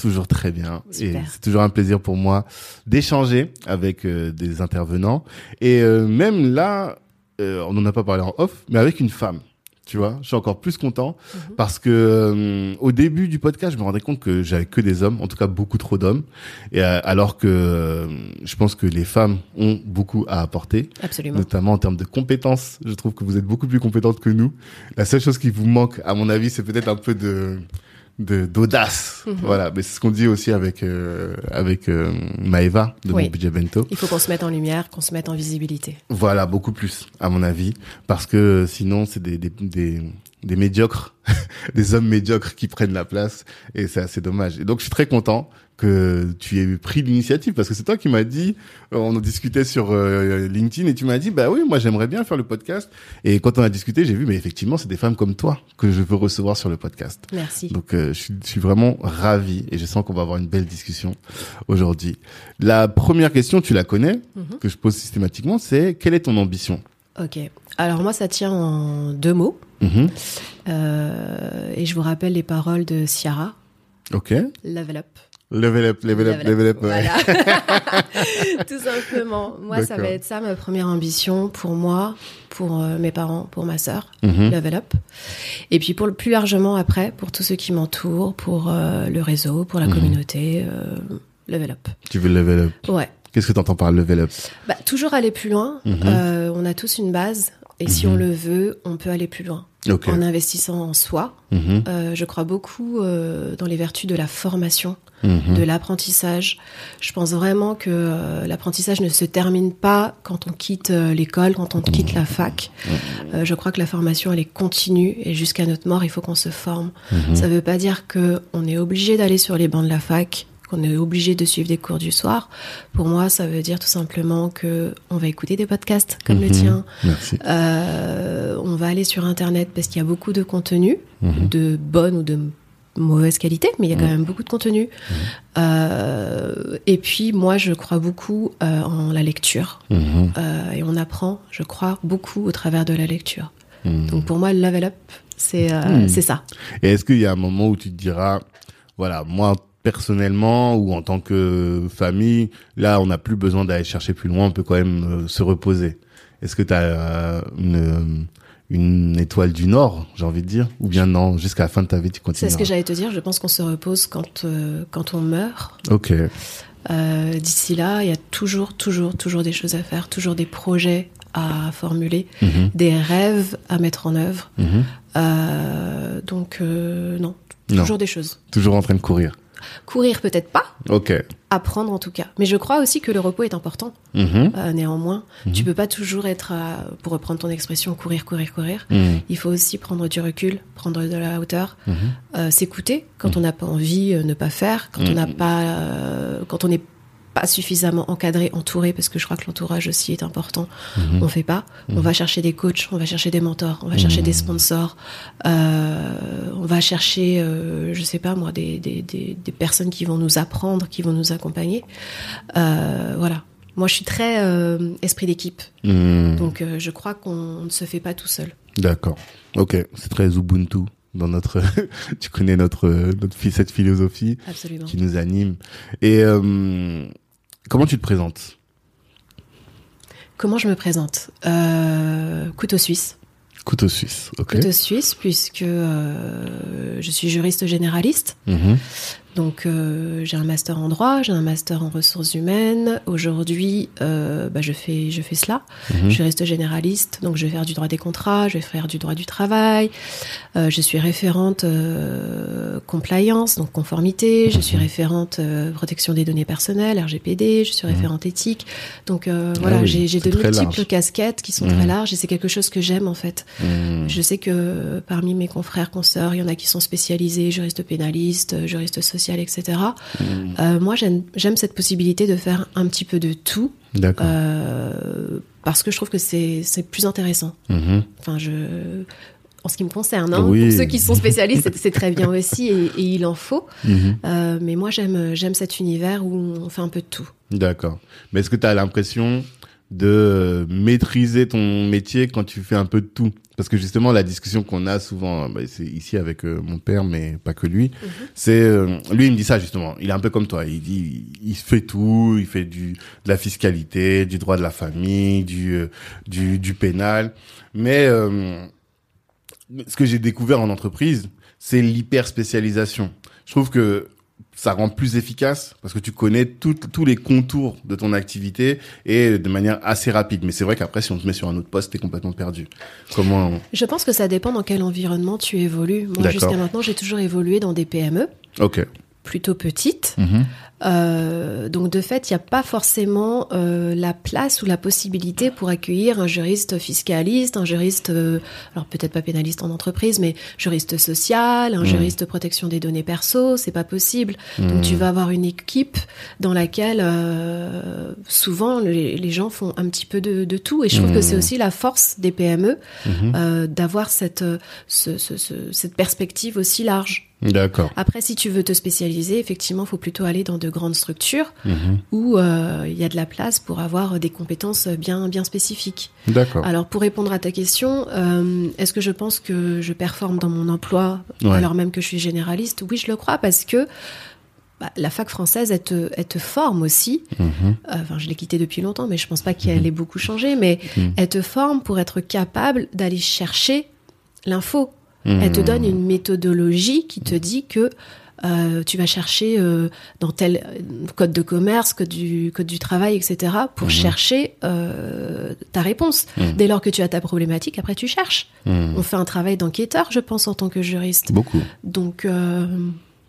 Toujours très bien. Super. Et c'est toujours un plaisir pour moi d'échanger avec euh, des intervenants. Et euh, même là, euh, on n'en a pas parlé en off, mais avec une femme. Tu vois, je suis encore plus content Mhm. parce que au début du podcast, je me rendais compte que j'avais que des hommes, en tout cas beaucoup trop d'hommes, et alors que je pense que les femmes ont beaucoup à apporter Absolument. notamment en termes de compétences. Je trouve que vous êtes beaucoup plus compétente que nous. La seule chose qui vous manque, à mon avis, c'est peut-être un peu de de d'audace. Mhm. Voilà, mais c'est ce qu'on dit aussi avec euh, avec euh, Maeva de Oui. mon budget bento. Il faut qu'on se mette en lumière, qu'on se mette en visibilité. Voilà, beaucoup plus, à mon avis, parce que sinon, c'est des, des, des, des médiocres, des hommes médiocres qui prennent la place, et c'est assez dommage. Et donc, je suis très content que tu aies pris l'initiative, parce que c'est toi qui m'as dit, euh, on en discutait sur euh, LinkedIn, et tu m'as dit, bah oui, moi j'aimerais bien faire le podcast. Et quand on a discuté, j'ai vu, mais effectivement, c'est des femmes comme toi que je veux recevoir sur le podcast. Merci. Donc euh, je, suis, je suis vraiment ravi et je sens qu'on va avoir une belle discussion aujourd'hui. La première question, tu la connais, Mhm. que je pose systématiquement, c'est quelle est ton ambition? Ok. Alors moi, ça tient en deux mots. Mhm. Euh, et je vous rappelle les paroles de Ciara. Ok. Level up. Level up, level up, level up. Voilà. Tout simplement. Moi, ça va être ça, ma première ambition pour moi, pour euh, mes parents, pour ma sœur. Mhm. Level up. Et puis pour le plus largement après, pour tous ceux qui m'entourent, pour euh, le réseau, pour la Mhm. communauté. euh, level up. Tu veux level up? Ouais. Qu'est-ce que tu entends par level up? Bah, toujours aller plus loin. Mhm. Euh, on a tous une base. Et si Mhm. on le veut, on peut aller plus loin. Ok. En investissant en soi. Mhm. Euh, je crois beaucoup euh, dans les vertus de la formation, Mhm. de l'apprentissage. Je pense vraiment que euh, l'apprentissage ne se termine pas quand on quitte euh, l'école, quand on quitte la fac. Euh, je crois que la formation, elle est continue et jusqu'à notre mort, il faut qu'on se forme. Mhm. Ça ne veut pas dire que on est obligé d'aller sur les bancs de la fac, qu'on est obligé de suivre des cours du soir. Pour moi, ça veut dire tout simplement que on va écouter des podcasts comme le Mhm. tien. Merci. Euh, on va aller sur Internet parce qu'il y a beaucoup de contenu, Mhm. de bonne ou de mauvaise qualité, mais il y a quand même beaucoup de contenu. Euh, et puis, moi, je crois beaucoup euh, en la lecture. Mhm. Euh, et on apprend, je crois, beaucoup au travers de la lecture. Mhm. Donc, pour moi, le level up, c'est Mhm. c'est ça. Et est-ce qu'il y a un moment où tu te diras, voilà, moi personnellement ou en tant que famille, là, on n'a plus besoin d'aller chercher plus loin, on peut quand même euh, se reposer. Est-ce que tu as une, une étoile du Nord, j'ai envie de dire, ou bien non, jusqu'à la fin de ta vie, tu C'est continues ce que j'allais te dire. Je pense qu'on se repose quand, euh, quand on meurt. Ok. Euh, D'ici là, il y a toujours, toujours, toujours des choses à faire, toujours des projets à formuler, Mhm. des rêves à mettre en œuvre. Mhm. Euh, donc, euh, Non. toujours des choses. Toujours en train de courir. Courir peut-être pas, Ok. apprendre en tout cas. Mais je crois aussi que le repos est important. Mhm. Euh, néanmoins, Mhm. tu peux pas toujours être, à- pour reprendre ton expression, courir, courir, courir. Mhm. Il faut aussi prendre du recul, prendre de la hauteur, Mhm. euh, s'écouter quand on n'a pas envie, euh, ne pas faire, quand on n'a pas, euh, quand on n'est pas suffisamment encadré, entouré, parce que je crois que l'entourage aussi est important. Mhm. On fait pas. On va chercher des coachs, on va chercher des mentors, on va chercher des sponsors, euh, on va chercher, euh, je sais pas moi, des, des, des, des personnes qui vont nous apprendre, qui vont nous accompagner. Euh, voilà. Moi, je suis très euh, esprit d'équipe. Hmm. Donc, je crois qu'on ne se fait pas tout seul. D'accord. Ok, c'est très Ubuntu dans notre. tu connais notre cette philosophie Absolument. qui nous anime. Et euh, comment tu te présentes? Comment je me présente? Euh, Couteau suisse. Couteau suisse. Ok. Couteau suisse, puisque euh, je suis juriste généraliste. Mhm. Donc, euh, j'ai un master en droit, j'ai un master en ressources humaines. Aujourd'hui, euh, bah, je fais je fais cela. Mhm. Je reste généraliste, donc je vais faire du droit des contrats, je vais faire du droit du travail. Euh, je suis référente euh, compliance, donc conformité. Je suis Mhm. référente euh, protection des données personnelles, RGPD. Je suis référente éthique. Donc euh, voilà, Mhm. Ah oui, j'ai de multiples large. casquettes qui sont Mhm. très larges et c'est quelque chose que j'aime en fait. Je sais que parmi mes confrères, consoeurs, il y en a qui sont spécialisés, juristes pénalistes, juristes sociaux, etc. Euh, moi, j'aime cette possibilité de faire un petit peu de tout D'accord. euh, parce que je trouve que c'est plus intéressant. Mhm. Enfin, je en ce qui me concerne, hein, Oui. pour ceux qui sont spécialistes, c'est- c'est très bien aussi et, et il en faut. Mhm. Euh, mais moi, j'aime j'aime cet univers où on fait un peu de tout. D'accord. Mais est-ce que tu as l'impression de euh, maîtriser ton métier quand tu fais un peu de tout? Parce que justement, la discussion qu'on a souvent, bah, c'est ici avec euh, mon père, mais pas que lui, c'est euh, lui, il me dit ça justement. Il est un peu comme toi. Il dit, il fait tout. Il fait du de la fiscalité, du droit de la famille, du euh, du, du pénal. Mais euh, ce que j'ai découvert en entreprise, c'est l'hyper spécialisation. Je trouve que ça rend plus efficace parce que tu connais tous les contours de ton activité et de manière assez rapide. Mais c'est vrai qu'après, si on te met sur un autre poste, t'es complètement perdu. Comment Je pense que ça dépend dans quel environnement tu évolues. Moi, jusqu'à maintenant, j'ai toujours évolué dans des PME Ok. plutôt petites. Mhm. Euh, donc de fait, il n'y a pas forcément euh, la place ou la possibilité pour accueillir un juriste fiscaliste, un juriste, euh, alors peut-être pas pénaliste en entreprise, mais juriste social, un Mhm. juriste protection des données perso, c'est pas possible. Donc tu vas avoir une équipe dans laquelle souvent les, les gens font un petit peu de, de tout, et je trouve que c'est aussi la force des PME euh, d'avoir cette, ce- ce- ce- cette perspective aussi large. D'accord. Après, si tu veux te spécialiser, effectivement, il faut plutôt aller dans de grandes structures Mhm. où euh, il y a de la place pour avoir des compétences bien, bien spécifiques. D'accord. Alors, pour répondre à ta question, euh, est-ce que je pense que je performe dans mon emploi Ouais. alors même que je suis généraliste? Oui, je le crois parce que bah, la fac française, elle te, elle te forme aussi. Mhm. Euh, Enfin, je l'ai quittée depuis longtemps, mais je pense pas qu'elle ait beaucoup changé. Mais Mhm. elle te forme pour être capable d'aller chercher l'info. Elle te Mhm. donne une méthodologie qui te dit que euh, tu vas chercher euh, dans tel code de commerce, code du, code du travail, etc., pour chercher euh, ta réponse. Mhm. Dès lors que tu as ta problématique, après tu cherches. Mhm. On fait un travail d'enquêteur, je pense, en tant que juriste. Beaucoup. Donc,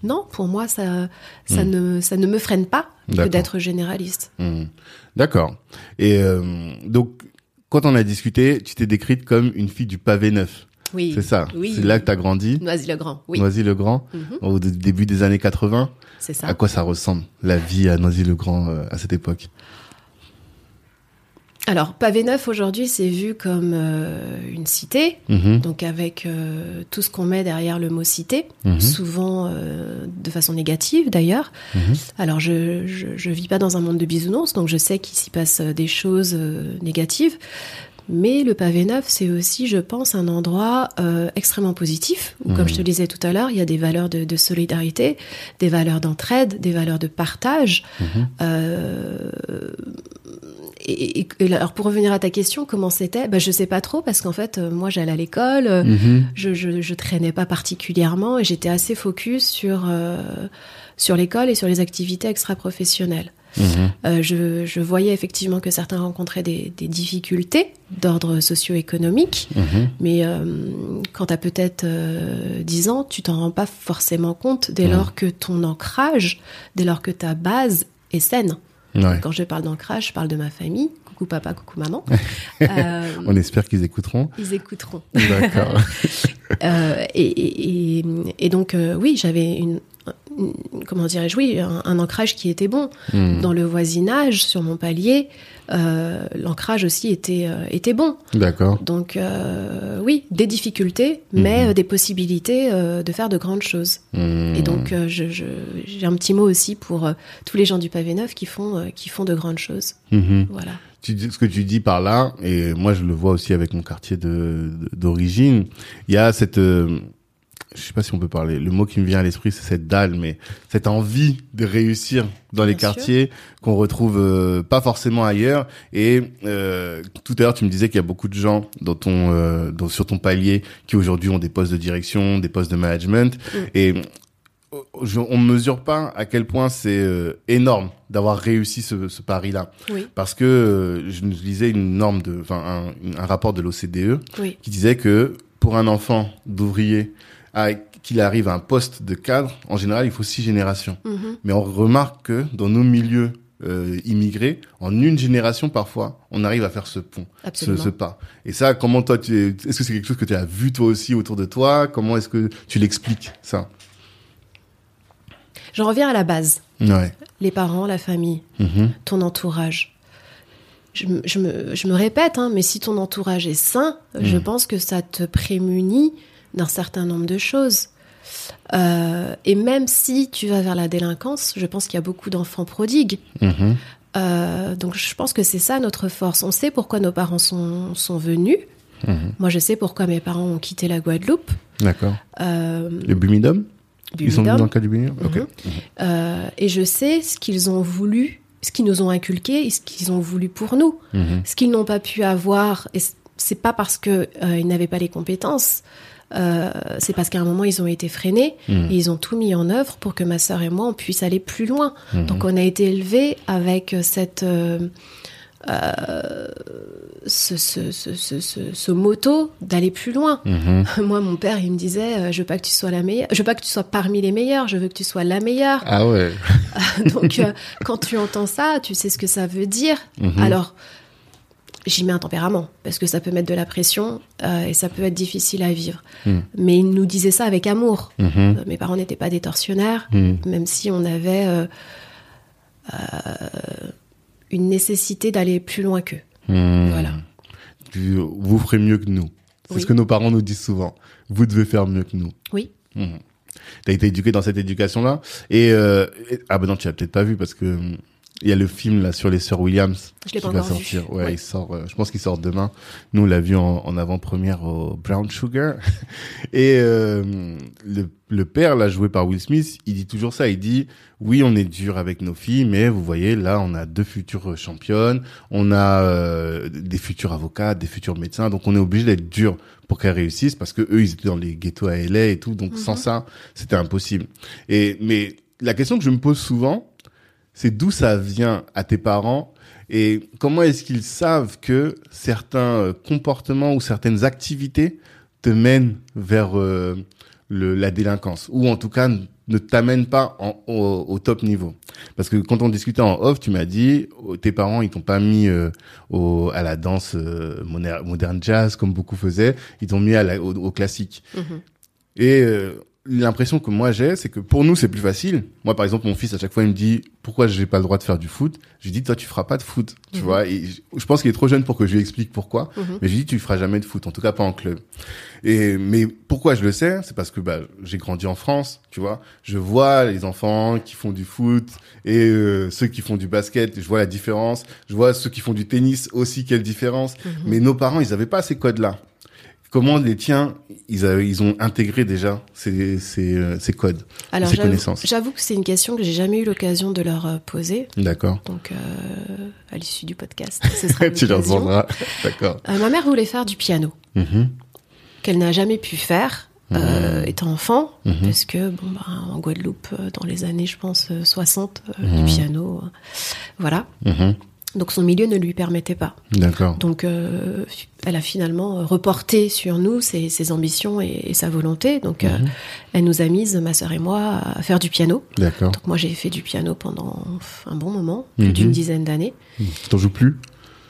non, pour moi, ça, ça, ne, ça ne me freine pas que d'être généraliste. Mhm. D'accord. Et donc, quand on a discuté, tu t'es décrite comme une fille du pavé neuf. Oui. C'est ça. Oui. C'est là que tu as grandi. Noisy-le-Grand, oui. Noisy-le-Grand, Mhm, au début des années 80. c'est ça. À quoi ça ressemble, la vie à Noisy-le-Grand euh, à cette époque? Alors, Pavé Neuf, aujourd'hui, c'est vu comme euh, une cité, Mhm. donc avec euh, tout ce qu'on met derrière le mot cité, Mhm. souvent euh, de façon négative d'ailleurs. Alors, je, je, je vis pas dans un monde de bisounours, donc je sais qu'il s'y passe des choses négatives. Mais le pavé neuf, c'est aussi, je pense, un endroit euh, extrêmement positif, où, comme je te le disais tout à l'heure, il y a des valeurs de, de solidarité, des valeurs d'entraide, des valeurs de partage. Mhm. Euh, et, et- et alors, pour revenir à ta question, comment c'était? Bah, Je sais pas trop, parce qu'en fait, euh, moi, j'allais à l'école, Mhm. je, je, je traînais pas particulièrement, et j'étais assez focus sur, euh, sur l'école et sur les activités extra-professionnelles. Mhm. Euh, je, je voyais effectivement que certains rencontraient des, des difficultés d'ordre socio-économique, Mhm. mais euh, quand tu as peut-être euh, 10 ans, tu t'en rends pas forcément compte dès lors que ton ancrage, dès lors que ta base est saine. Ouais. Quand je parle d'ancrage, je parle de ma famille. Coucou papa, coucou maman. Euh, On espère qu'ils écouteront. ils écouteront. D'accord. Euh, et, et- et- et donc, euh, oui, j'avais une, comment dirais-je, oui, un, ancrage qui était bon. Hmm. Dans le voisinage, sur mon palier, euh, l'ancrage aussi était, euh, était bon. D'accord. Donc, euh, oui, des difficultés, mais hmm. des possibilités de faire de grandes choses. Hmm. Et donc, j'ai un petit mot aussi pour tous les gens du pavé neuf qui font, qui font de grandes choses. Voilà. Tu ce que tu dis par là, et moi je le vois aussi avec mon quartier de d'origine, il y a cette je sais pas si on peut parler. Le mot qui me vient à l'esprit, c'est cette dalle, mais cette envie de réussir dans les quartiers qu'on retrouve euh, pas forcément ailleurs. Et euh, tout à l'heure, tu me disais qu'il y a beaucoup de gens dans ton, euh, dans, sur ton palier qui aujourd'hui ont des postes de direction, des postes de management, mm. et je, on ne mesure pas à quel point c'est énorme d'avoir réussi ce, ce pari-là. Oui. Parce que je lisais une norme de, enfin un, un, rapport de l'OCDE qui disait que pour un enfant d'ouvrier qu'il arrive à un poste de cadre, en général, il faut six générations. Mhm. Mais on remarque que dans nos milieux euh, immigrés, en une génération parfois, on arrive à faire ce pont, ce, ce, pas. Et ça, comment toi, tu est-ce que c'est quelque chose que tu as vu toi aussi autour de toi? Comment est-ce que tu l'expliques ça? Je reviens à la base. Ouais. Les parents, la famille, mhm. ton entourage. Je, je, me, je me répète, hein, mais si ton entourage est sain, je mhm. pense que ça te prémunit d'un certain nombre de choses. Euh, et même si tu vas vers la délinquance, je pense qu'il y a beaucoup d'enfants prodigues. Mhm. Euh, donc je pense que c'est ça notre force. On sait pourquoi nos parents sont, sont venus. Mhm. Moi, je sais pourquoi mes parents ont quitté la Guadeloupe. D'accord. Euh, le Bumidum Ils sont venus dans le cas du Bumidum mhm. euh, Et je sais ce qu'ils ont voulu, ce qu'ils nous ont inculqué et ce qu'ils ont voulu pour nous. Ce qu'ils n'ont pas pu avoir, et c'est pas parce qu'ils ils n'avaient pas les compétences. Euh, c'est parce qu'à un moment ils ont été freinés mmh. et ils ont tout mis en œuvre pour que ma sœur et moi on puisse aller plus loin. Mmh. Donc on a été élevés avec cette euh, euh, ce, ce, ce, ce, moto d'aller plus loin. Mmh. Moi, mon père, il me disait, je veux pas que tu sois la meilleure, je veux pas que tu sois parmi les meilleurs, je veux que tu sois la meilleure. Ah ouais. Donc, quand tu entends ça, tu sais ce que ça veut dire. Alors, j'y mets un tempérament parce que ça peut mettre de la pression euh, et ça peut être difficile à vivre. Hmm. Mais ils nous disaient ça avec amour. Hmm. Euh, mes parents n'étaient pas des tortionnaires, hmm. même si on avait euh, une nécessité d'aller plus loin qu'eux. Voilà. Vous ferez mieux que nous. C'est ce que nos parents nous disent souvent. Vous devez faire mieux que nous. Oui. T'as été éduqué dans cette éducation-là et, ah ben non, tu l'as peut-être pas vu parce que il y a le film là sur les sœurs Williams je qui va sortir. Ouais, il sort. Euh, je pense qu'il sort demain. Nous on l'a vu en, en avant-première au Brown Sugar. Et euh, le, le père là joué par Will Smith, il dit toujours ça. Il dit oui, on est dur avec nos filles, mais vous voyez là, on a deux futures championnes, on a euh, des futurs avocats, des futurs médecins, donc on est obligé d'être dur pour qu'elles réussissent parce que eux ils étaient dans les ghettos à LA et tout, donc sans mhm. ça c'était impossible. Et mais la question que je me pose souvent c'est d'où ça vient à tes parents et comment est-ce qu'ils savent que certains euh, comportements ou certaines activités te mènent vers euh, le, la délinquance ou en tout cas ne t'amènent pas en, au, top niveau? Parce que quand on discutait en off tu m'as dit oh, tes parents ils t'ont pas mis euh, au, à la danse moderne jazz comme beaucoup faisaient. Ils t'ont mis à la, au, classique. Mm-hmm. et l'impression que moi j'ai, c'est que pour nous c'est plus facile. Moi par exemple, mon fils à chaque fois il me dit pourquoi j'ai pas le droit de faire du foot? Je lui dis toi tu feras pas de foot, tu mhm. vois. Et je pense qu'il est trop jeune pour que je lui explique pourquoi. Mhm. Mais je lui dis tu feras jamais de foot, en tout cas pas en club. Et mais pourquoi je le sais, c'est parce que bah j'ai grandi en France, tu vois. Je vois les enfants qui font du foot et euh, ceux qui font du basket. Je vois la différence. Je vois ceux qui font du tennis aussi quelle différence. Mhm. Mais nos parents ils avaient pas ces codes là. Comment les tiens, ils, ils ont intégré déjà ces, ces, euh, ces codes, Alors, ces connaissances J'avoue que c'est une question que j'ai jamais eu l'occasion de leur euh, poser. D'accord. Donc, euh, à l'issue du podcast, ce sera Tu leur demanderas. D'accord. Euh, ma mère voulait faire du piano, mm-hmm. qu'elle n'a jamais pu faire. Euh, mm-hmm. étant enfant, mm-hmm. parce que bon bah, en Guadeloupe, dans les années, je pense 60, du piano, voilà. Donc son milieu ne lui permettait pas. D'accord. Donc euh, elle a finalement reporté sur nous ses, ses ambitions et, sa volonté. Donc euh, mhm. elle nous a mise, ma sœur et moi, à faire du piano. D'accord. Donc moi j'ai fait du piano pendant un bon moment, plus mhm. d'une dizaine d'années. Tu T'en joues plus?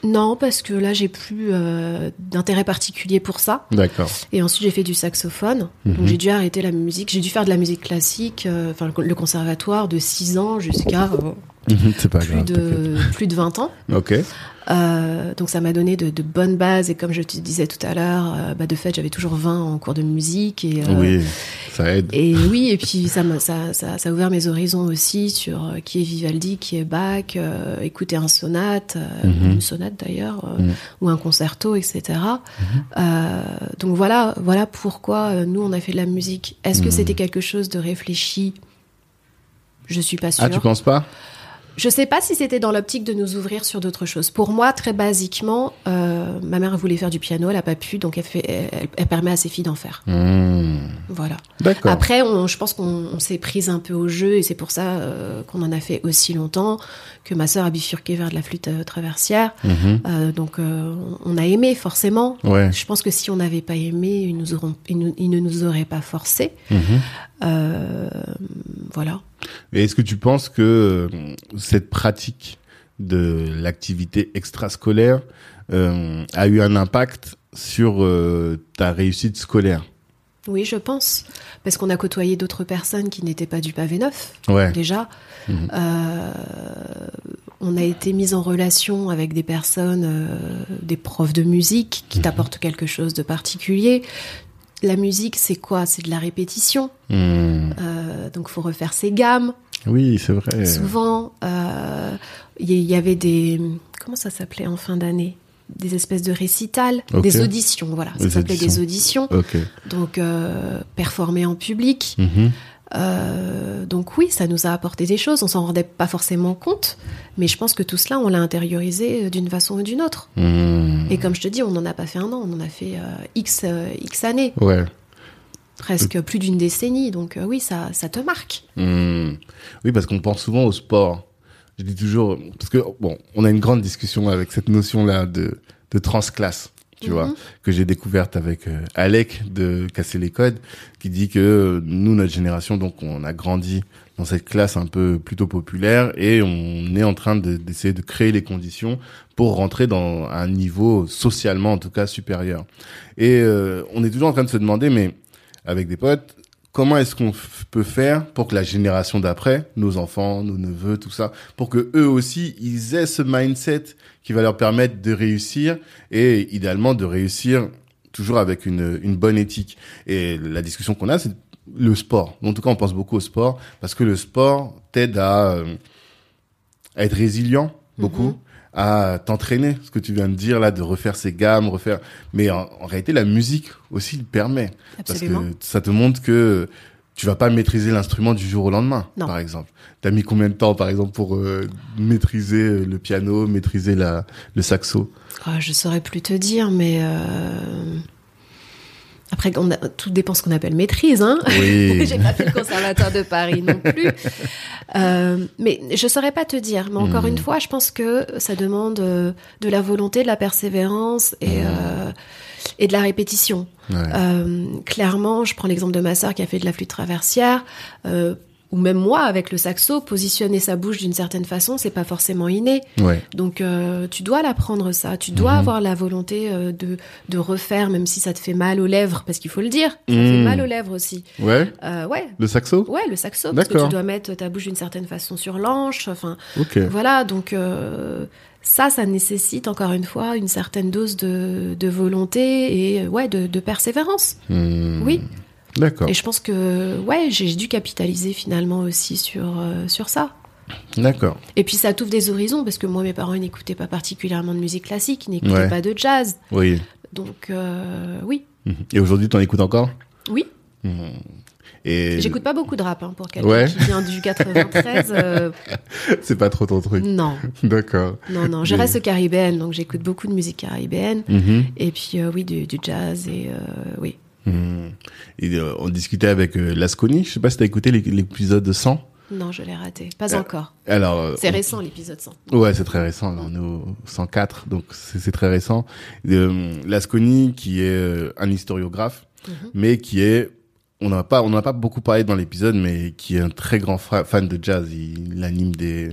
Non, parce que là, j'ai plus euh, d'intérêt particulier pour ça. D'accord. Et ensuite, j'ai fait du saxophone. Donc, Mhm. j'ai dû arrêter la musique. J'ai dû faire de la musique classique, enfin, le- le conservatoire de 6 ans jusqu'à euh, C'est pas plus, grave. de, plus de 20 ans. Ok. Euh, donc ça m'a donné de, de bonnes bases et comme je te disais tout à l'heure, euh, bah de fait j'avais toujours 20 en cours de musique et euh, Oui, ça aide. et oui et puis ça m'a ça, ça, ça a ouvert mes horizons aussi sur qui est Vivaldi, qui est Bach, écouter un sonate, Mhm. une sonate d'ailleurs Mhm. ou un concerto etc. Donc voilà voilà pourquoi nous on a fait de la musique. Est-ce que Mhm. c'était quelque chose de réfléchi? Je suis pas sûre. Ah, tu penses pas? Je sais pas si c'était dans l'optique de nous ouvrir sur d'autres choses. Pour moi, très basiquement, euh, ma mère voulait faire du piano, elle a pas pu, donc elle, fait, elle, elle permet à ses filles d'en faire. Hmm. Voilà. D'accord. Après, on, je pense qu'on on s'est prise un peu au jeu et c'est pour ça euh, qu'on en a fait aussi longtemps, que ma sœur a bifurqué vers de la flûte euh, traversière. Mhm. Euh, donc, euh, on a aimé forcément. Ouais. Je pense que si on n'avait pas aimé, ils, nous auront, ils, nous- ils ne nous auraient pas forcé. Euh, voilà. Et est-ce que tu penses que cette pratique de l'activité extrascolaire euh, a eu un impact sur euh, ta réussite scolaire? Oui, je pense. Parce qu'on a côtoyé d'autres personnes qui n'étaient pas du pavé neuf. Ouais. déjà. Mhm. Euh, on a été mis en relation avec des personnes, euh, des profs de musique qui Mhm. t'apportent quelque chose de particulier. La musique, c'est quoi? C'est de la répétition. Hmm. Euh, donc, faut refaire ses gammes. Oui, c'est vrai. Souvent, euh, il y, y avait des comment ça s'appelait en fin d'année? Des espèces de récitals, des auditions. Voilà, ça s'appelait des auditions. Donc, euh, performer en public. Mhm. Euh, donc oui, ça nous a apporté des choses. On s'en rendait pas forcément compte, mais je pense que tout cela, on l'a intériorisé euh, d'une façon ou d'une autre. Hmm. Et comme je te dis, on n'en a pas fait un an, on en a fait euh, x euh, x années, Ouais. presque plus d'une décennie. Donc oui, ça, ça te marque. Hmm. Oui, parce qu'on pense souvent au sport. Je dis toujours, parce que bon, on a une grande discussion avec cette notion-là de, de transclasse, tu Mhm. vois, que j'ai découverte avec euh, Alec de Casser les codes, qui dit que euh, nous, notre génération, donc on a grandi dans cette classe un peu plutôt populaire et on est en train de- d'essayer de créer les conditions pour rentrer dans un niveau socialement en tout cas supérieur. Et euh, on est toujours en train de se demander, mais avec des potes, comment est-ce qu'on peut faire pour que la génération d'après, nos enfants, nos neveux, tout ça, pour que eux aussi, ils aient ce mindset qui va leur permettre de réussir et idéalement de réussir toujours avec une, une bonne éthique. Et la discussion qu'on a, c'est le sport. En tout cas, on pense beaucoup au sport parce que le sport t'aide à, euh, à être résilient beaucoup. Mhm. À t'entraîner, ce que tu viens de dire là, de refaire ses gammes, refaire. Mais en, en réalité, la musique aussi le permet. Absolument. Parce que ça te montre que tu vas pas maîtriser l'instrument du jour au lendemain, Non. par exemple. T'as mis combien de temps, par exemple, pour euh, maîtriser euh, le piano, maîtriser la, le saxo? Ah, je saurais plus te dire, mais euh, après, on a- tout dépend ce qu'on appelle maîtrise. Hein Oui. J'ai pas fait le conservatoire de Paris non plus. Euh, mais je saurais pas te dire. Mais encore une fois, je pense que ça demande euh, de la volonté, de la persévérance et, Mhm. euh, et de la répétition. Ouais. Euh, clairement, je prends l'exemple de ma sœur qui a fait de la flûte traversière. Ou même moi avec le saxo, positionner sa bouche d'une certaine façon, c'est pas forcément inné. ouais. Donc euh, tu dois l'apprendre ça, tu dois Mhm. avoir la volonté euh, de, de refaire, même si ça te fait mal aux lèvres, parce qu'il faut le dire, ça Mhm. fait mal aux lèvres aussi. Ouais. Euh, ouais, Le saxo ouais, le saxo, parce que tu dois mettre ta bouche d'une certaine façon sur l'anche, enfin voilà, donc ça, ça nécessite encore une fois une certaine dose de, de volonté et ouais, de, de persévérance. Hmm. Oui. D'accord. Et je pense que ouais, j'ai dû capitaliser finalement aussi sur, euh, sur ça. D'accord. Et puis ça t'ouvre des horizons parce que moi mes parents n'écoutaient pas particulièrement de musique classique, ils n'écoutaient Ouais. pas de jazz. Oui. Donc euh, oui, Mhm. Et aujourd'hui, t'en écoutes encore? Oui. Mhm. Et J'écoute pas beaucoup de rap hein, pour quelqu'un Ouais. qui vient du 93. euh, c'est pas trop ton truc. non, D'accord. non, non. Je Mais- reste caribéenne, donc j'écoute beaucoup de musique caribéenne. Mhm. Et puis euh, oui, du, du jazz et euh, oui. Et euh, on discutait avec euh, Lasconi. Je sais pas si t'as écouté l'é- l'épisode 100. Non, je l'ai raté. Pas Euh, encore. Alors, euh, C'est récent l'épisode 100. Ouais, c'est très récent. Là, on est au 104, donc c'est très récent. Euh, Lasconi, qui est un historiographe, Mhm. mais qui est, on n'a pas, on n'a pas beaucoup parlé dans l'épisode, mais qui est un très grand fan de jazz. Il, anime des,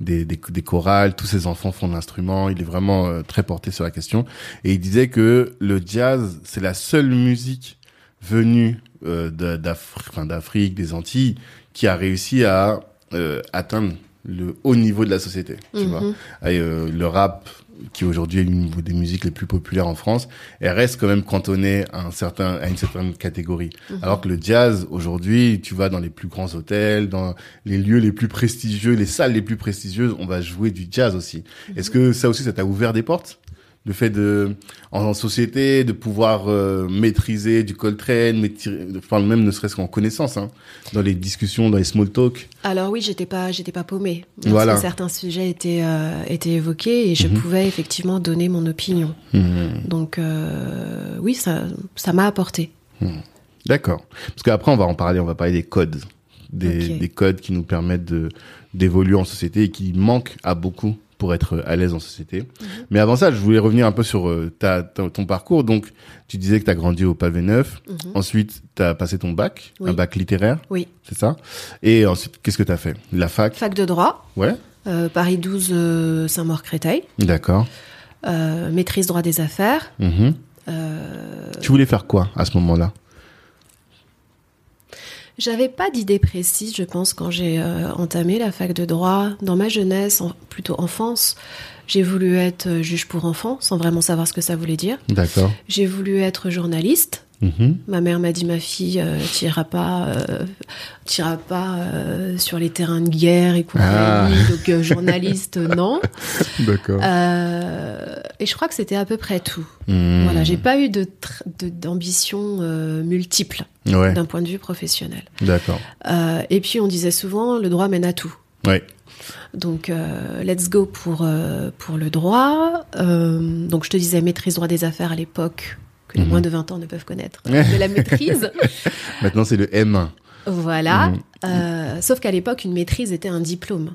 des, des, chorales, tous ses enfants font de l'instrument. Il est vraiment euh, très porté sur la question. Et il disait que le jazz, c'est la seule musique venue euh, d'Afrique, des Antilles, qui a réussi à euh, atteindre le haut niveau de la société. Tu vois, mhm. euh, le rap qui aujourd'hui est une des musiques les plus populaires en France, elle reste quand même cantonnée à un certain à une certaine catégorie. Mhm. Alors que le jazz aujourd'hui, tu vas dans les plus grands hôtels, dans les lieux les plus prestigieux, les salles les plus prestigieuses, on va jouer du jazz aussi. Mhm. Est-ce que ça aussi ça t'a ouvert des portes? Le fait de en, société de pouvoir euh, maîtriser du Coltrane maîtriser, enfin même ne serait-ce qu'en connaissance hein, dans les discussions dans les small talk alors oui j'étais pas j'étais pas paumée voilà. certains sujets étaient euh, étaient évoqués et je mhm. pouvais effectivement donner mon opinion mhm. donc euh, oui ça ça m'a apporté mhm. d'accord parce qu'après on va en parler on va parler des codes des, des codes qui nous permettent de d'évoluer en société et qui manquent à beaucoup pour être à l'aise en société. Mhm. Mais avant ça, je voulais revenir un peu sur euh, ta, ton parcours. Donc, tu disais que tu as grandi au Pavé Neuf. Mhm. Ensuite, tu as passé ton bac, un bac littéraire. Oui. C'est ça? Et ensuite, qu'est-ce que tu as fait? La fac? Fac de droit. Ouais. Euh, Paris 12, euh, Saint-Maur-Créteil. D'accord. maîtrise droit des affaires. Mhm. Tu voulais faire quoi à ce moment-là? J'avais pas d'idée précise, je pense, quand j'ai euh, entamé la fac de droit. Dans ma jeunesse, plutôt enfance, j'ai voulu être euh, juge pour enfants, sans vraiment savoir ce que ça voulait dire. D'accord. J'ai voulu être journaliste. Mhm. Ma mère m'a dit ma fille, euh, tu n'iras pas, euh, pas euh, sur les terrains de guerre et ah. Donc journaliste, non. D'accord. et je crois que c'était à peu près tout. Hmm. Voilà, j'ai pas eu de d'ambition multiple d'un point de vue professionnel. D'accord. et puis on disait souvent, le droit mène à tout. Ouais. Donc, let's go pour, pour le droit. donc, je te disais maîtrise droit des affaires à l'époque que les mhm. moins de 20 ans ne peuvent connaître, de la maîtrise. Maintenant, c'est le M1. Voilà. Mhm. Euh, sauf qu'à l'époque, une maîtrise était un diplôme.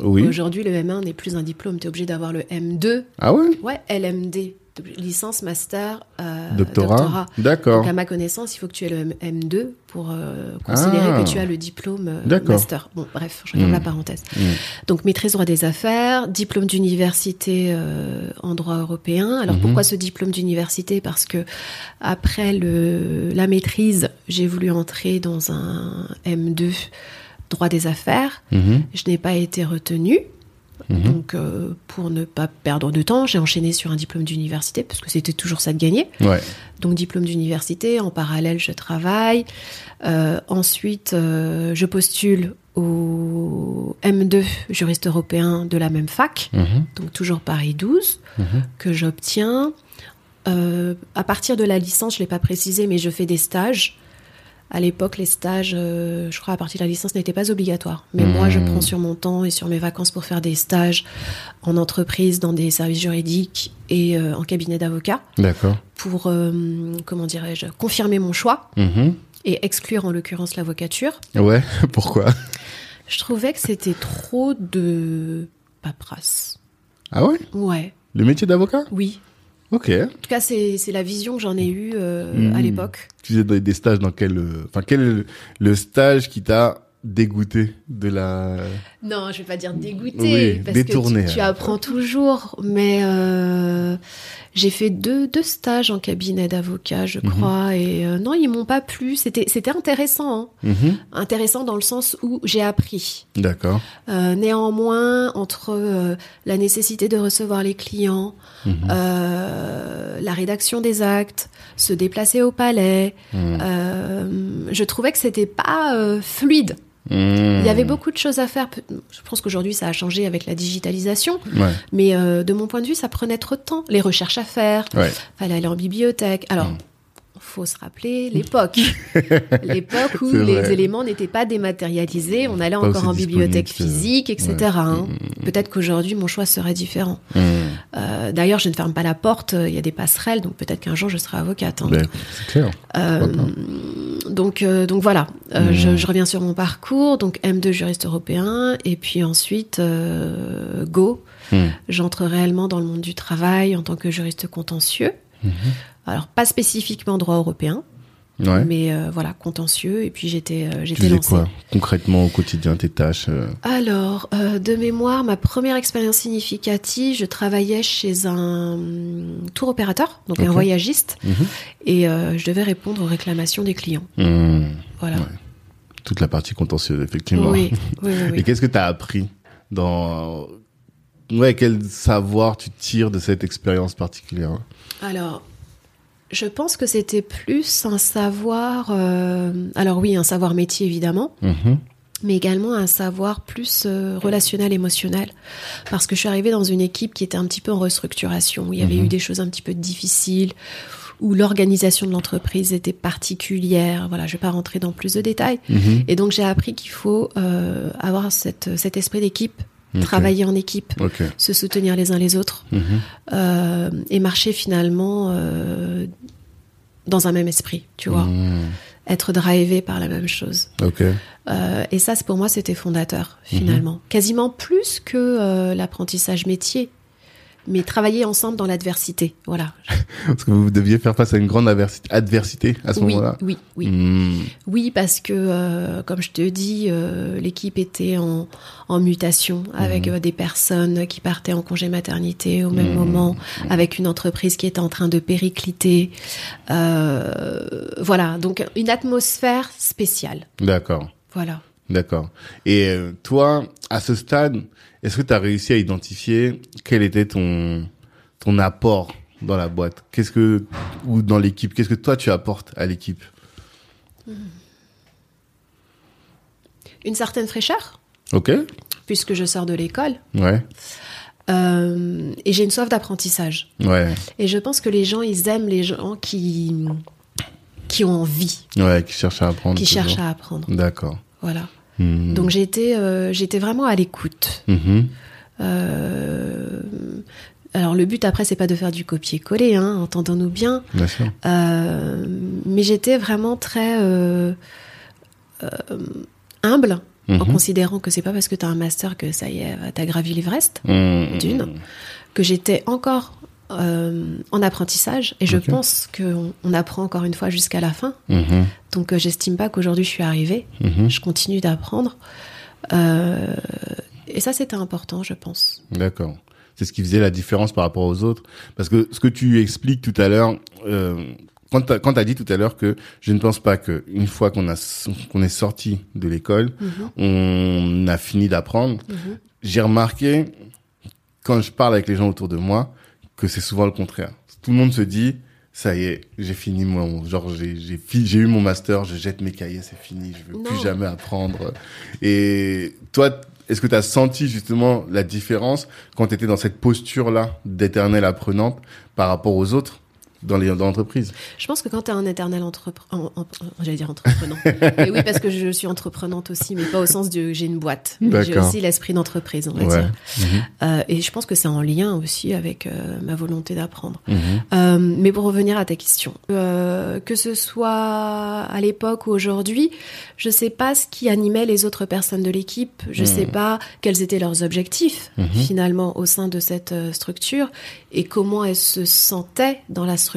Oui. Aujourd'hui, le M1 n'est plus un diplôme. Tu es obligé d'avoir le M2. Ah ouais? Ouais, LMD licence, master, euh, doctorat. D'accord. Donc, à ma connaissance, il faut que tu aies le M2 pour euh, considérer que tu as le diplôme euh, master. Bon, bref, je regarde la hmm. parenthèse. Hmm. Donc, maîtrise droit des affaires, diplôme d'université en droit européen. Alors, hmm. pourquoi ce diplôme d'université? Parce que après le, la maîtrise, j'ai voulu entrer dans un M2 droit des affaires. Je n'ai pas été retenue. Mhm. Donc, euh, pour ne pas perdre de temps, j'ai enchaîné sur un diplôme d'université parce que c'était toujours ça de gagner. Donc, diplôme d'université. En parallèle, je travaille. Euh, ensuite, euh, je postule au M2 juriste européen de la même fac, mhm. donc toujours Paris 12, mhm. que j'obtiens. à partir de la licence, je l'ai pas précisé, mais je fais des stages à l'époque, les stages, euh, je crois, à partir de la licence, n'étaient pas obligatoires. Mais moi, je hmm. prends sur mon temps et sur mes vacances pour faire des stages en entreprise, dans des services juridiques et euh, en cabinet d'avocat. D'accord. Pour, euh, comment dirais-je, confirmer mon choix mm-hmm. et exclure en l'occurrence l'avocature. Ouais, pourquoi? Je trouvais que c'était trop de paperasse. Ah ouais? Ouais. Le métier d'avocat? Oui. Ok. En tout cas, c'est la vision que j'en ai eue euh, à hmm. l'époque. Tu faisais des stages dans quel, euh, enfin quel est le stage qui t'a dégoûté de la. Non, je vais pas dire dégoûté, parce que tu, tu, apprends toujours, mais euh, j'ai fait deux, deux stages en cabinet d'avocat, je mhm. crois, et euh, non, ils m'ont pas plu. C'était c'était intéressant, hein. Mhm. intéressant dans le sens où j'ai appris. D'accord. Euh, néanmoins, entre euh, la nécessité de recevoir les clients, mhm. euh, la rédaction des actes, se déplacer au palais, je trouvais que c'était pas fluide. Il y avait beaucoup de choses à faire. Je pense qu'aujourd'hui, ça a changé avec la digitalisation. Mais euh, de mon point de vue, ça prenait trop de temps. Les recherches à faire. Ouais. Fallait aller en bibliothèque. Alors, mm faut se rappeler l'époque. l'époque où les éléments n'étaient pas dématérialisés, on allait encore en bibliothèque physique, etc. Hein. Mm. Peut-être qu'aujourd'hui, mon choix serait différent. Mm. Euh, d'ailleurs, je ne ferme pas la porte, il y a des passerelles, donc peut-être qu'un jour, je serai avocate. Hein. Ben, c'est clair. Euh, donc, euh, donc voilà, mm. je, je, reviens sur mon parcours. Donc M2 juriste européen, et puis ensuite, Go. J'entre réellement dans le monde du travail en tant que juriste contentieux. Alors, pas spécifiquement droit européen. Ouais. mais euh, voilà, contentieux. Et puis j'étais euh, Tu j'étais lancée. quoi concrètement au quotidien, tes tâches euh, Alors, euh, de mémoire, ma première expérience significative, je travaillais chez un tour opérateur, donc un voyagiste, mhm. et je devais répondre aux réclamations des clients. Hmm. Voilà. Ouais. Toute la partie contentieuse, effectivement. Oui, oui, oui. Et qu'est-ce que tu as appris dans... Ouais, quel savoir tu tires de cette expérience particulière Alors, je pense que c'était plus un savoir. euh, alors oui, un savoir métier évidemment, Mhm. mais également un savoir plus euh, relationnel, émotionnel, parce que je suis arrivée dans une équipe qui était un petit peu en restructuration, où il y avait Mhm. eu des choses un petit peu difficiles, où l'organisation de l'entreprise était particulière. Voilà, je vais pas rentrer dans plus de détails. Mhm. Et donc j'ai appris qu'il faut euh, avoir cette, cet esprit d'équipe, Travailler en équipe, se soutenir les uns les autres Mhm. euh, et marcher finalement euh, dans un même esprit, tu vois, Mhm. être drivé par la même chose. Euh, et ça, c'est pour moi, c'était fondateur finalement, quasiment plus que l'apprentissage métier, mais travailler ensemble dans l'adversité, voilà. Parce que vous deviez faire face à une grande adversi- adversité à ce oui, moment-là. oui, oui, Hmm. oui, parce que euh, comme je te dis, euh, l'équipe était en, en mutation avec Mhm. euh, des personnes qui partaient en congé maternité au même Mhm. moment, avec une entreprise qui était en train de péricliter. Voilà, donc une atmosphère spéciale. D'accord. Voilà. D'accord. Et euh, toi, à ce stade, est-ce que tu as réussi à identifier quel était ton ton apport dans la boîte? Qu'est-ce que ou dans l'équipe? Qu'est-ce que toi tu apportes à l'équipe? Une certaine fraîcheur, Ok. puisque je sors de l'école, Ouais. euh, et j'ai une soif d'apprentissage. Ouais. Et je pense que les gens, ils aiment les gens qui qui ont envie, Ouais. Qui cherche à apprendre. qui toujours. cherchent à apprendre. D'accord. Voilà. Hmm. Donc j'étais euh, j'étais vraiment à l'écoute. Mhm. Euh, alors le but après c'est pas de faire du copier-coller, hein, entendons-nous bien. Bien sûr. Euh, mais j'étais vraiment très humble en Mhm. considérant que c'est pas parce que tu as un master que ça y est, t'as gravi l'Everest, Hmm. d'une, que j'étais encore euh, en apprentissage et je pense qu'on on apprend encore une fois jusqu'à la fin. Mhm. Donc euh, j'estime pas qu'aujourd'hui je suis arrivée. Mhm. Je continue d'apprendre. Euh, et ça, c'était important, je pense. D'accord. C'est ce qui faisait la différence par rapport aux autres. Parce que ce que tu expliques tout à l'heure, euh, quand tu as, dit tout à l'heure que je ne pense pas que une fois qu'on qu'on est sorti de l'école, on a fini d'apprendre. Mhm. J'ai remarqué quand je parle avec les gens autour de moi que c'est souvent le contraire. Tout le monde se dit ça y est, j'ai fini mon genre j'ai j'ai j'ai eu mon master, je jette mes cahiers, c'est fini, je veux Non. plus jamais apprendre. Et toi, est-ce que tu as senti justement la différence quand tu étais dans cette posture là d'éternelle apprenante par rapport aux autres? Dans les dans l'entreprise Je pense que quand tu es un éternel entrepreneur, j'allais dire entreprenant. Mais oui, parce que je suis entreprenante aussi, mais pas au sens de j'ai une boîte. J'ai aussi l'esprit d'entreprise, on va Ouais. dire. Mhm. Euh, et je pense que c'est en lien aussi avec euh, ma volonté d'apprendre. Mhm. Euh, mais pour revenir à ta question, que ce soit à l'époque ou aujourd'hui, je sais pas ce qui animait les autres personnes de l'équipe. Je sais pas quels étaient leurs objectifs Mhm. finalement au sein de cette structure et comment elles se sentaient dans la structure.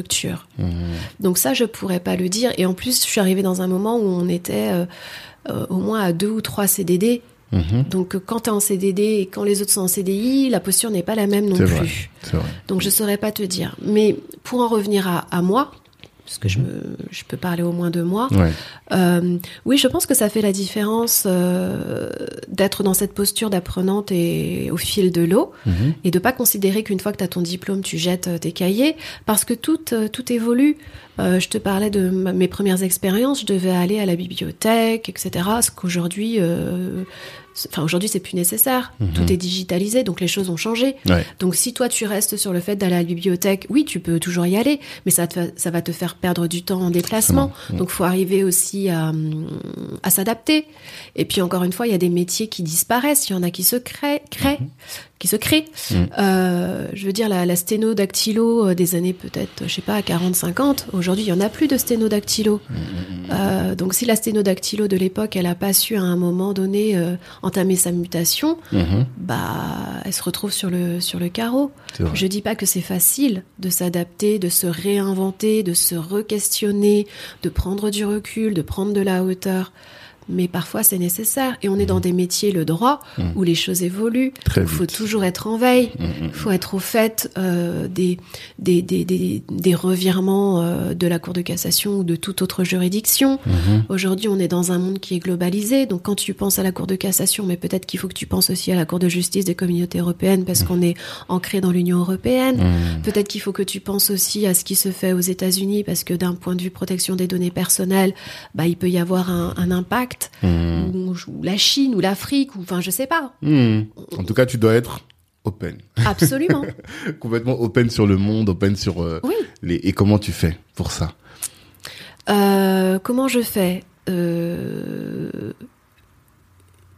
Mhm. Donc ça, je pourrais pas le dire. Et en plus, je suis arrivée dans un moment où on était euh, euh, au moins à deux ou trois CDD. Mhm. Donc euh, quand tu es en CDD et quand les autres sont en CDI, la posture n'est pas la même non plus. vrai. C'est vrai. Donc je saurais pas te dire. Mais pour en revenir à, à moi, parce que je, me, je peux parler au moins de moi, Ouais. euh, oui, je pense que ça fait la différence euh, d'être dans cette posture d'apprenante et au fil de l'eau, Mhm. et de pas considérer qu'une fois que tu as ton diplôme, tu jettes euh, tes cahiers, parce que tout, tout évolue. Euh, je te parlais de mes premières expériences, je devais aller à la bibliothèque, etc. Ce qu'aujourd'hui, euh, enfin aujourd'hui c'est plus nécessaire. Mhm. Tout est digitalisé, donc les choses ont changé. Ouais. Donc si toi tu restes sur le fait d'aller à la bibliothèque, oui, tu peux toujours y aller, mais ça, te ça va te faire perdre du temps en déplacement. Forcément. Donc faut arriver aussi à, à s'adapter. Et puis encore une fois, il y a des métiers qui disparaissent, il y en a qui se créent, créent qui se crée. Mm. Euh, je veux dire, la, la sténodactylo euh, des années peut-être, je sais pas, 40-50, aujourd'hui, il y en a plus de sténodactylo. Euh, donc si la sténodactylo de l'époque, elle a pas su à un moment donné euh, entamer sa mutation, Mhm. bah, elle se retrouve sur le, sur le carreau. Je dis pas que c'est facile de s'adapter, de se réinventer, de se re-questionner, de prendre du recul, de prendre de la hauteur. Mais parfois c'est nécessaire. Et on est dans des métiers, le droit, où les choses évoluent. Il faut toujours être en veille. Mhm. Il faut être au fait euh, des, des, des, des, des revirements euh, de la Cour de cassation ou de toute autre juridiction. Aujourd'hui, on est dans un monde qui est globalisé. Donc, quand tu penses à la Cour de cassation, mais peut-être qu'il faut que tu penses aussi à la Cour de justice des communautés européennes parce qu'on est ancré dans l'Union européenne. Peut-être qu'il faut que tu penses aussi à ce qui se fait aux États-Unis parce que d'un point de vue protection des données personnelles, bah, il peut y avoir un, un impact. Mhm. Ou, ou la Chine ou l'Afrique ou enfin, je sais pas. Mhm. En tout cas, tu dois être open. Absolument. Complètement open sur le monde, open sur euh, oui. les... Et comment tu fais pour ça? Euh, comment je fais? Euh,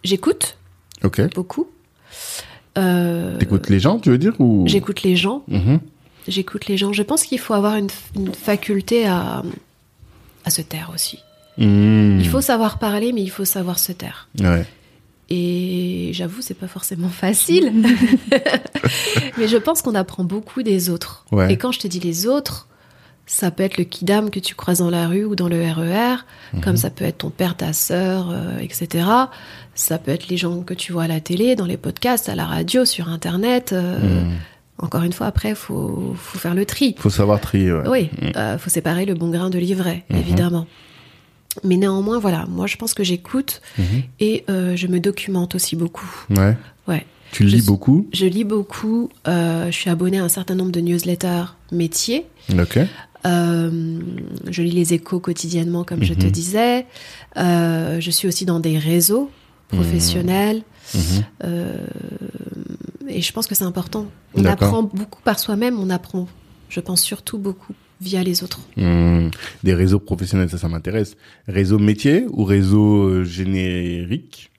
J'écoute Ok. beaucoup. T'écoutes les gens, tu veux dire ou... J'écoute les gens. Mhm. J'écoute les gens. Je pense qu'il faut avoir une, une faculté à, à se taire aussi. Mhm. Il faut savoir parler, mais il faut savoir se taire. Ouais. Et j'avoue, c'est pas forcément facile. mais je pense qu'on apprend beaucoup des autres. Ouais. Et quand je te dis les autres, ça peut être le kidam que tu croises dans la rue ou dans le RER, Mhm. comme ça peut être ton père, ta sœur, euh, etc. Ça peut être les gens que tu vois à la télé, dans les podcasts, à la radio, sur Internet. euh, Mhm. Encore une fois, après, faut, faut faire le tri. Faut savoir trier, ouais. Oui, euh, faut séparer le bon grain de l'ivraie, Mhm. évidemment. Mais néanmoins, voilà, moi je pense que j'écoute Mhm. et euh, je me documente aussi beaucoup. Ouais. Ouais. Tu lis beaucoup Je lis beaucoup, euh, je suis abonnée à un certain nombre de newsletters métiers. Ok. Euh, je lis les échos quotidiennement, comme je te Mhm. disais. Je suis aussi dans des réseaux professionnels. Mhm. Euh, et je pense que c'est important. On apprend beaucoup par soi-même, on apprend, je pense surtout beaucoup via les autres. Mhm. Des réseaux professionnels, ça, ça m'intéresse. Réseau métier ou réseau euh, générique?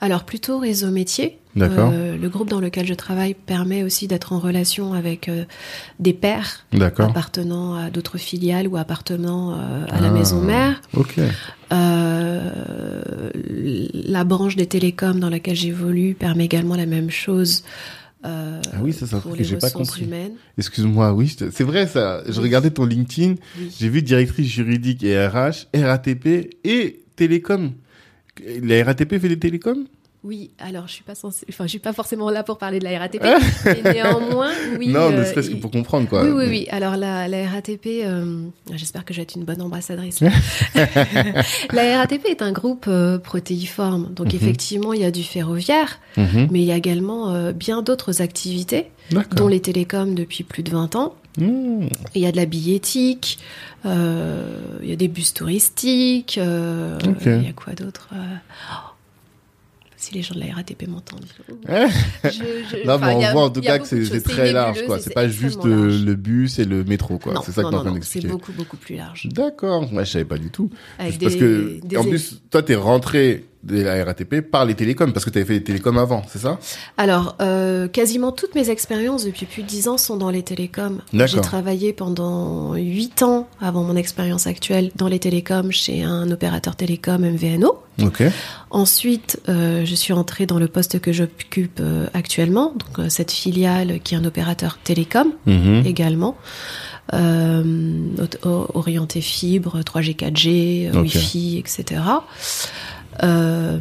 Alors plutôt réseau métier. D'accord. Euh, le groupe dans lequel je travaille permet aussi d'être en relation avec euh, des pairs appartenant à d'autres filiales ou appartenant euh, à la Ah. maison mère. Ok. Euh, la branche des télécoms dans laquelle j'évolue permet également la même chose. Euh, Ah oui, ça, c'est un pour truc que j'ai pas compris. Excuse-moi, oui, te- c'est vrai ça. Je regardais ton LinkedIn, Oui. j'ai vu directrice juridique et RH, RATP et télécom. La RATP fait des télécoms? Oui, alors je suis pas censée, enfin je suis pas forcément là pour parler de la RATP, mais néanmoins, oui. Non, ne euh, serait-ce que pour comprendre quoi. Oui, oui, oui. Alors la, la RATP, euh, j'espère que je vais être une bonne ambassadrice. la RATP est un groupe euh, protéiforme, donc Mhm. effectivement il y a du ferroviaire, Mhm. mais il y a également euh, bien d'autres activités, dont les télécoms depuis plus de 20 ans. Mmh. Il y a de la billettique, euh, il y a des bus touristiques, euh, il y a quoi d'autre Si les gens de la RATP m'entendent. Enfin, mais on voit en tout cas que c'est très large, quoi. C'est pas juste euh, le bus et le métro, quoi. C'est ça que t'es en c'est beaucoup, beaucoup plus large. D'accord, moi je savais pas du tout. Avec Parce des- que, des en plus, toi t'es rentré de la RATP par les télécoms, parce que t'avais fait les télécoms avant, c'est ça? Alors, euh, quasiment toutes mes expériences depuis plus de 10 ans sont dans les télécoms. J'ai travaillé pendant 8 ans avant mon expérience actuelle dans les télécoms chez un opérateur télécom MVNO. Ensuite, euh, je suis entrée dans le poste que j'occupe euh, actuellement, donc cette filiale qui est un opérateur télécom Mhm. également, orienté fibre, 3G, 4G, euh, Ok. Wi-Fi, etc. Euh,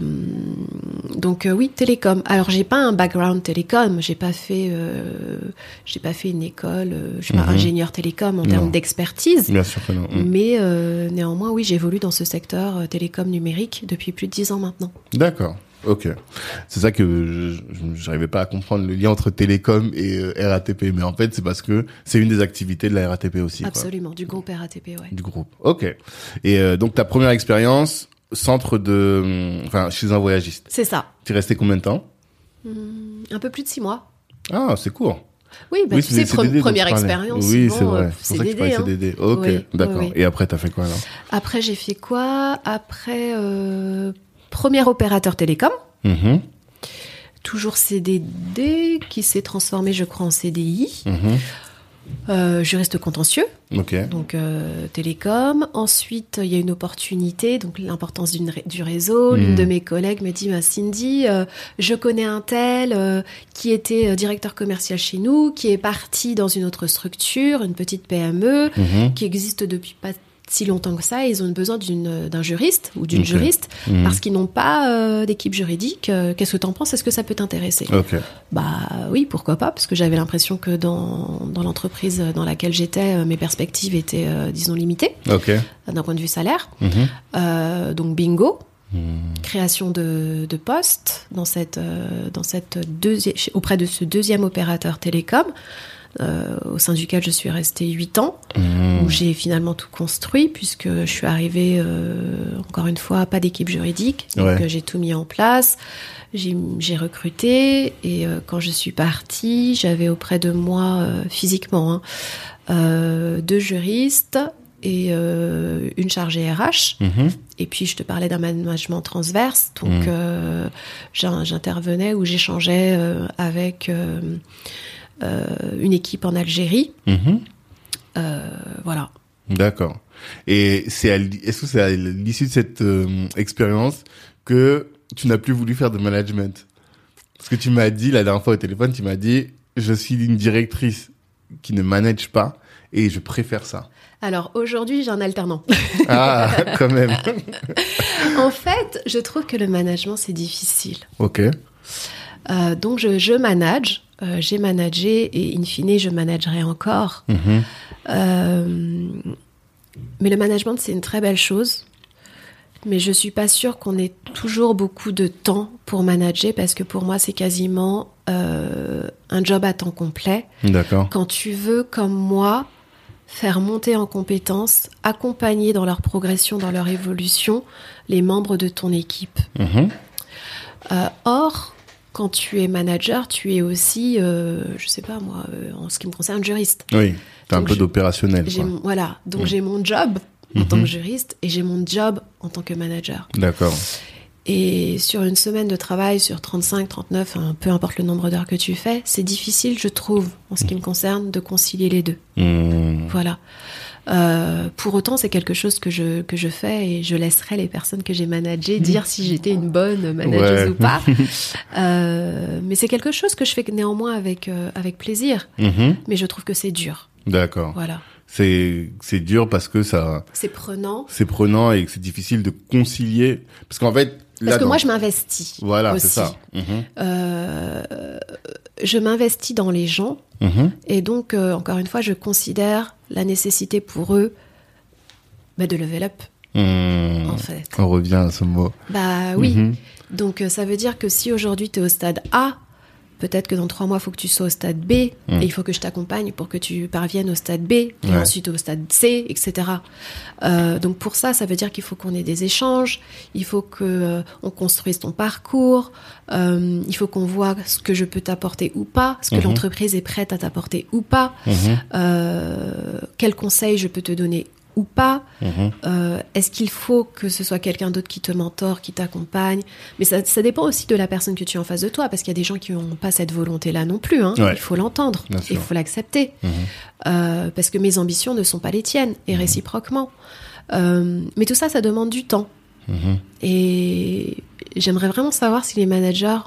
donc euh, oui, télécom. Alors j'ai pas un background télécom, j'ai pas fait, euh, j'ai pas fait une école, euh, je suis pas Mhm. ingénieur télécom en Non. termes d'expertise. Bien sûr que non. Mm. Mais euh, néanmoins, oui, j'évolue dans ce secteur télécom numérique depuis plus de 10 ans maintenant. D'accord. Ok. C'est ça que je- j'arrivais pas à comprendre le lien entre télécom et euh, RATP, mais en fait c'est parce que c'est une des activités de la RATP aussi. quoi. Absolument, du groupe RATP, ouais. du groupe. Ok. Et euh, donc ta première expérience, centre de, enfin chez un voyagiste. C'est ça. Tu es resté combien de temps Hum, un peu plus de 6 mois. Ah, c'est court. Oui, bah, oui, tu sais, CDD première expérience. Oui, c'est vrai. euh, C'est pour ça que CDD, hein. CDD. Ok, Oui, d'accord. oui. Et après, t'as fait quoi alors? Après, j'ai fait quoi? Après, euh, premier opérateur télécom. Mhm. toujours CDD qui s'est transformé, je crois, en CDI. Mhm. Euh, juriste contentieux, Ok. donc euh, télécom. Ensuite, il y a une opportunité, donc l'importance ré- du réseau. L'une Mhm. de mes collègues me dit, bah, Cindy, euh, je connais un tel euh, qui était directeur commercial chez nous, qui est parti dans une autre structure, une petite PME, Mhm. qui existe depuis pas si longtemps que ça. Ils ont besoin d'une- d'un juriste ou d'une juriste Mhm. parce qu'ils n'ont pas euh, d'équipe juridique. Euh, Qu'est-ce que tu en penses? Est-ce que ça peut t'intéresser? Bah oui, pourquoi pas Parce que j'avais l'impression que dans, dans l'entreprise dans laquelle j'étais, euh, mes perspectives étaient, euh, disons, limitées euh, d'un point de vue salaire. Mhm. Euh, donc bingo, Mhm. création de, de postes dans cette, euh, dans cette deuxième, auprès de ce deuxième opérateur télécom. Euh, au sein duquel je suis restée 8 ans, Mhm. où j'ai finalement tout construit, puisque je suis arrivée, euh, encore une fois, pas d'équipe juridique, donc Ouais. euh, j'ai tout mis en place, j'ai recruté, et euh, quand je suis partie, j'avais auprès de moi, physiquement, hein, deux juristes et une chargée RH. Mhm. Et puis, je te parlais d'un management transverse. Donc, Mm. euh, j'in- j'intervenais ou j'échangeais avec une équipe en Algérie. Mhm. Euh, voilà. D'accord. Et c'est est-ce que c'est à l'issue de cette euh, expérience que tu n'as plus voulu faire de management? Parce que tu m'as dit la dernière fois au téléphone, tu m'as dit je suis une directrice qui ne manage pas et je préfère ça. Alors, aujourd'hui, j'ai un alternant. Ah, quand même. en fait, je trouve que le management, c'est difficile. Ok. Euh, donc, je, je manage. euh, j'ai managé et in fine, je managerai encore. Mhm. Euh, mais le management, c'est une très belle chose. Mais je suis pas sûre qu'on ait toujours beaucoup de temps pour manager parce que pour moi, c'est quasiment un job à temps complet. D'accord. Quand tu veux, comme moi, faire monter en compétences, accompagner dans leur progression, dans leur évolution, les membres de ton équipe. Mhm. Euh, or, quand tu es manager, tu es aussi, euh, je sais pas moi, euh, en ce qui me concerne, juriste. Oui. T'as un Donc, peu d'opérationnel. Voilà, donc Mm. j'ai mon job en Mhm. tant que juriste et j'ai mon job en tant que manager. D'accord. Et sur une semaine de travail, sur 35, 39, hein, peu importe le nombre d'heures que tu fais, c'est difficile, je trouve, en ce qui me concerne, de concilier les deux. Mhm. Voilà. Euh, pour autant, c'est quelque chose que je, que je fais et je laisserai les personnes que j'ai managées dire si j'étais une bonne manageuse Ouais. ou pas. Euh, mais c'est quelque chose que je fais néanmoins avec, euh, avec plaisir. Mhm. Mais je trouve que c'est dur. D'accord. Voilà. C'est c'est dur parce que ça C'est prenant. c'est prenant et que c'est difficile de concilier parce qu'en fait Parce que moi, je m'investis. voilà c'est ça. Mhm. Euh, je m'investis dans les gens Mhm. et donc, euh, encore une fois, je considère la nécessité pour eux bah, de level up, Mhm. en fait. On revient à ce mot. Bah oui. Mhm. Donc, euh, ça veut dire que si aujourd'hui tu es au stade A, peut-être que dans trois mois, il faut que tu sois au stade B Mm. et il faut que je t'accompagne pour que tu parviennes au stade B et Ouais. ensuite au stade C, etc. Euh, donc, pour ça, ça veut dire qu'il faut qu'on ait des échanges, il faut que euh, on construise ton parcours, euh, il faut qu'on voit ce que je peux t'apporter ou pas, ce que Mhm. l'entreprise est prête à t'apporter ou pas, Mhm. quels conseils je peux te donner ou pas. Mhm. Euh, Est-ce qu'il faut que ce soit quelqu'un d'autre qui te mentore, qui t'accompagne? Mais ça, ça dépend aussi de la personne que tu as en face de toi, parce qu'il y a des gens qui n'ont pas cette volonté-là non plus. Hein. Ouais. Il faut l'entendre, il faut l'accepter, Mhm. Euh, parce que mes ambitions ne sont pas les tiennes, et réciproquement. Euh, mais tout ça, ça demande du temps. Mhm. Et j'aimerais vraiment savoir si les managers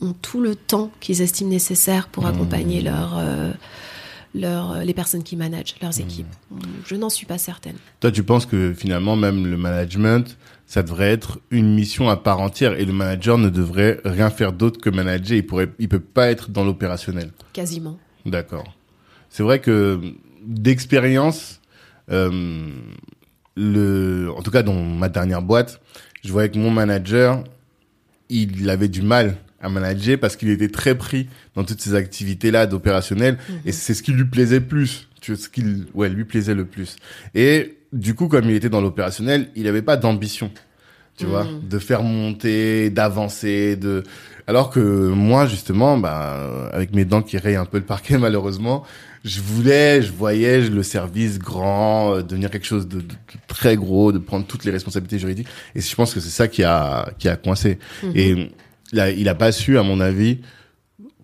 ont tout le temps qu'ils estiment nécessaire pour accompagner leur, euh, leur, les personnes qui managent, leurs équipes. Je n'en suis pas certaine. Toi, tu penses que finalement, même le management, ça devrait être une mission à part entière et le manager ne devrait rien faire d'autre que manager. Il pourrait, il peut pas être dans l'opérationnel. Quasiment. D'accord. C'est vrai que d'expérience, euh, le, en tout cas dans ma dernière boîte, je voyais que mon manager, il avait du mal à manager parce qu'il était très pris dans toutes ces activités-là d'opérationnel et c'est ce qui lui plaisait plus. Tu vois, ce qui, ouais, lui plaisait le plus. Et du coup, comme il était dans l'opérationnel, il avait pas d'ambition. Tu vois, de faire monter, d'avancer, de, alors que moi, justement, bah, avec mes dents qui rayent un peu le parquet, malheureusement, je voulais, je voyais le service grand, euh, devenir quelque chose de, de- de très gros, de prendre toutes les responsabilités juridiques. Et je pense que c'est ça qui a, qui a coincé. Et il a, il a pas su, à mon avis,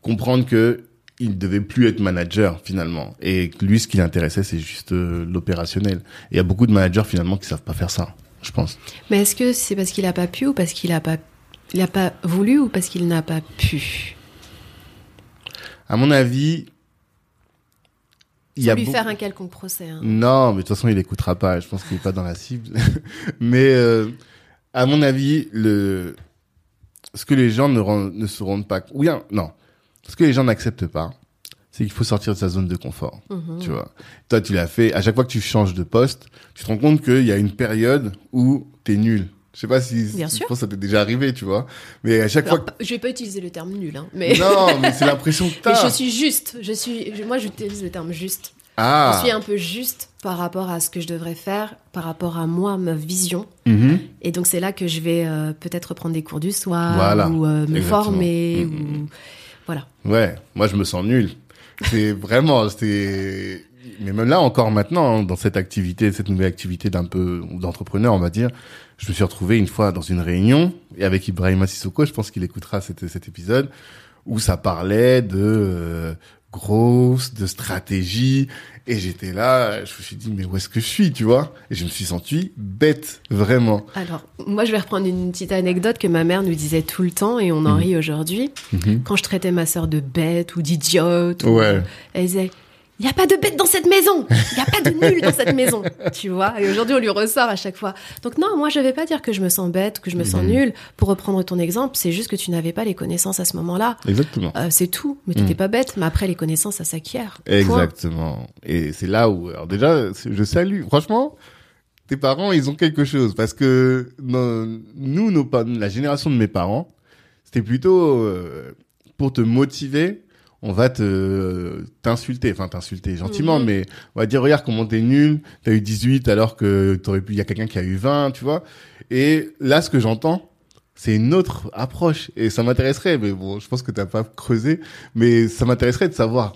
comprendre que il devait plus être manager finalement. Et que lui, ce qui l'intéressait, c'est juste euh, l'opérationnel. Et il y a beaucoup de managers finalement qui savent pas faire ça, je pense. Mais est-ce que c'est parce qu'il a pas pu ou parce qu'il a pas, il a pas voulu ou parce qu'il n'a pas pu? À mon avis, il y a lui faire un quelconque procès. hein. Non, mais de toute façon, il écoutera pas. Je pense qu'il est pas dans la cible. mais euh, à mon avis, le ce que les gens ne, ren- ne se rendent pas, ou bien non, ce que les gens n'acceptent pas, c'est qu'il faut sortir de sa zone de confort. Mhm. Tu vois. Toi, tu l'as fait. À chaque fois que tu changes de poste, tu te rends compte qu'il y a une période où t'es nul. Je sais pas si, Bien je pense que ça t'est déjà arrivé, tu vois. Mais à chaque Alors, fois je vais pas utiliser le terme nul, hein, mais. Non, mais c'est l'impression que mais t'as. je suis juste. Je suis, je- moi, j'utilise le terme juste. Ah. Je suis un peu juste par rapport à ce que je devrais faire, par rapport à moi, ma vision. Mhm. Et donc c'est là que je vais euh, peut-être reprendre des cours du soir Voilà, ou euh, me exactement. former Mhm. ou voilà. Ouais, moi je me sens nul. C'est vraiment, c'est. Mais même là encore maintenant, hein, dans cette activité, cette nouvelle activité d'un peu d'entrepreneur, on va dire, je me suis retrouvé une fois dans une réunion et avec Ibrahima Sissoko, je pense qu'il écoutera cet, cet épisode où ça parlait de euh, grosse, de stratégie et j'étais là, je me suis dit mais où est-ce que je suis, tu vois? Et je me suis senti bête, vraiment. Alors moi je vais reprendre une petite anecdote que ma mère nous disait tout le temps et on en Mhm. rit aujourd'hui. Mhm. Quand je traitais ma sœur de bête ou d'idiote, ou- Ouais. elle disait il y a pas de bête dans cette maison, il y a pas de nul dans cette maison, tu vois? Et aujourd'hui on lui ressort à chaque fois. Donc non, moi je vais pas dire que je me sens bête, que je me sens Mhm. nulle. Pour reprendre ton exemple, c'est juste que tu n'avais pas les connaissances à ce moment-là. Exactement. Euh, c'est tout. Mais tu Mhm. n'étais pas bête. Mais après les connaissances ça s'acquiert. Exactement. Et c'est là où, alors déjà, je salue. Franchement, tes parents, ils ont quelque chose parce que non, nous, nos, la génération de mes parents, c'était plutôt euh, pour te motiver. On va te t'insulter, enfin t'insulter gentiment, Mhm. mais on va dire regarde comment t'es nul, t'as eu 18 alors que t'aurais pu, il y a quelqu'un qui a eu 20, tu vois. Et là, ce que j'entends, c'est une autre approche et ça m'intéresserait, mais bon, je pense que t'as pas creusé, mais ça m'intéresserait de savoir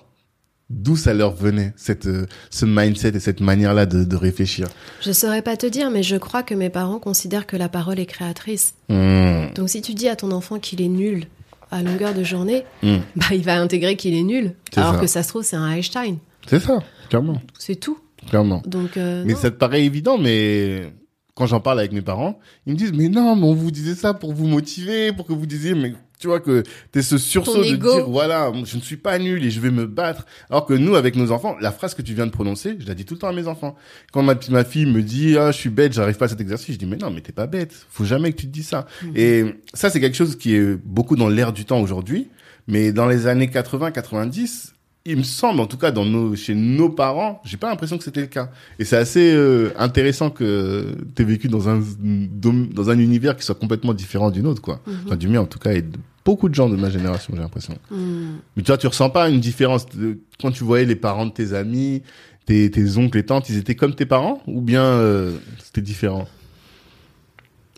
d'où ça leur venait cette euh, ce mindset et cette manière là de, de réfléchir Je saurais pas te dire, mais je crois que mes parents considèrent que la parole est créatrice. Mmh, Donc si tu dis à ton enfant qu'il est nul à longueur de journée, mmh. bah il va intégrer qu'il est nul. Alors ça. que ça se trouve c'est un Einstein. c'est ça clairement C'est tout. clairement Donc euh, mais non. ça te paraît évident mais quand j'en parle avec mes parents ils me disent mais non mais on vous disait ça pour vous motiver pour que vous disiez mais tu vois que t'es ce sursaut de dire voilà je ne suis pas nul et je vais me battre. Alors que nous avec nos enfants la phrase que tu viens de prononcer je la dis tout le temps à mes enfants. Quand ma, ma fille me dit ah je suis bête j'arrive pas à cet exercice je dis mais non mais t'es pas bête. Faut jamais que tu te dises ça. Mhm. et ça c'est quelque chose qui est beaucoup dans l'air du temps aujourd'hui. Mais dans les années 80 90 il me semble, en tout cas, dans nos, chez nos parents, j'ai pas l'impression que c'était le cas. Et c'est assez euh, intéressant que tu vécu dans un, dans un univers qui soit complètement différent du nôtre, quoi. Mhm. Enfin, du mien, en tout cas, et de beaucoup de gens de ma génération, j'ai l'impression. Hmm. Mais tu vois, tu ressens pas une différence de, quand tu voyais les parents de tes amis, tes, tes oncles et tantes, ils étaient comme tes parents ou bien euh, c'était différent?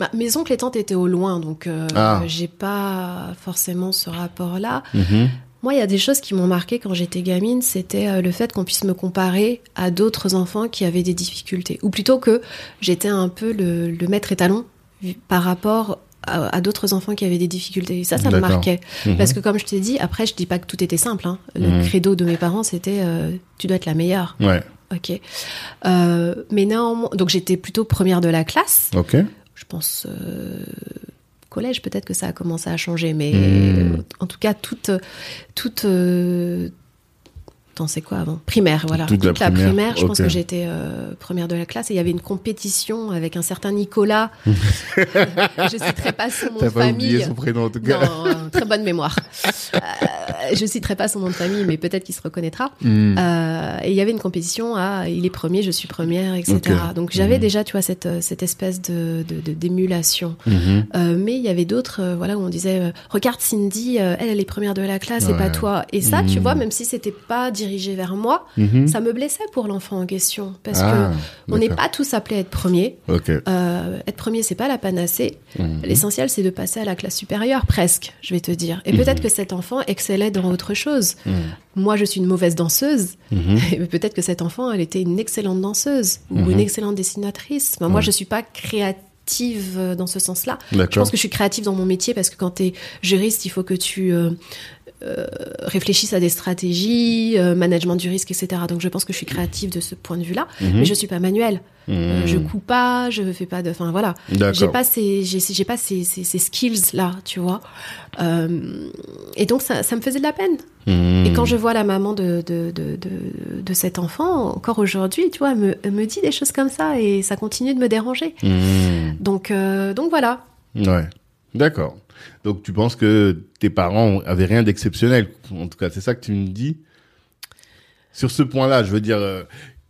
Bah, mes oncles et tantes étaient au loin, donc euh, Ah. j'ai pas forcément ce rapport-là. Mhm. Moi, il y a des choses qui m'ont marqué quand j'étais gamine, c'était euh, le fait qu'on puisse me comparer à d'autres enfants qui avaient des difficultés. Ou plutôt que j'étais un peu le, le maître étalon par rapport à, à d'autres enfants qui avaient des difficultés. Et ça, ça me marquait. Mhm. Parce que comme je t'ai dit, après, je dis pas que tout était simple. Hein. Le Mhm. credo de mes parents, c'était euh, tu dois être la meilleure. Ouais, Ok. Euh, mais néanmoins, donc j'étais plutôt première de la classe. ok. Je pense euh, collège, peut-être que ça a commencé à changer, mais Hmm. en tout cas, toute, toute, euh, attends, c'est quoi avant? Primaire, voilà. Toute la primaire, je pense que j'étais euh, première de la classe et il y avait une compétition avec un certain Nicolas. je citerai pas son nom de T'as pas oublié famille. son prénom en tout cas. Non, euh, très bonne mémoire. Euh, je citerai pas son nom de famille, mais peut-être qu'il se reconnaîtra. Mhm. Euh, et il y avait une compétition à il est premier, je suis première, etc. Donc j'avais Mhm. déjà, tu vois, cette, cette espèce de, d'émulation. Euh, mais il y avait d'autres, voilà, où on disait, regarde Cindy, elle, elle est première de la classe, et Ouais. pas toi. Et ça, tu vois, même si c'était pas dirigé vers moi, Mhm. ça me blessait pour l'enfant en question, parce Ah, que on n'est pas tous appelés à être premier. Euh, être premier, c'est pas la panacée. Mhm. L'essentiel, c'est de passer à la classe supérieure, presque, je vais te dire. Et Mhm. peut-être que cet enfant excellait dans autre chose. Mhm. Moi, je suis une mauvaise danseuse. Mhm. Et peut-être que cet enfant, elle était une excellente danseuse ou Mhm. une excellente dessinatrice. Ben, Moi, je suis pas créative euh, dans ce sens-là. Je pense que je suis créative dans mon métier parce que quand tu es juriste, il faut que tu euh, euh, réfléchisses à des stratégies, euh, management du risque, etc. Donc je pense que je suis créative de ce point de vue-là, Mhm. mais je suis pas manuelle. Euh, Mhm. je couds pas, je fais pas de, enfin voilà. J'ai pas ces, j'ai, pas ces, ces, ces skills là, tu vois. Euh, et donc ça, ça me faisait de la peine. Mhm. Et quand je vois la maman de, de, de, de, de cet enfant, encore aujourd'hui, tu vois, elle me, me dit des choses comme ça et ça continue de me déranger. Donc, donc voilà. Ouais. D'accord. Donc tu penses que tes parents avaient rien d'exceptionnel? En tout cas, c'est ça que tu me dis. Sur ce point-là, je veux dire, euh,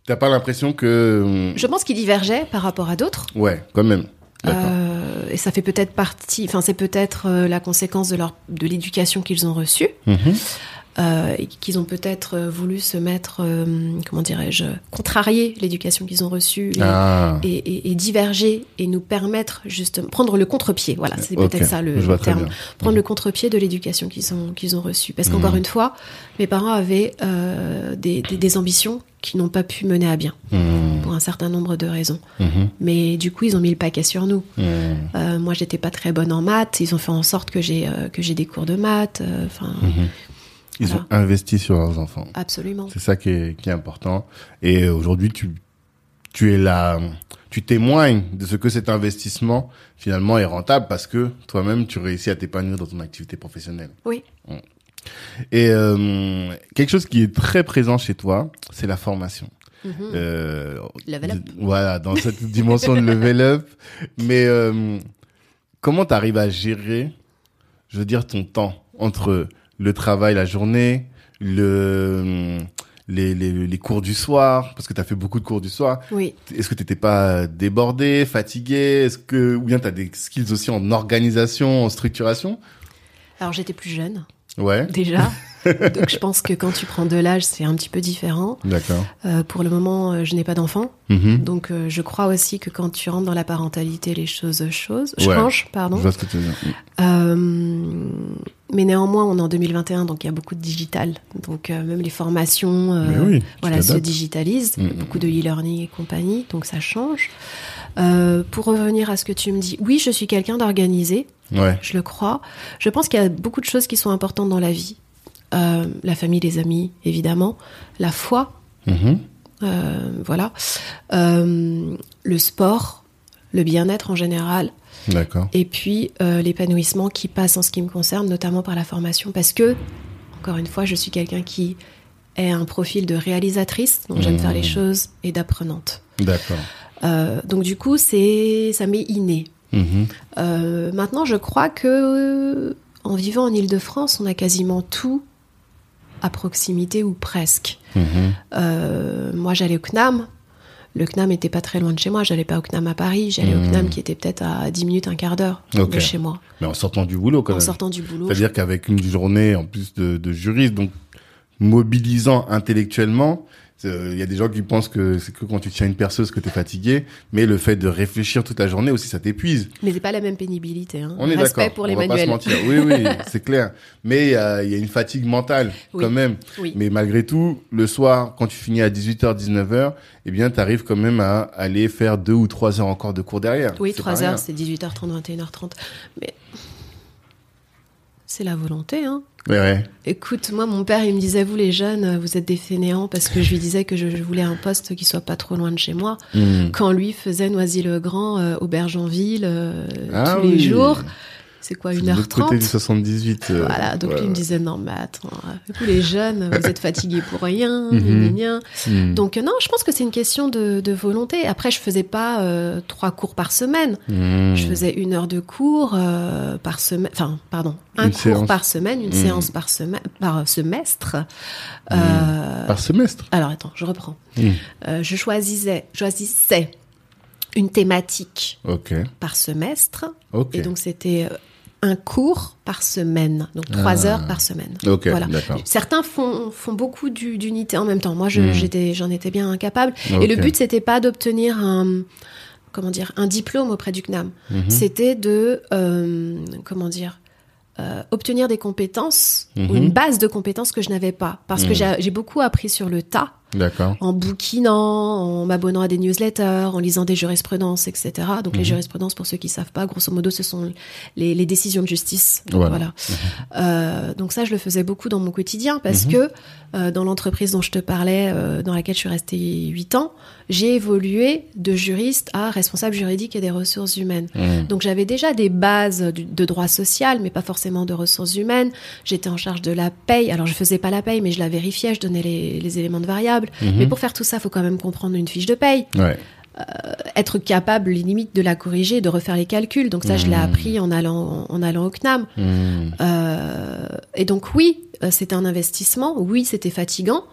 t'as pas l'impression que... Je pense qu'ils divergeaient par rapport à d'autres. Ouais, quand même. Euh, et ça fait peut-être partie, enfin c'est peut-être euh, la conséquence de leur de l'éducation qu'ils ont reçue, Mhm. Euh, et qu'ils ont peut-être euh, voulu se mettre, euh, comment dirais-je, contrarier l'éducation qu'ils ont reçue et, Ah. et, et- et diverger et nous permettre justement prendre le contre-pied. Voilà, c'est peut-être ça le, terme. Prendre le contre-pied de l'éducation qu'ils ont qu'ils ont reçue. Parce Mhm. qu'encore une fois, mes parents avaient euh, des, des, des ambitions qui n'ont pas pu mener à bien Mhm. pour un certain nombre de raisons. Mhm. Mais du coup, ils ont mis le paquet sur nous. Euh, moi, j'étais pas très bonne en maths. Ils ont fait en sorte que j'ai que j'ai des cours de maths. Enfin, Mhm. Ils Voilà. ont investi sur leurs enfants. absolument. C'est ça qui est, qui est important. Et aujourd'hui, tu, tu es là, tu témoignes de ce que cet investissement finalement est rentable parce que toi-même, tu réussis à t'épanouir dans ton activité professionnelle. Oui. Et euh, quelque chose qui est très présent chez toi, c'est la formation. Mhm. Euh, Level up. Voilà, dans cette dimension de level up. Mais euh, comment tu arrives à gérer, je veux dire, ton temps entre le travail la journée, le les, les, les cours du soir, parce que tu as fait beaucoup de cours du soir. Oui. Est-ce que tu n'étais pas débordé, fatigué? Est-ce que ou bien tu as des skills aussi en organisation, en structuration? Alors, j'étais plus jeune Ouais, déjà. Donc, je pense que quand tu prends de l'âge, c'est un petit peu différent. d'accord. Euh, pour le moment, euh, je n'ai pas d'enfant. Mhm. Donc, euh, je crois aussi que quand tu rentres dans la parentalité, les choses Ouais. changent. Je Pardon. vois ce que tu veux dire. Euh, mais néanmoins, on est en 2021, donc il y a beaucoup de digital. Donc même les formations, oui, voilà, se digitalisent. Mm, beaucoup de e-learning et compagnie, donc ça change. Pour revenir à ce que tu me dis, oui, je suis quelqu'un d'organisé, Ouais. je le crois. Je pense qu'il y a beaucoup de choses qui sont importantes dans la vie. Euh, la famille, les amis, évidemment. La foi, Mhm. euh, voilà. Euh, le sport, le bien-être en général. D'accord. Et puis l'épanouissement qui passe en ce qui me concerne, notamment par la formation, parce que, encore une fois, je suis quelqu'un qui est un profil de réalisatrice, donc j'aime Mmh. faire les choses, et d'apprenante. D'accord. Donc du coup, c'est ça m'est inné. Mhm. Euh, maintenant, je crois que euh, en vivant en Île-de-France, on a quasiment tout à proximité ou presque. Mhm. Euh, moi, j'allais au CNAM. Le CNAM était pas très loin de chez moi. J'allais pas au CNAM à Paris. J'allais Mhm. au CNAM qui était peut-être à 10 minutes, un quart d'heure Ok. de chez moi. Mais en sortant du boulot, quand En même. sortant du boulot. C'est-à-dire qu'avec une journée en plus de, de juriste, donc mobilisant intellectuellement, il y a des gens qui pensent que c'est que quand tu tiens une perceuse que tu es fatigué, mais le fait de réfléchir toute la journée aussi, ça t'épuise. Mais c'est pas la même pénibilité. Hein. On est d'accord. pour on les va pas se mentir. Oui, oui, c'est clair. Mais il y a, il y a une fatigue mentale Oui. quand même. Oui. Mais malgré tout, le soir, quand tu finis à 18h, 19h, eh bien, tu arrives quand même à aller faire deux ou trois heures encore de cours derrière. Oui, 3 heures, c'est 18h30, 21h30. Mais c'est la volonté. Hein. Ouais. Écoute, moi, mon père, il me disait, vous les jeunes, vous êtes des fainéants parce que je lui disais que je, je voulais un poste qui soit pas trop loin de chez moi. Hmm. Quand lui faisait Noisy-le-Grand, euh, Aubergenville, euh, Ah tous les jours, c'est quoi, C'est de l'autre côté du 1h30 78. euh, Voilà, donc ouais, lui me disait, non, mais attends, euh, vous les jeunes, vous êtes fatigués pour rien, Mhm. gna. Hmm. Donc euh, non, je pense que c'est une question de, de volonté. Après, je faisais pas euh, trois cours par semaine. Hmm. Je faisais une heure de cours euh, par semaine. Enfin, pardon, un Une cours séance. par semaine, une Mhm. séance par semaine, par semestre. Euh, Par semestre. alors attends, je reprends. Je choisissais, choisissais une thématique par semestre, et donc c'était un cours par semaine, donc trois Ah. heures par semaine. Voilà. Certains font, font beaucoup du- d'unités en même temps. Moi, je- Hmm. j'étais, j'en étais bien incapable. Et le but, c'était pas d'obtenir un, comment dire, un diplôme auprès du CNAM. Mhm. C'était de, euh, comment dire, euh, obtenir des compétences ou Mhm. une base de compétences que je n'avais pas. Parce que j'ai j'ai beaucoup appris sur le tas. D'accord. En bouquinant, en m'abonnant à des newsletters, en lisant des jurisprudences, etc. Donc les Mhm. jurisprudences, pour ceux qui savent pas, grosso modo, ce sont les, les décisions de justice. Voilà. Voilà. Mhm. Euh, donc ça, je le faisais beaucoup dans mon quotidien parce Mhm. que euh, dans l'entreprise dont je te parlais, euh, dans laquelle je suis restée huit ans, j'ai évolué de juriste à responsable juridique et des ressources humaines. Donc j'avais déjà des bases du- de droit social, mais pas forcément de ressources humaines. J'étais en charge de la paye. Alors je faisais pas la paye, mais je la vérifiais, je donnais les, les éléments de Mhm. Mais pour faire tout ça, faut quand même comprendre une fiche de paye, Ouais. être capable, les limites, de la corriger, de refaire les calculs. Donc ça, je l'ai Mhm. appris en allant, en allant au CNAM. Mhm. Euh, et donc oui, euh, c'était un investissement. Oui, c'était fatigant.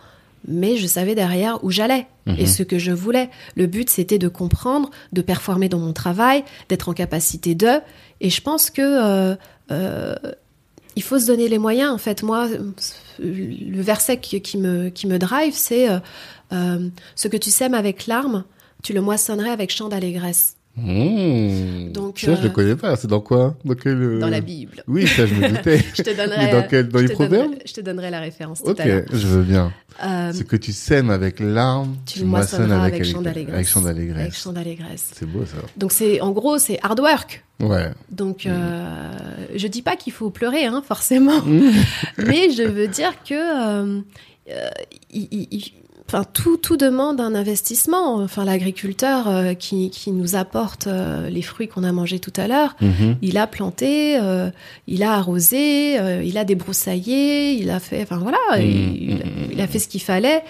Mais je savais derrière où j'allais et ce que je voulais. Le but, c'était de comprendre, de performer dans mon travail, d'être en capacité de. Et je pense que euh, euh, il faut se donner les moyens. En fait, moi, le verset qui, me, qui me drive, c'est euh, euh, ce que tu sèmes avec larmes, tu le moissonnerais avec chant d'allégresse. Mhm. Donc, ça, je euh, le connais pas. C'est dans quoi? Dans quel euh, Dans la Bible. Oui, ça, je me doutais. Je te donnerai. Mais dans quel- dans je les proverbes donnerai- Je te donnerai la référence tout ok, à je veux bien. Euh, Ce que tu sèmes avec larmes, tu le moissonneras avec. Avec chant Avec d'allégresse. d'allégresse. C'est beau ça. Donc c'est, en gros, c'est hard work. Ouais. Donc, Mm. euh, je dis pas qu'il faut pleurer, hein, forcément, mais je veux dire que euh, euh, il- enfin, tout, tout demande un investissement. Enfin, l'agriculteur euh, qui, qui nous apporte euh, les fruits qu'on a mangés tout à l'heure, Mhm. il a planté, euh, il a arrosé, il a débroussaillé, il a fait, enfin voilà, Mm, il, il a fait ce qu'il fallait.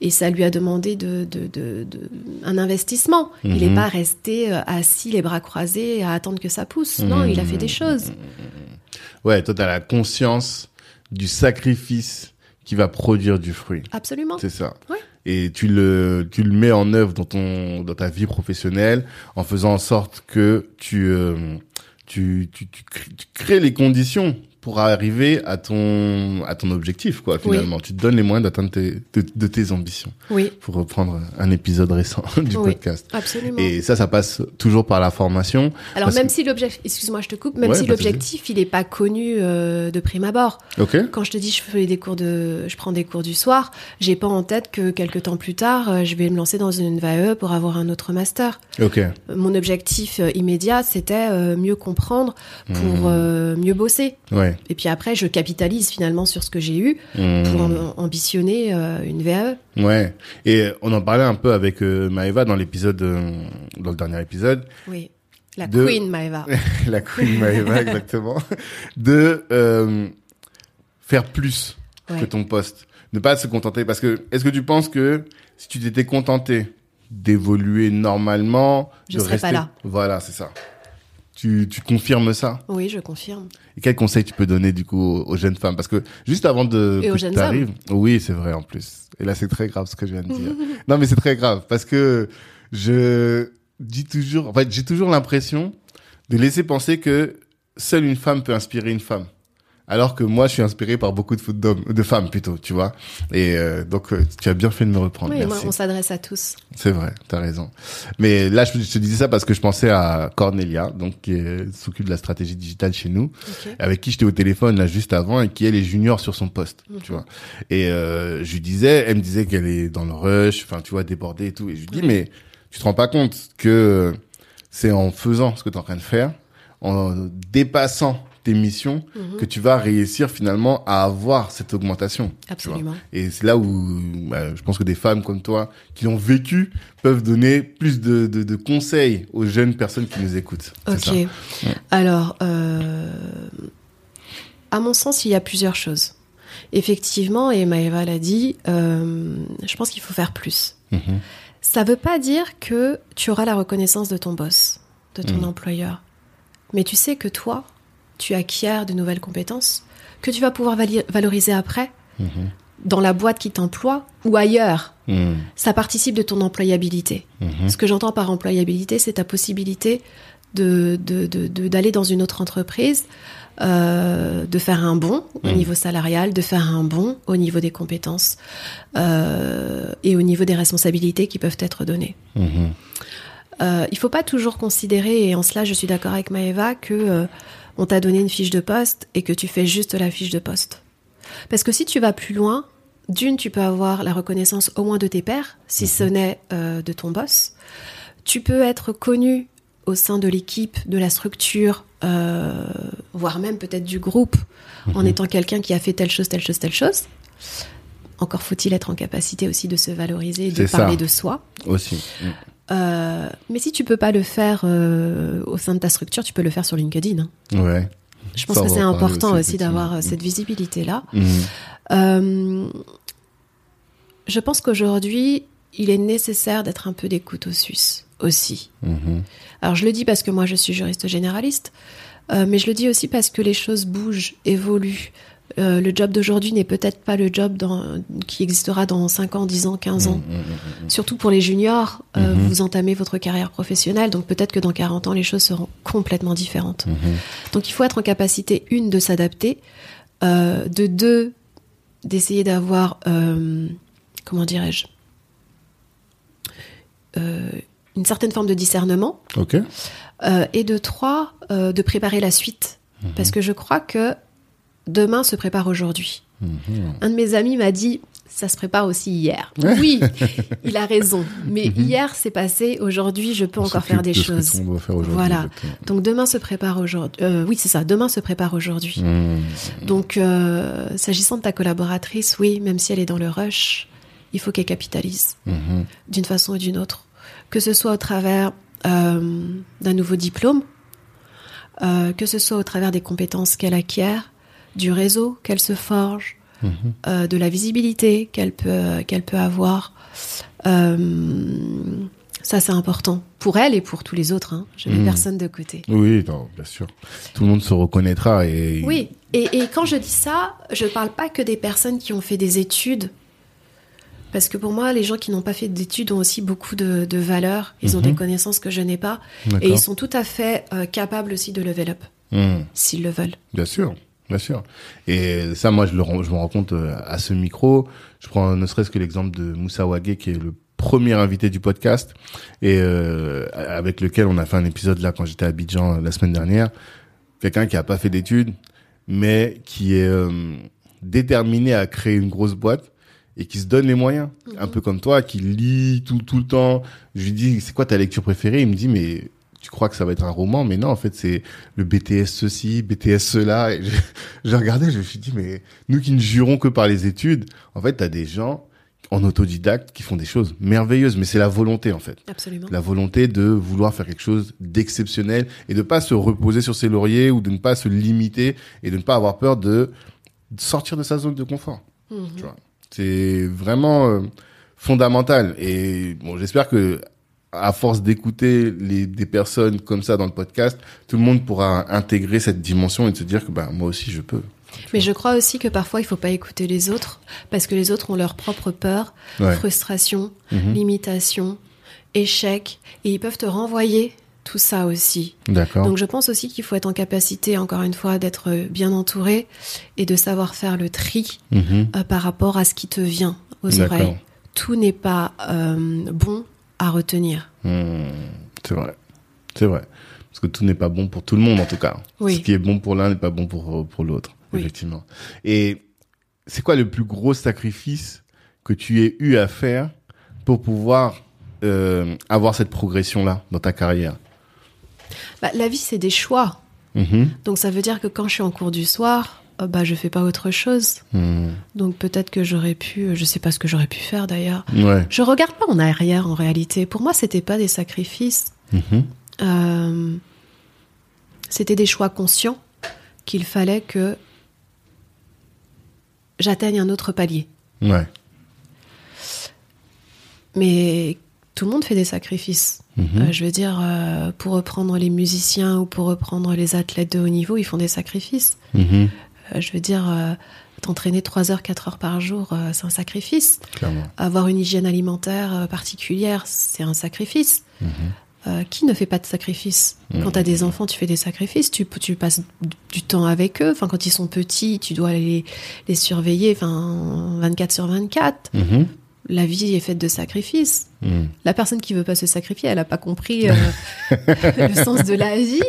Et ça lui a demandé de, de, de- de- un investissement. Il n'est Mhm. pas resté assis, les bras croisés, à attendre que ça pousse. Non, il a fait des choses. Ouais, toi, t'as la conscience du sacrifice qui va produire du fruit. Absolument. C'est ça. Ouais. Et tu le, tu le mets en œuvre dans ton, dans ta vie professionnelle en faisant en sorte que tu, euh, tu, tu, tu, crées, tu crées les conditions pour arriver à ton, à ton objectif, quoi, finalement. Tu te donnes les moyens d'atteindre tes, de, de tes ambitions. Oui, Pour reprendre un épisode récent du Oui. podcast. absolument. Et ça, ça passe toujours par la formation. Alors même que- si l'objectif, excuse-moi, je te coupe, même Ouais, si l'objectif il n'est pas connu euh, de prime abord. Ok. Quand je te dis je fais des cours de, je prends des cours du soir, j'ai pas en tête que quelques temps plus tard, euh, je vais me lancer dans une VAE pour avoir un autre master. Ok. Euh, Mon objectif immédiat, c'était euh, mieux comprendre pour Mmh. euh, mieux bosser. Ouais. Et puis après, je capitalise finalement sur ce que j'ai eu Mmh. pour am- ambitionner euh, une VAE. Ouais. Et on en parlait un peu avec euh, Maëva dans l'épisode, euh, dans le dernier épisode, Oui. La De- Queen Maeva. la Queen Maëva exactement, de euh, faire plus que ton poste, ne pas se contenter. Parce que est-ce que tu penses que si tu t'étais contenté d'évoluer normalement, Je de serais rester, pas là. voilà, c'est ça. Tu, tu confirmes ça Oui, je confirme. Et quel conseil tu peux donner du coup aux, aux jeunes femmes? Parce que juste avant de Et que aux jeunes oui, c'est vrai en plus. Et là, c'est très grave ce que je viens de dire. non, mais c'est très grave parce que je dis toujours, en fait, j'ai toujours l'impression de laisser penser que seule une femme peut inspirer une femme. Alors que moi, je suis inspiré par beaucoup de, d'hommes, de femmes plutôt, tu vois. Et euh, donc, euh, tu as bien fait de me reprendre. Oui, moi, on s'adresse à tous. C'est vrai, t'as raison. Mais là, je, te disais ça parce que je pensais à Cornelia, donc qui s'occupe de la stratégie digitale chez nous, avec qui j'étais au téléphone là juste avant et qui elle est junior sur son poste, tu vois. Et euh, je lui disais, elle me disait qu'elle est dans le rush, enfin tu vois débordée et tout. Et je lui dis mais tu te rends pas compte que c'est en faisant ce que tu es en train de faire, en dépassant tes missions, Mhm. que tu vas réussir finalement à avoir cette augmentation. Absolument. Et c'est là où bah, je pense que des femmes comme toi qui l'ont vécu peuvent donner plus de, de, de conseils aux jeunes personnes qui nous écoutent. Ça. Ok. Alors, euh, à mon sens, il y a plusieurs choses. Effectivement, et Maëva l'a dit, euh, je pense qu'il faut faire plus. Mhm. Ça veut pas dire que tu auras la reconnaissance de ton boss, de ton Mhm. employeur. Mais tu sais que toi, tu acquiers de nouvelles compétences que tu vas pouvoir valoriser après Mhm. dans la boîte qui t'emploie ou ailleurs. Mhm. Ça participe de ton employabilité. Mhm. Ce que j'entends par employabilité, c'est ta possibilité de, de- de- de- d'aller dans une autre entreprise, euh, de faire un bond au niveau salarial, de faire un bond au niveau des compétences euh, et au niveau des responsabilités qui peuvent être données. Euh, il faut pas toujours considérer, et en cela je suis d'accord avec Maëva, que on t'a donné une fiche de poste et que tu fais juste la fiche de poste. Parce que si tu vas plus loin, d'une, tu peux avoir la reconnaissance au moins de tes pairs, si ce n'est euh, de ton boss. Tu peux être connu au sein de l'équipe, de la structure, euh, voire même peut-être du groupe, en étant quelqu'un qui a fait telle chose, telle chose, telle chose. Encore faut-il être en capacité aussi de se valoriser et de ça. parler de soi. Aussi. Mm. Euh, mais si tu peux pas le faire euh, au sein de ta structure, tu peux le faire sur LinkedIn. hein. Ouais. Je pense Ça, que c'est important aussi, aussi, d'avoir euh, cette visibilité-là. Mhm. Euh, je pense qu'aujourd'hui, il est nécessaire d'être un peu des couteaux suisses aussi. Mhm. Alors je le dis parce que moi je suis juriste généraliste, mais je le dis aussi parce que les choses bougent, évoluent. Euh, le job d'aujourd'hui n'est peut-être pas le job dans- qui existera dans 5 ans, 10 ans, 15 ans. Surtout pour les juniors, euh, Mhm. vous entamez votre carrière professionnelle, donc peut-être que dans 40 ans, les choses seront complètement différentes. Mhm. Donc il faut être en capacité, une, de s'adapter, euh, de deux, d'essayer d'avoir, comment dirais-je, une certaine forme de discernement, et de trois, de préparer la suite. Parce que je crois que demain se prépare aujourd'hui. Mhm. Un de mes amis m'a dit, ça se prépare aussi hier. Oui, il a raison. Mais hier c'est passé, aujourd'hui je peux On encore faire des de ce choses. on doit faire Voilà. Donc demain se prépare aujourd'hui. Euh, oui, c'est ça. Demain se prépare aujourd'hui. Mhm. Donc, euh, s'agissant de ta collaboratrice, oui, même si elle est dans le rush, il faut qu'elle capitalise Mhm. d'une façon ou d'une autre. Que ce soit au travers euh, d'un nouveau diplôme, que ce soit au travers des compétences qu'elle acquiert, du réseau qu'elle se forge, Mhm. euh, de la visibilité qu'elle peut, qu'elle peut avoir. Euh, ça, c'est important pour elle et pour tous les autres. Hein. Je mets Mhm. personne de côté. Oui, non, bien sûr. Tout le monde se reconnaîtra et. Oui, et, et quand je dis ça, je parle pas que des personnes qui ont fait des études. Parce que pour moi, les gens qui n'ont pas fait d'études ont aussi beaucoup de, de valeur. Ils ont Mhm. des connaissances que je n'ai pas. Et ils sont tout à fait euh, capables aussi de level up, s'ils le veulent. Bien sûr, bien sûr. Et ça, moi, je, le, je me rends compte euh, à ce micro. Je prends ne serait-ce que l'exemple de Moussa Wagé, qui est le premier invité du podcast et euh, avec lequel on a fait un épisode là quand j'étais à Abidjan euh, la semaine dernière. Quelqu'un qui a pas fait d'études, mais qui est euh, déterminé à créer une grosse boîte et qui se donne les moyens. Un peu comme toi, qui lit tout, tout le temps. Je lui dis, c'est quoi ta lecture préférée? Il me dit, mais tu crois que ça va être un roman Mais non, en fait, c'est le BTS ceci, BTS cela. Et je- j'ai regardé, je me suis dit, mais nous qui ne jurons que par les études, en fait, t'as des gens en autodidacte qui font des choses merveilleuses, mais c'est la volonté, en fait. Absolument. La volonté de vouloir faire quelque chose d'exceptionnel et de pas se reposer sur ses lauriers ou de ne pas se limiter et de ne pas avoir peur de sortir de sa zone de confort. Mhm. Tu vois. C'est vraiment euh, fondamental. Et bon, j'espère que à force d'écouter les des personnes comme ça dans le podcast, tout le monde pourra intégrer cette dimension et de se dire que bah moi aussi je peux. Mais je crois aussi que parfois, il faut pas écouter les autres, parce que les autres ont leur propre peur, Ouais. frustration, Mhm. limitation, échec, et ils peuvent te renvoyer tout ça aussi. D'accord. Donc je pense aussi qu'il faut être en capacité, encore une fois, d'être bien entouré et de savoir faire le tri Mhm. euh, par rapport à ce qui te vient aux oreilles. Tout n'est pas euh, bon à retenir. Hmm, c'est vrai. C'est vrai. Parce que tout n'est pas bon pour tout le monde, en tout cas. Oui. Ce qui est bon pour l'un n'est pas bon pour, pour l'autre, Oui. effectivement. Et c'est quoi le plus gros sacrifice que tu aies eu à faire pour pouvoir euh, avoir cette progression-là dans ta carrière? Bah, la vie, c'est des choix. Mhm. Donc ça veut dire que quand je suis en cours du soir, euh, bah, je fais pas autre chose. Hmm. Donc peut-être que j'aurais pu, euh, je sais pas ce que j'aurais pu faire d'ailleurs. Ouais. Je regarde pas en arrière en réalité. Pour moi, c'était pas des sacrifices. Mhm. Euh, c'était des choix conscients qu'il fallait que j'atteigne un autre palier. Ouais. Mais tout le monde fait des sacrifices. Mhm. Euh, je veux dire, euh, pour reprendre les musiciens ou pour reprendre les athlètes de haut niveau, ils font des sacrifices. Mhm. Euh, je veux dire, euh, t'entraîner 3 heures, 4 heures par jour, euh, c'est un sacrifice. Clairement. Avoir une hygiène alimentaire particulière, c'est un sacrifice. Mhm. Euh, qui ne fait pas de sacrifice Mhm. Quand tu as des enfants, tu fais des sacrifices, tu, tu passes du temps avec eux. Enfin, quand ils sont petits, tu dois les, les surveiller enfin, 24 sur 24. Mhm. La vie est faite de sacrifices. Hmm. La personne qui veut pas se sacrifier, elle n'a pas compris euh, le sens de la vie.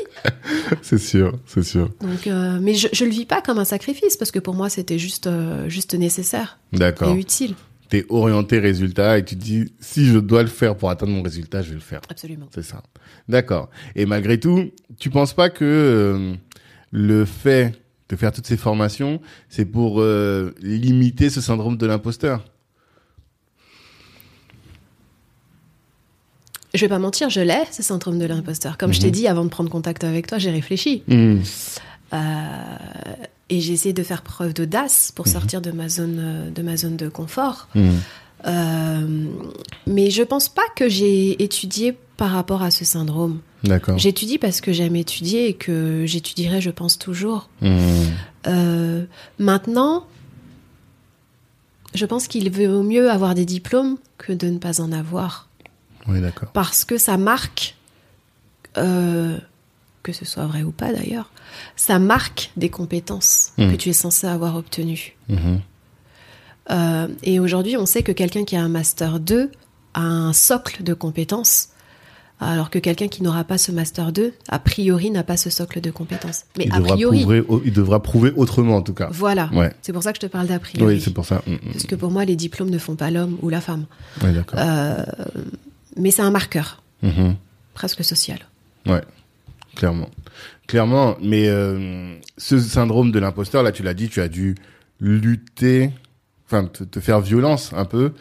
C'est sûr, c'est sûr. Donc, euh, mais je, je le vis pas comme un sacrifice parce que pour moi c'était juste, euh, juste nécessaire D'accord. et utile. Tu es orienté résultat et tu te dis, si je dois le faire pour atteindre mon résultat, je vais le faire. Absolument. C'est ça. D'accord. Et malgré tout, tu penses pas que le fait de faire toutes ces formations, c'est pour limiter ce syndrome de l'imposteur? Je vais pas mentir, je l'ai, ce syndrome de l'imposteur. Comme je Mhm. t'ai dit avant de prendre contact avec toi, j'ai réfléchi. Hmm. Euh, et j'ai essayé de faire preuve d'audace Mhm. pour sortir de ma zone, euh, de ma zone de confort. Hmm. Euh, mais je pense pas que j'ai étudié par rapport à ce syndrome. D'accord. J'étudie parce que j'aime étudier et que j'étudierai, je pense, toujours. Euh, maintenant, je pense qu'il vaut mieux avoir des diplômes que de ne pas en avoir. Oui, d'accord. Parce que ça marque, euh, que ce soit vrai ou pas d'ailleurs, ça marque des compétences Mhm. que tu es censé avoir obtenues. Mhm. Euh, et aujourd'hui, on sait que quelqu'un qui a un master 2 a un socle de compétences, alors que quelqu'un qui n'aura pas ce master 2, a priori, n'a pas ce socle de compétences. Mais il, a devra priori, prouver, il devra prouver autrement en tout cas. voilà. Ouais. C'est pour ça que je te parle d'a priori. Oui, c'est pour ça. Hmm. Parce que pour moi, les diplômes ne font pas l'homme ou la femme. Ouais, d'accord. Euh, mais c'est un marqueur, Mhm. presque social. Ouais, clairement. Clairement, mais euh, ce syndrome de l'imposteur, là, tu l'as dit, tu as dû lutter, enfin, te, te faire violence un peu.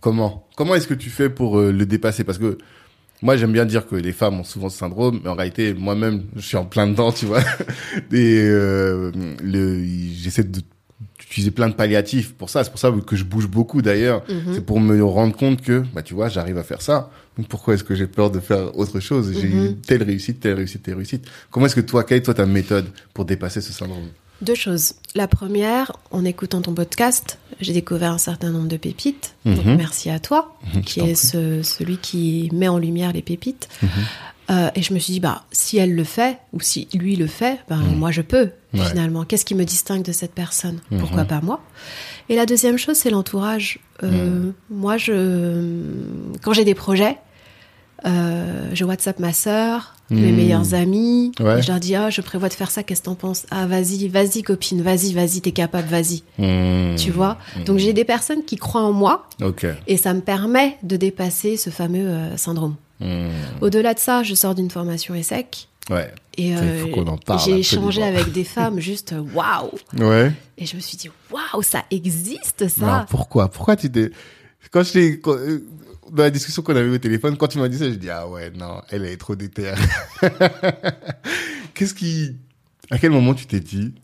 Comment? Comment est-ce que tu fais pour euh, le dépasser? Parce que moi, j'aime bien dire que les femmes ont souvent ce syndrome, mais en réalité, moi-même, je suis en plein dedans, tu vois. Et euh, j'essaie de d'utiliser plein de palliatifs pour ça. C'est pour ça que je bouge beaucoup d'ailleurs. Mhm. C'est pour me rendre compte que, bah, tu vois, j'arrive à faire ça. Donc pourquoi est-ce que j'ai peur de faire autre chose? J'ai eu Mhm. telle réussite, telle réussite, telle réussite. Comment est-ce que toi, quelle est toi ta méthode pour dépasser ce syndrome? Deux choses. La première, en écoutant ton podcast, j'ai découvert un certain nombre de pépites. Donc Mhm. merci à toi, qui est ce- celui qui met en lumière les pépites. Mhm. Euh, et je me suis dit, bah, si elle le fait, ou si lui le fait, Mhm. moi je peux, Ouais. finalement. Qu'est-ce qui me distingue de cette personne? Mhm. Pourquoi pas moi? Et la deuxième chose, c'est l'entourage. Mhm. Euh, Moi, je, quand j'ai des projets, euh, je WhatsApp ma sœur, mes Mhm. meilleurs amis. Ouais. et je leur dis, ah, je prévois de faire ça, qu'est-ce que t'en penses? Ah, vas-y, vas-y, copine, vas-y, vas-y, t'es capable, vas-y. Tu vois? Donc j'ai des personnes qui croient en moi et ça me permet de dépasser ce fameux syndrome. Mmh. Au-delà de ça, je sors d'une formation ESSEC Ouais. et parle, j'ai échangé avec des femmes juste euh, waouh Ouais. et je me suis dit waouh ça existe ça Alors pourquoi? Pourquoi tu t'es quand je quand- euh, dans la discussion qu'on avait au téléphone, quand tu m'as dit ça, je dis ah ouais non, elle est trop déterre. Qu'est-ce qui à quel moment tu t'es dit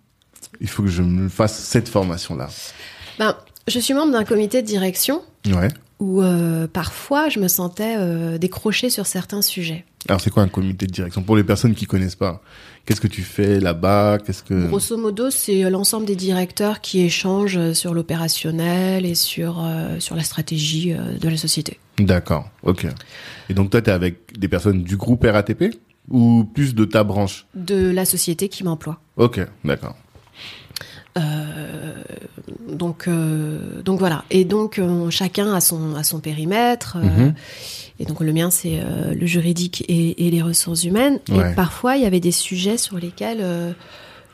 il faut que je me fasse cette formation là ben, je suis membre d'un comité de direction Ouais. Où euh, parfois je me sentais euh, décrochée sur certains sujets. Alors c'est quoi un comité de direction? Pour les personnes qui connaissent pas Qu'est-ce que tu fais là-bas? Qu'est-ce que Grosso modo, c'est l'ensemble des directeurs qui échangent sur l'opérationnel et sur, euh, sur la stratégie euh, de la société. D'accord. OK. Et donc toi tu es avec des personnes du groupe RATP ou plus de ta branche? De la société qui m'emploie. OK, d'accord. Euh, donc, euh, donc voilà. Et donc euh, chacun a son, a son périmètre. Mhm. Et donc le mien, c'est euh, le juridique et, et les ressources humaines. Ouais. Et parfois, il y avait des sujets sur lesquels euh,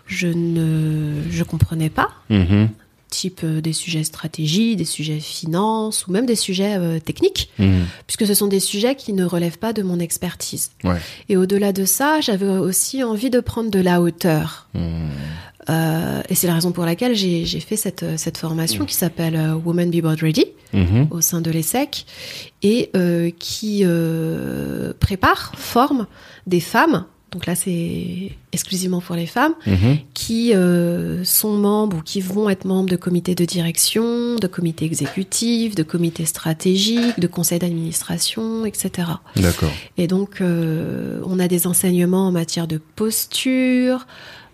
je ne je comprenais pas, Mhm. type euh, des sujets stratégie, des sujets finance ou même des sujets techniques, Mhm. puisque ce sont des sujets qui ne relèvent pas de mon expertise. Ouais. Et au-delà de ça, j'avais aussi envie de prendre de la hauteur. Euh, et c'est la raison pour laquelle j'ai fait cette, cette formation qui s'appelle euh, Woman Be Board Ready Mhm. au sein de l'ESSEC et euh, qui euh, prépare, forme des femmes, donc là c'est exclusivement pour les femmes, Mhm. qui sont membres ou qui vont être membres de comités de direction, de comités exécutifs, de comités stratégiques, de conseils d'administration, etc. D'accord. Et donc, on a des enseignements en matière de posture,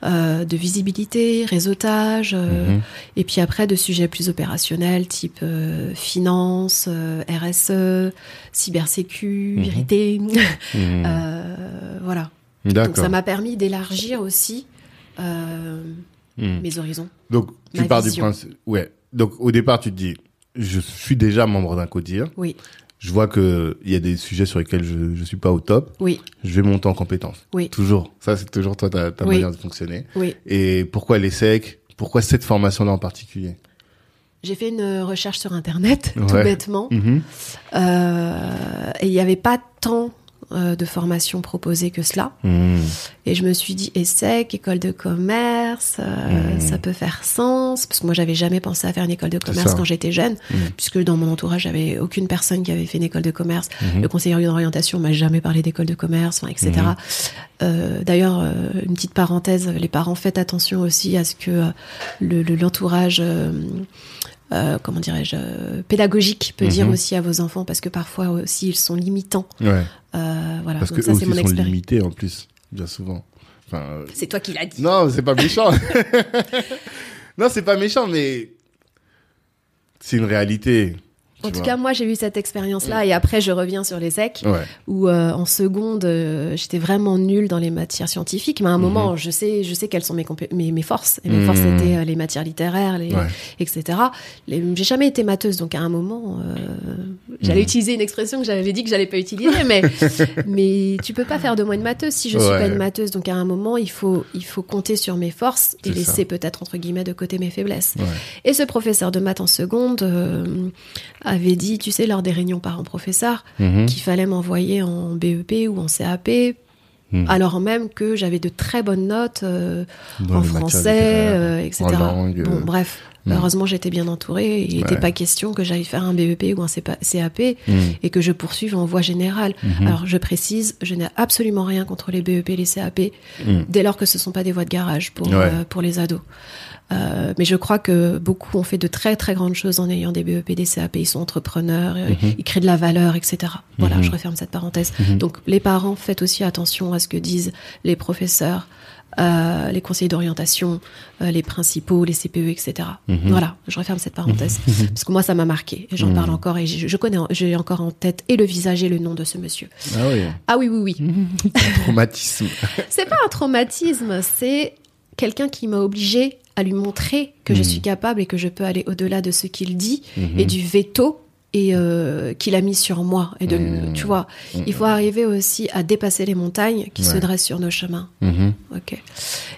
euh, de visibilité, réseautage, euh, Mhm. et puis après de sujets plus opérationnels, type euh, finance, RSE, cybersécurité, Mhm. euh, voilà. Donc ça m'a permis d'élargir aussi Mhm. mes horizons. Donc, tu pars du principe. Ouais. Donc, au départ, tu te dis, je suis déjà membre d'un CODIR. Oui, Je vois que il y a des sujets sur lesquels je, je suis pas au top. oui, Je vais monter en compétence. Oui. Toujours. Ça, c'est toujours toi, ta, ta Oui. manière de fonctionner. oui. Et pourquoi les SEC? Pourquoi cette formation-là en particulier? J'ai fait une recherche sur Internet, tout bêtement. Mhm. Euh, et il n'y avait pas tant euh, de formations proposées que cela. Mhm. Et je me suis dit, ESSEC, école de commerce, euh, Mhm. ça peut faire sens. Parce que moi, j'avais jamais pensé à faire une école de commerce quand j'étais jeune, Mhm. puisque dans mon entourage, j'avais aucune personne qui avait fait une école de commerce. Le conseiller d'orientation m'a jamais parlé d'école de commerce, etc. Euh, D'ailleurs, une petite parenthèse, les parents, faites attention aussi à ce que le- le- l'entourage... euh, comment dirais-je, euh, pédagogique peut Mhm. dire aussi à vos enfants parce que parfois aussi ils sont limitants. Ouais. Euh, voilà, Parce donc que ça eux c'est aussi mon sont expérience. limités en plus, bien souvent. Enfin, euh, C'est toi qui l'as dit. non, c'est pas méchant. non, c'est pas méchant, mais c'est une réalité. En tout vois. cas, moi, j'ai eu cette expérience-là et après, je reviens sur les secs Ouais. où euh, en seconde, euh, j'étais vraiment nulle dans les matières scientifiques. Mais à un Mhm. moment, je sais, je sais quelles sont mes, mes, mes forces. Et mes Mhm. forces étaient euh, les matières littéraires, les, Ouais. etc. Les- J'ai jamais été matheuse, donc à un moment, euh, j'allais Mhm. utiliser une expression que j'avais dit que j'allais pas utiliser, mais mais tu peux pas faire de moi une matheuse si je suis Ouais. pas une matheuse. Donc à un moment, il faut il faut compter sur mes forces et laisser peut-être entre guillemets de côté mes faiblesses. Ouais. Et ce professeur de maths en seconde euh, avait dit, tu sais, lors des réunions parents-professeurs, Mhm. qu'il fallait m'envoyer en BEP ou en CAP, Mhm. alors même que j'avais de très bonnes notes euh, en français, euh, etc. langue, Bon, euh, bref, mhm. heureusement j'étais bien entourée. Il n'était Ouais. pas question que j'aille faire un BEP ou un CAP Mhm. et que je poursuive en voie générale. Mhm. Alors je précise, je n'ai absolument rien contre les BEP et les CAP, Mhm. dès lors que ce ne sont pas des voies de garage pour, Ouais. euh, pour les ados. Euh, mais je crois que beaucoup ont fait de très très grandes choses en ayant des BEP, des CAP. Ils sont entrepreneurs, euh, Mhm. ils créent de la valeur, etc. Voilà, Mhm. je referme cette parenthèse. Donc les parents, faites aussi attention à ce que disent les professeurs, euh, les conseillers d'orientation, euh, les principaux, les CPE, etc. Mhm. Voilà, je referme cette parenthèse parce que moi ça m'a marqué et j'en Mhm. parle encore et je, je connais, j'ai encore en tête et le visage et le nom de ce monsieur. Ah oui. Ah oui oui oui. Traumatisme. C'est pas un traumatisme, c'est quelqu'un qui m'a obligé à lui montrer que je Mhm. suis capable et que je peux aller au-delà de ce qu'il dit Mhm. et du veto et euh, qu'il a mis sur moi. Et de Mhm. tu vois il faut arriver aussi à dépasser les montagnes qui se dressent sur nos chemins. Mhm. ok.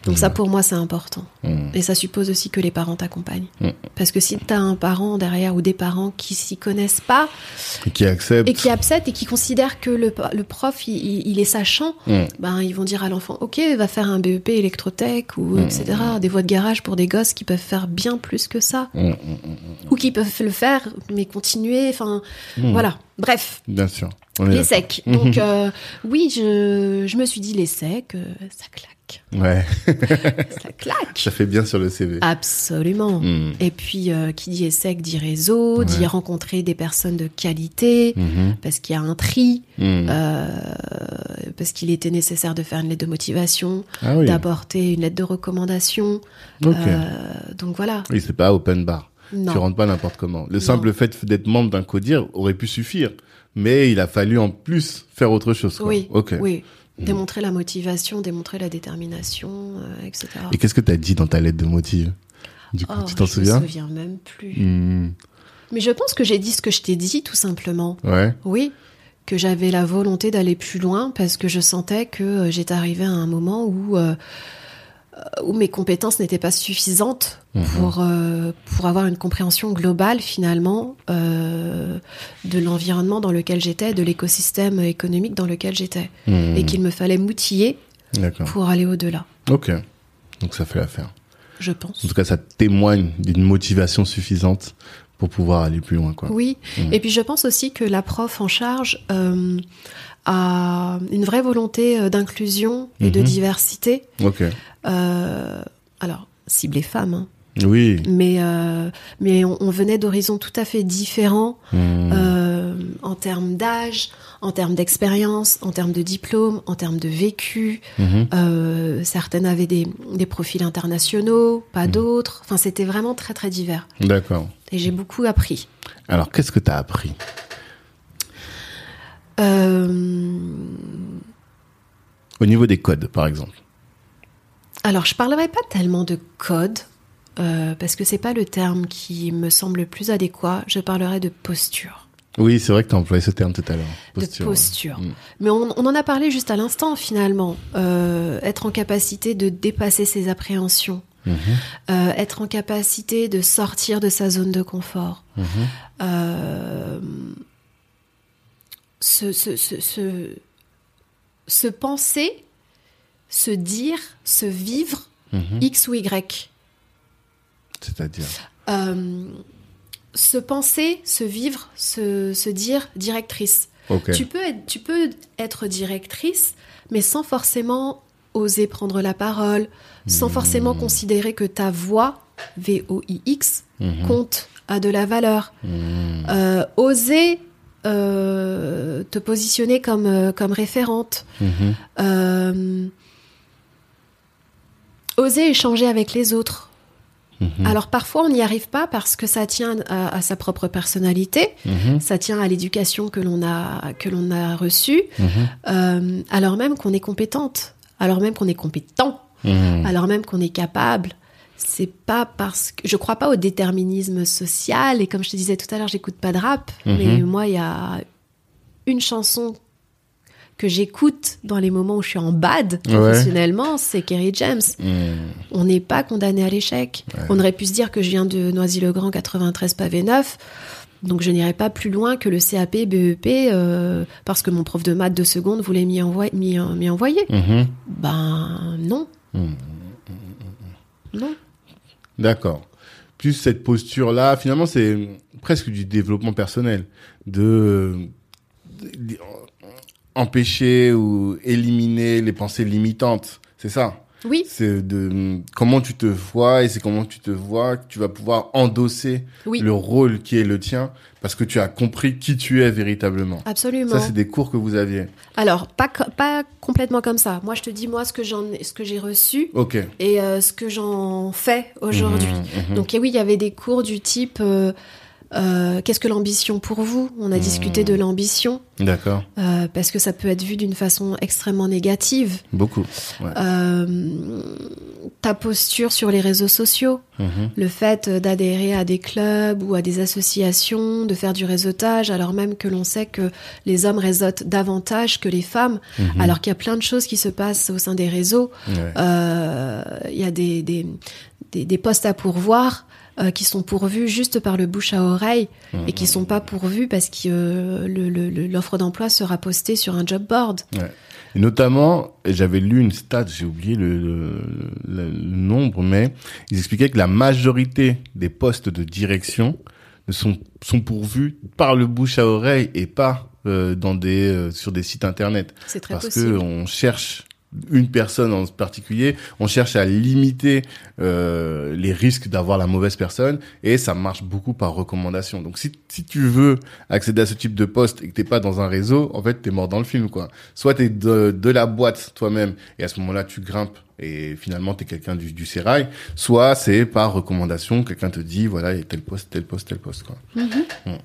Donc ça pour moi c'est important. Et ça suppose aussi que les parents t'accompagnent. Parce que si t'as un parent derrière ou des parents qui s'y connaissent pas Et qui accepte. et qui acceptent et qui considèrent que le, le prof il, il- est sachant ben ils vont dire à l'enfant ok va faire un BEP électrotech ou etc des voies de garage pour des gosses qui peuvent faire bien plus que ça. Ou qui peuvent le faire mais continuer enfin Mhm. voilà bref Bien sûr. Les secs donc euh, oui je, je me suis dit les secs euh, ça claque Ouais. ça claque Ça fait bien sur le CV. absolument Mhm. et puis euh, qui dit ESSEC dit réseau Ouais. dit rencontrer des personnes de qualité Mhm. parce qu'il y a un tri euh, parce qu'il était nécessaire de faire une lettre de motivation Ah oui. d'apporter une lettre de recommandation. Donc voilà. Oui, c'est pas open bar. Non. Tu rentres pas n'importe comment. Le simple fait d'être membre d'un codir aurait pu suffire. Mais il a fallu en plus faire autre chose. Quoi. Oui. Mhm. Démontrer la motivation, démontrer la détermination, euh, etc. Et qu'est-ce que tu as dit dans ta lettre de motive? Du coup, Oh, tu t'en je souviens me souviens? même plus. Hmm. Mais je pense que j'ai dit ce que je t'ai dit, tout simplement. Ouais. Oui. Que j'avais la volonté d'aller plus loin parce que je sentais que euh, j'étais arrivée à un moment où, euh, où mes compétences n'étaient pas suffisantes Mhm. pour, euh, pour avoir une compréhension globale finalement euh, de l'environnement dans lequel j'étais, de l'écosystème économique dans lequel j'étais. Hmm. Et qu'il me fallait m'outiller pour aller au-delà, Ok. Donc ça fait l'affaire. je En pense. tout cas, ça témoigne d'une motivation suffisante pour pouvoir aller plus loin. Quoi. Oui, Mhm. et puis je pense aussi que la prof en charge euh, a une vraie volonté d'inclusion et de Mhm. diversité. Ok. Euh, alors, cible les femmes, hein. Oui. mais, euh, mais on, on venait d'horizons tout à fait différents Hmm. euh, en termes d'âge, en termes d'expérience, en termes de diplôme, en termes de vécu. Euh, certaines avaient des, des profils internationaux, pas d'autres. Enfin, c'était vraiment très très divers. D'accord. Et j'ai beaucoup appris. Alors, qu'est-ce que tu as appris Au niveau des codes, par exemple. Alors, je parlerai pas tellement de code. euh, parce que c'est pas le terme qui me semble le plus adéquat. Je parlerai de posture. Oui, c'est vrai que tu as employé ce terme tout à l'heure. De posture. Mm. Mais on, en a parlé juste à l'instant, finalement. Euh, être en capacité de dépasser ses appréhensions. Mm-hmm. Euh, être en capacité de sortir de sa zone de confort. Mm-hmm. se, se, se, se, penser, se dire, se vivre mm-hmm. X ou Y. C'est-à-dire euh, Se penser, se vivre, se, dire directrice. Tu, peux être, tu peux être directrice, mais sans forcément oser prendre la parole, sans forcément hmm. considérer que ta voix, V-O-I-X, hmm. compte, a de la valeur. Hmm. Euh, oser euh, te positionner comme, comme référente. Oser échanger avec les autres. Mhm. Alors parfois on n'y arrive pas parce que ça tient à, sa propre personnalité, mhm. ça tient à l'éducation que l'on a que l'on a reçue, mhm. euh, alors même qu'on est compétente, alors même qu'on est compétent, alors même qu'on est capable. C'est pas parce que je crois pas au déterminisme social et comme je te disais tout à l'heure, j'écoute pas de rap, mais moi il y a une chanson que j'écoute dans les moments où je suis en bad professionnellement, c'est Kerry James. Hmm. On n'est pas condamné à l'échec. On aurait pu se dire que je viens de Noisy-le-Grand 93 pavé 9. Donc je n'irai pas plus loin que le CAP, BEP, euh, parce que mon prof de maths de seconde voulait m'y envoyer. Mm-hmm. Ben non. Non. D'accord. Plus cette posture-là, finalement, c'est presque du développement personnel. De, empêcher ou éliminer les pensées limitantes. C'est ça? Oui. C'est de comment tu te vois et c'est comment tu te vois que tu vas pouvoir endosser le rôle qui est le tien parce que tu as compris qui tu es véritablement. Absolument. Ça, c'est des cours que vous aviez. Alors, pas, pas complètement comme ça. Moi, je te dis, moi, ce que j'en, ce que j'ai reçu. Et euh, ce que j'en fais aujourd'hui. Mmh, mmh. Donc, oui, il y avait des cours du type, euh, euh, qu'est-ce que l'ambition pour vous? On a discuté de hmm. l'ambition. D'accord. Euh, parce que ça peut être vu d'une façon extrêmement négative. Beaucoup. Euh, ta posture sur les réseaux sociaux, mhm. le fait d'adhérer à des clubs ou à des associations, de faire du réseautage, alors même que l'on sait que les hommes réseautent davantage que les femmes, mhm. alors qu'il y a plein de choses qui se passent au sein des réseaux. Il y a des, des, des postes à pourvoir. Euh, qui sont pourvus juste par le bouche à oreille et qui sont pas pourvus parce que euh, l'offre d'emploi sera postée sur un job board. Ouais. Et notamment, j'avais lu une stat, j'ai oublié le, le, nombre, mais ils expliquaient que la majorité des postes de direction sont, sont pourvus par le bouche à oreille et pas euh, dans des sur des sites internet. C'est très Parce que on cherche une personne en particulier, on cherche à limiter euh, les risques d'avoir la mauvaise personne et ça marche beaucoup par recommandation. Donc si, si tu veux accéder à ce type de poste et que t'es pas dans un réseau, en fait t'es mort dans le film quoi. Soit t'es de, de la boîte toi-même et à ce moment-là tu grimpes et finalement t'es quelqu'un du, du sérail, soit c'est par recommandation, quelqu'un te dit voilà il y a tel poste, tel poste, tel poste quoi. Mm-hmm.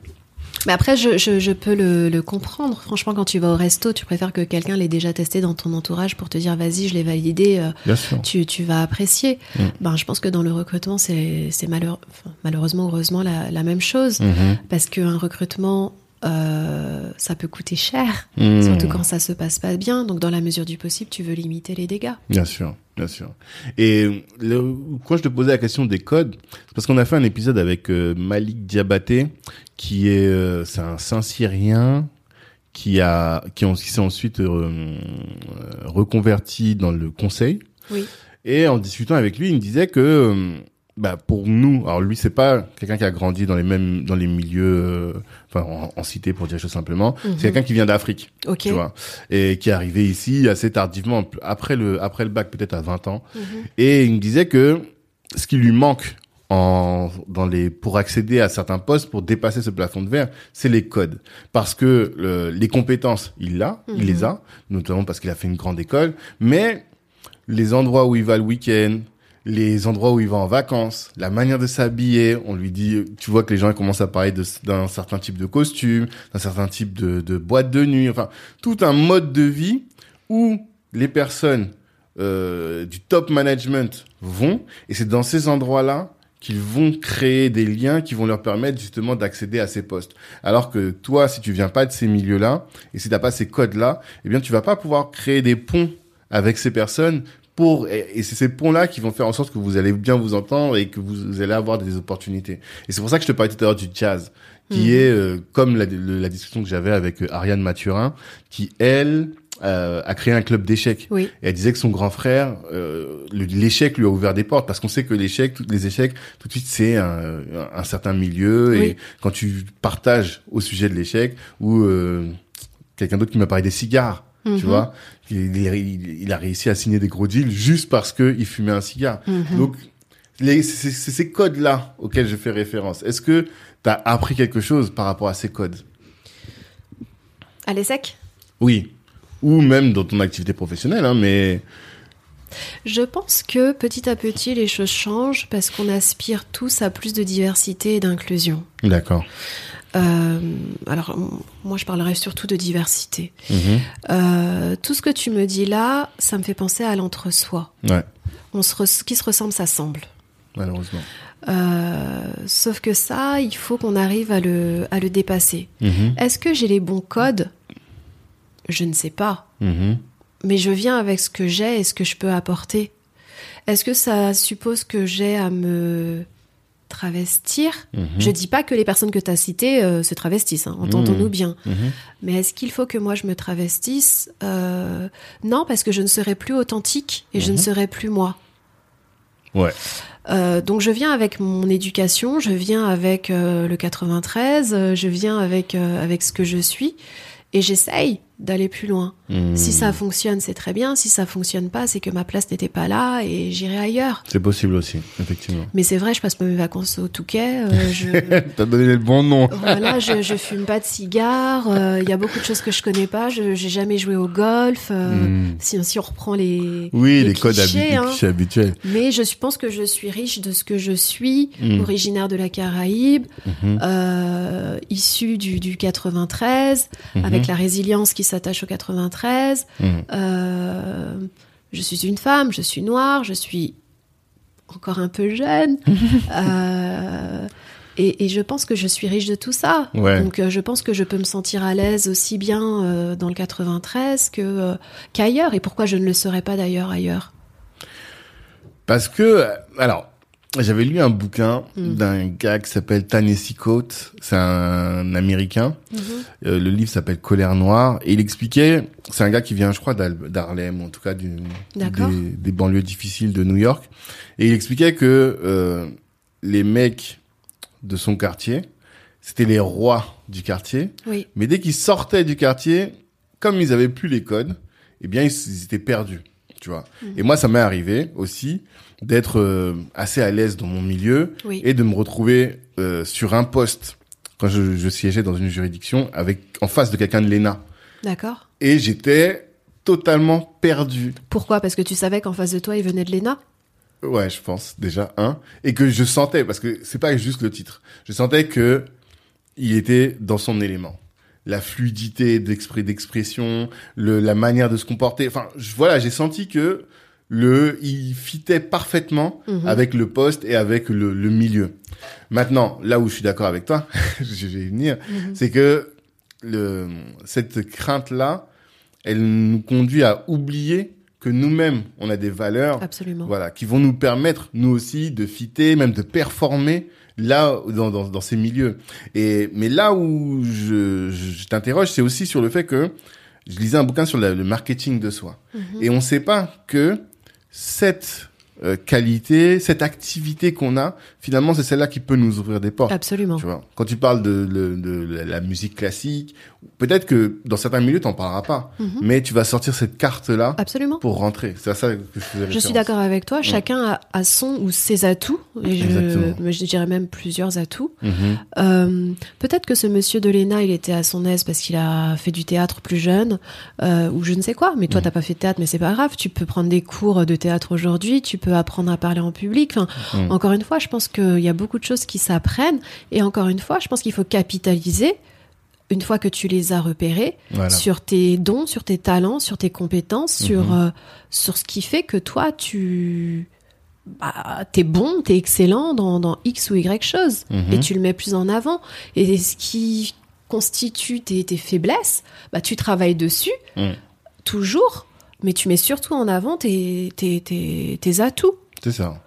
Mais après, je, je, je peux le, le, comprendre. Franchement, quand tu vas au resto, tu préfères que quelqu'un l'ait déjà testé dans ton entourage pour te dire vas-y, je l'ai validé, euh, Tu, tu vas apprécier. Mm. Ben, je pense que dans le recrutement, c'est malheureux, enfin, malheureusement, heureusement, la, la même chose. Mm-hmm. Parce qu'un recrutement, euh, ça peut coûter cher, mm. surtout quand ça se passe pas bien. Donc, dans la mesure du possible, tu veux limiter les dégâts. Bien sûr. Bien sûr. Et le, quand je te posais la question des codes, c'est parce qu'on a fait un épisode avec euh, Malik Diabaté, qui est euh, c'est un Saint-Syrien qui a qui, s'est ensuite euh, reconverti dans le conseil. Oui. Et en discutant avec lui, il me disait que bah pour nous, alors lui c'est pas quelqu'un qui a grandi dans les mêmes dans les milieux, euh, enfin en, cité pour dire chose simplement. C'est mhm. quelqu'un qui vient d'Afrique, tu vois, et qui est arrivé ici assez tardivement après le après le bac peut-être à 20 ans. Mhm. Et il me disait que ce qui lui manque en dans les pour accéder à certains postes pour dépasser ce plafond de verre, c'est les codes parce que les compétences il l'a, il les mhm. a, notamment parce qu'il a fait une grande école, mais les endroits où il va le week-end, les endroits où il va en vacances, la manière de s'habiller. On lui dit, tu vois que les gens commencent à parler d'un certain type de costume, d'un certain type de, boîte de nuit, enfin tout un mode de vie où les personnes euh, du top management vont. Et c'est dans ces endroits-là qu'ils vont créer des liens qui vont leur permettre justement d'accéder à ces postes. Alors que toi, si tu viens pas de ces milieux-là et si t'as pas ces codes-là, eh bien, tu vas pas pouvoir créer des ponts avec ces personnes pour et c'est ces ponts-là qui vont faire en sorte que vous allez bien vous entendre et que vous, allez avoir des opportunités. Et c'est pour ça que je te parlais tout à l'heure du jazz, qui Mhm. est euh, comme la, la discussion que j'avais avec euh, Ariane Mathurin, qui elle euh, a créé un club d'échecs. Oui. Et elle disait que son grand frère, euh, l'échec lui a ouvert des portes parce qu'on sait que l'échec, tous les échecs, tout de suite c'est un, un certain milieu et quand tu partages au sujet de l'échec ou euh, quelqu'un d'autre qui m'a parlé des cigares, Mhm. tu vois, il, il- il a réussi à signer des gros deals juste parce que il fumait un cigare. Mhm. Donc c'est ces codes là auxquels je fais référence. Est-ce que tu as appris quelque chose par rapport à ces codes? À l'ESSEC? Oui. Ou même dans ton activité professionnelle, hein, mais Je pense que petit à petit, les choses changent parce qu'on aspire tous à plus de diversité et d'inclusion. d'accord. Euh, alors, moi, je parlerai surtout de diversité. Mhm. Euh, tout ce que tu me dis là, ça me fait penser à l'entre-soi. Ouais, On se qui se ressemble s'assemble. malheureusement. Euh, sauf que ça, il faut qu'on arrive à le, à le dépasser. Mhm. Est-ce que j'ai les bons codes? Je ne sais pas. Mhm. Mais je viens avec ce que j'ai et ce que je peux apporter. Est-ce que ça suppose que j'ai à me travestir Mhm. Je dis pas que les personnes que tu as citées euh, se travestissent, hein, entendons-nous Mhm. bien. Mhm. Mais est-ce qu'il faut que moi je me travestisse? Euh, Non, parce que je ne serai plus authentique et je ne Mhm. serai plus moi. Ouais. Euh, donc je viens avec mon éducation, je viens avec le 93, euh, je viens avec avec ce que je suis et j'essaye d'aller plus loin. Mhm. Si ça fonctionne, c'est très bien. Si ça fonctionne pas, c'est que ma place n'était pas là et j'irai ailleurs. C'est possible aussi, effectivement. Mais c'est vrai, je passe pas mes vacances au Touquet. euh, je, T'as donné le bon nom. voilà, je, je fume pas de cigares. euh, Il y a beaucoup de choses que je connais pas. Je j'ai jamais joué au golf. euh, Mhm. si, si on reprend les Oui, les, codes clichés, habi- hein. habituels. Mais je pense que je suis riche de ce que je suis, Mm. originaire de la Caraïbe, Mhm. euh, issue du, du 93, Mhm. avec la résilience qui s'attache au 93. Mhm. Euh, je suis une femme, je suis noire, je suis encore un peu jeune. Euh, et, et je pense que je suis riche de tout ça. Ouais. Donc euh, je pense que je peux me sentir à l'aise aussi bien euh, dans le 93 que qu'ailleurs. Et pourquoi je ne le serais pas d'ailleurs ailleurs? Parce que, alors, j'avais lu un bouquin Mm. d'un gars qui s'appelle Ta-Nehisi Coates. C'est un Américain. Euh, le livre s'appelle Colère Noire. Et il expliquait, c'est un gars qui vient, je crois, d'Harlem, en tout cas du, des, des banlieues difficiles de New York. Et il expliquait que euh, les mecs de son quartier, c'était les rois du quartier. Oui. Mais dès qu'ils sortaient du quartier, comme ils avaient plus les codes, eh bien, ils, ils étaient perdus, tu vois. Et moi, ça m'est arrivé aussi d'être euh, assez à l'aise dans mon milieu Oui. et de me retrouver euh, sur un poste quand je, je siégeais dans une juridiction avec en face de quelqu'un de l'ENA. D'accord. Et j'étais totalement perdu. Pourquoi? Parce que tu savais qu'en face de toi, il venait de l'ENA? Ouais, je pense déjà un et que je sentais parce que c'est pas juste le titre. Je sentais que il était dans son élément. La fluidité d'expression, le la manière de se comporter. Enfin, je- voilà, j'ai senti que le il fitait parfaitement Mhm. avec le poste et avec le, le milieu. Maintenant, là où je suis d'accord avec toi, je vais y venir, Mhm. c'est que le cette crainte là, elle nous conduit à oublier que nous-mêmes on a des valeurs Absolument. voilà, qui vont nous permettre, nous aussi, de fitter, même de performer là, dans, dans, dans ces milieux. Et, mais là où je, je, t'interroge, c'est aussi sur le fait que je lisais un bouquin sur la- le marketing de soi. Mhm. Et on ne sait pas que cette euh, qualité, cette activité qu'on a, finalement, c'est celle-là qui peut nous ouvrir des portes. Absolument. Tu vois, quand tu parles de, de, de la- musique classique, peut-être que dans certains milieux, t'en parleras pas, Mhm. mais tu vas sortir cette carte-là Absolument. pour rentrer. C'est ça que je faisais Je suis d'accord avec toi. Chacun a, a son ou ses atouts. Et je, dirais même plusieurs atouts. Mhm. Euh, Peut-être que ce monsieur de l'ENA, il était à son aise parce qu'il a fait du théâtre plus jeune, euh, ou je ne sais quoi. Mais toi, Mhm. t'as pas fait de théâtre, mais c'est pas grave. Tu peux prendre des cours de théâtre aujourd'hui. Tu peux apprendre à parler en public. Enfin, Mhm. Encore une fois, je pense qu'il y a beaucoup de choses qui s'apprennent. Et encore une fois, je pense qu'il faut capitaliser. Une fois que tu les as repérés, Voilà. sur tes dons, sur tes talents, sur tes compétences, sur, Mhm. euh, sur ce qui fait que toi, tu, bah, t'es bon, t'es excellent dans, dans X ou Y chose, Mhm. et tu le mets plus en avant. Et ce qui constitue tes, tes faiblesses, bah, tu travailles dessus, Mm. toujours, mais tu mets surtout en avant tes, tes, tes, tes atouts. C'est ça.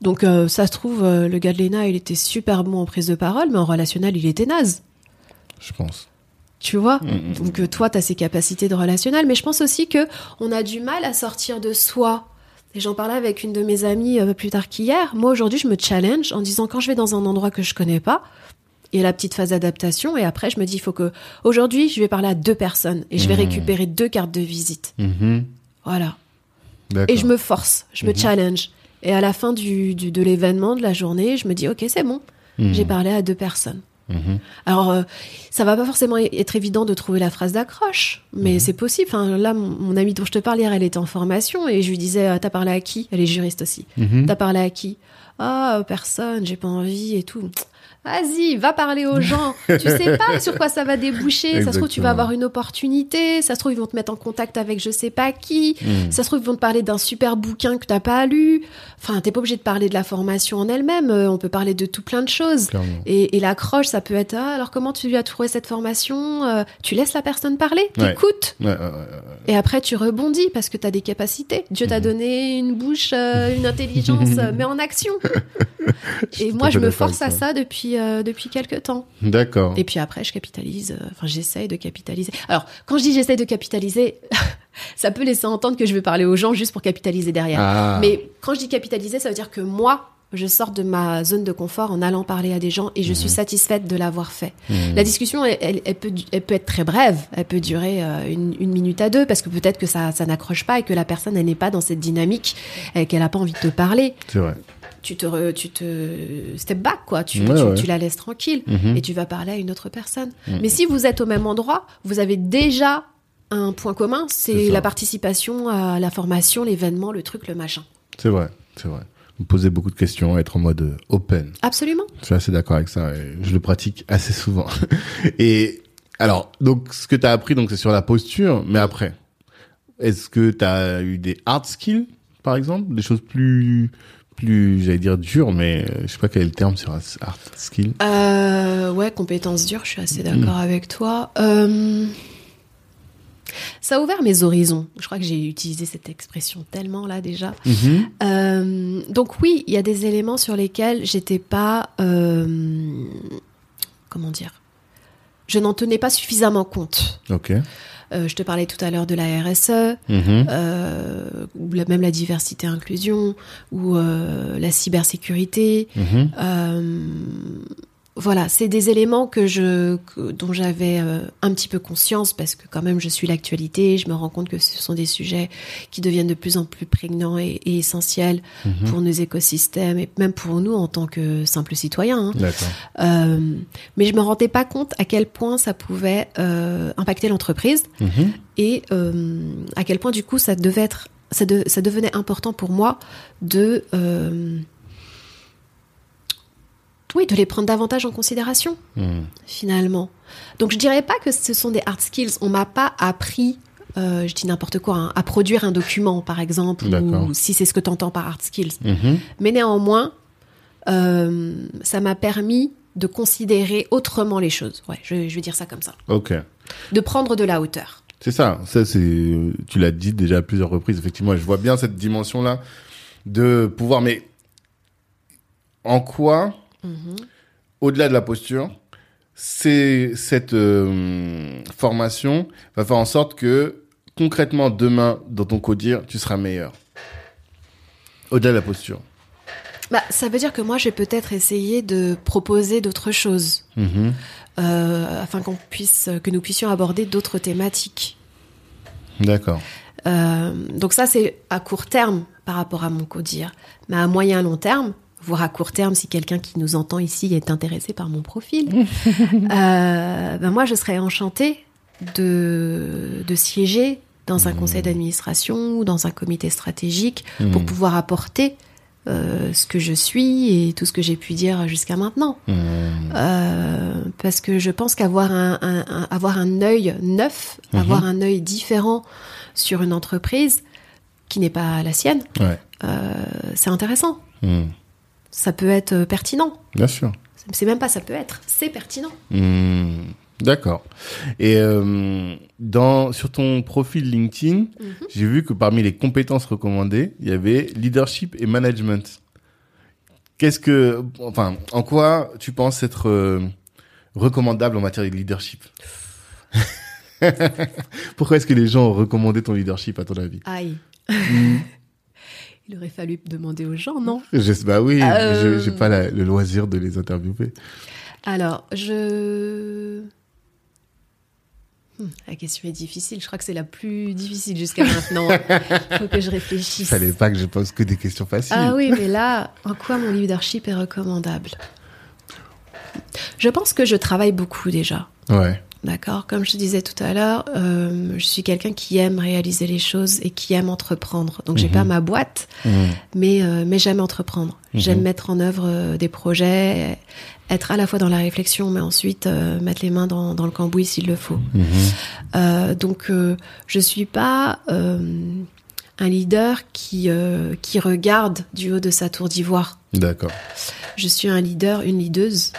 Donc euh, ça se trouve, euh, le gars de Lena, il était super bon en prise de parole, mais en relationnel, il était naze. Je pense. Tu vois? Mm, mm. Donc euh, toi, tu as ces capacités de relationnel, mais je pense aussi que on a du mal à sortir de soi. Et j'en parlais avec une de mes amies euh, plus tard qu'hier. Moi, aujourd'hui, je me challenge en disant quand je vais dans un endroit que je connais pas, il y a la petite phase d'adaptation, et après, je me dis, il faut que aujourd'hui, je vais parler à deux personnes et je vais récupérer deux cartes de visite. Mhm. Voilà. Et je me force, je me Mhm. challenge. Et à la fin du, du- de l'événement, de la journée, je me dis, ok, c'est bon, Mhm. j'ai parlé à deux personnes. Mhm. Alors, euh, ça va pas forcément être évident de trouver la phrase d'accroche, mais c'est possible. Enfin, là, mon, mon amie dont je te parle hier, elle était en formation et je lui disais, euh, t'as parlé à qui? Elle est juriste aussi. T'as parlé à qui? Ah, euh, personne, j'ai pas envie et tout. Vas-y, va parler aux gens. tu sais pas sur quoi ça va déboucher. Ça se trouve, tu vas avoir une opportunité. Ça se trouve, ils vont te mettre en contact avec je sais pas qui. Mhm. Ça se trouve, ils vont te parler d'un super bouquin que t'as pas lu. Enfin, t'es pas obligé de parler de la formation en elle-même. Euh, On peut parler de tout plein de choses. Et, et l'accroche, ça peut être ah, alors comment tu as trouvé cette formation? Euh, Tu laisses la personne parler, t'écoutes, Ouais, ouais, ouais, ouais. et après tu rebondis parce que tu as des capacités. Dieu t'a Mhm. donné une bouche, euh, une intelligence, mais en action. et moi, je me force à ça depuis euh, depuis quelques temps. D'accord. Et puis après, je capitalise. euh, Enfin, j'essaye de capitaliser. Alors, quand je dis j'essaye de capitaliser, ça peut laisser entendre que je vais parler aux gens juste pour capitaliser derrière. Ah. Mais quand je dis capitaliser, ça veut dire que moi, je sors de ma zone de confort en allant parler à des gens et je suis satisfaite de l'avoir fait. Mhm. La discussion, elle, elle- elle peut, du- elle peut être très brève, elle peut durer euh, une, une minute à deux parce que peut-être que ça, ça n'accroche pas et que la personne, elle n'est pas dans cette dynamique et qu'elle n'a pas envie de te parler. C'est vrai. Tu te, re- tu te step back quoi, tu, Ouais, tu, ouais. tu la laisses tranquille Mhm. et tu vas parler à une autre personne. Mhm. Mais si vous êtes au même endroit, vous avez déjà un point commun, C'est la participation à la formation, l'événement, le truc, le machin. C'est vrai. C'est vrai. Vous posez beaucoup de questions, être en mode open. Absolument. Je suis assez d'accord avec ça. et je le pratique assez souvent. et alors, donc, ce que tu as appris, donc, c'est sur la posture, mais après, est-ce que tu as eu des hard skills, par exemple, des choses plus, plus, j'allais dire dures, mais euh, je sais pas quel est le terme sur hard skill. Euh, ouais, compétences dures, je suis assez d'accord avec toi. Euh, ça a ouvert mes horizons. Je crois que j'ai utilisé cette expression tellement là déjà. Mhm. Euh, donc oui, il y a des éléments sur lesquels j'étais pas, comment dire, je n'en tenais pas suffisamment compte. Ok. Euh, je te parlais tout à l'heure de la RSE, Mhm. euh, ou la- même la diversité inclusion, ou euh, la cybersécurité. Mhm. Voilà, c'est des éléments que je, que- dont j'avais euh, un petit peu conscience parce que quand même je suis l'actualité, je me rends compte que ce sont des sujets qui deviennent de plus en plus prégnants et, et essentiels Mhm. pour nos écosystèmes et même pour nous en tant que simples citoyens. hein. Euh, mais je me rendais pas compte à quel point ça pouvait euh, impacter l'entreprise Mhm. et à quel point du coup ça devait être ça, de- ça devenait important pour moi de oui de les prendre davantage en considération Mhm. finalement donc je dirais pas que ce sont des hard skills on m'a pas appris euh, je dis n'importe quoi hein, à produire un document par exemple ou si c'est ce que tu entends par hard skills Mhm. mais néanmoins euh, ça m'a permis de considérer autrement les choses ouais je, je vais dire ça comme ça Ok. de prendre de la hauteur C'est ça, ça c'est, tu l'as dit déjà à plusieurs reprises. Effectivement, je vois bien cette dimension-là de pouvoir. Mais en quoi, Mhm. au-delà de la posture, c'est cette euh, formation va faire en sorte que concrètement demain dans ton codir, tu seras meilleur. Au-delà de la posture. Bah, ça veut dire que moi, j'ai peut-être essayé de proposer d'autres choses, Mhm. euh, afin qu'on puisse, que nous puissions aborder d'autres thématiques. D'accord. Euh, donc ça, c'est à court terme par rapport à mon codir. Mais à moyen long terme, voire à court terme, si quelqu'un qui nous entend ici est intéressé par mon profil, euh, ben moi, je serais enchantée de, de siéger dans un conseil d'administration ou dans un comité stratégique pour Mhm. pouvoir apporter euh, ce que je suis et tout ce que j'ai pu dire jusqu'à maintenant. Mhm. Euh, parce que je pense qu'avoir un, un- un- avoir un œil neuf, avoir un œil différent sur une entreprise qui n'est pas la sienne, Ouais. euh, c'est intéressant. Ça peut être euh, pertinent. Bien sûr. C'est même pas ça peut être, c'est pertinent. Hmm. D'accord. Et euh, dans sur ton profil LinkedIn, j'ai vu que parmi les compétences recommandées, il y avait leadership et management. Qu'est-ce que, enfin, en quoi tu penses être euh, recommandable en matière de leadership? Pourquoi est-ce que les gens ont recommandé ton leadership à ton avis? Aïe. Il aurait fallu demander aux gens, non? Je sais, bah oui, Euh. je- j'ai pas la- le loisir de les interviewer. Alors, je. Hmm, La question est difficile. Je crois que c'est la plus difficile jusqu'à maintenant. Faut que je Il réfléchisse. fallait pas que je pose que des questions faciles. Ah oui, mais là, en quoi mon leadership est recommandable? Je pense que je travaille beaucoup déjà. Ouais. D'accord Comme je disais tout à l'heure, euh, je suis quelqu'un qui aime réaliser les choses et qui aime entreprendre. Donc, j'ai Mhm. pas ma boîte, mais, euh, mais j'aime entreprendre. Mhm. J'aime mettre en œuvre euh, des projets, être à la fois dans la réflexion, mais ensuite euh, mettre les mains dans, dans le cambouis s'il le faut. Mhm. Donc, je suis pas un leader qui, qui regarde du haut de sa tour d'ivoire. D'accord. Je suis un leader, une leaduse.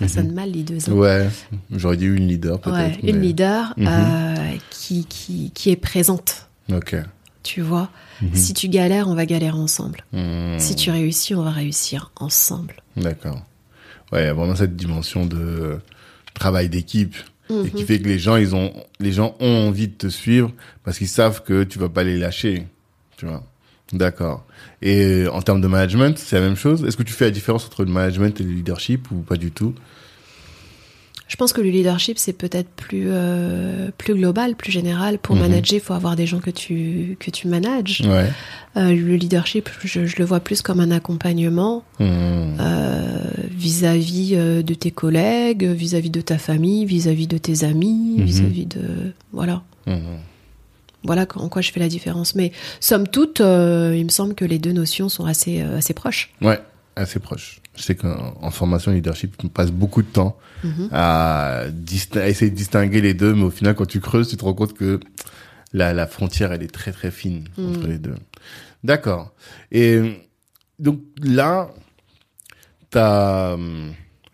Ça Mhm. sonne mal, leaduse. hein. Ouais. J'aurais dit une leader peut-être. Ouais, une leader Mhm. euh, qui, qui, qui est présente. Ok. Tu vois, Mhm. si tu galères, on va galérer ensemble. Hmm. Si tu réussis, on va réussir ensemble. D'accord. Ouais, il y a vraiment cette dimension de travail d'équipe et qui fait que les gens, ils ont, les gens ont envie de te suivre parce qu'ils savent que tu vas pas les lâcher. Tu vois. D'accord. Et euh, en termes de management, c'est la même chose. Est-ce que tu fais la différence entre le management et le leadership ou pas du tout? Je pense que le leadership, c'est peut-être plus, euh, plus global, plus général. Pour Mhm. manager, il faut avoir des gens que tu, que tu manages. Ouais. Euh, le leadership, je, je le vois plus comme un accompagnement euh, vis-à-vis de tes collègues, vis-à-vis de ta famille, vis-à-vis de tes amis, Mhm. vis-à-vis de... Voilà. Voilà en quoi je fais la différence. Mais somme toute, euh, il me semble que les deux notions sont assez, euh, assez proches. Ouais, assez proche. Je sais qu'en en formation leadership, on passe beaucoup de temps Mhm. à, essayer de distinguer les deux, mais au final, quand tu creuses, tu te rends compte que la, la frontière, elle est très très fine Mhm. entre les deux. D'accord. Et donc là, tu as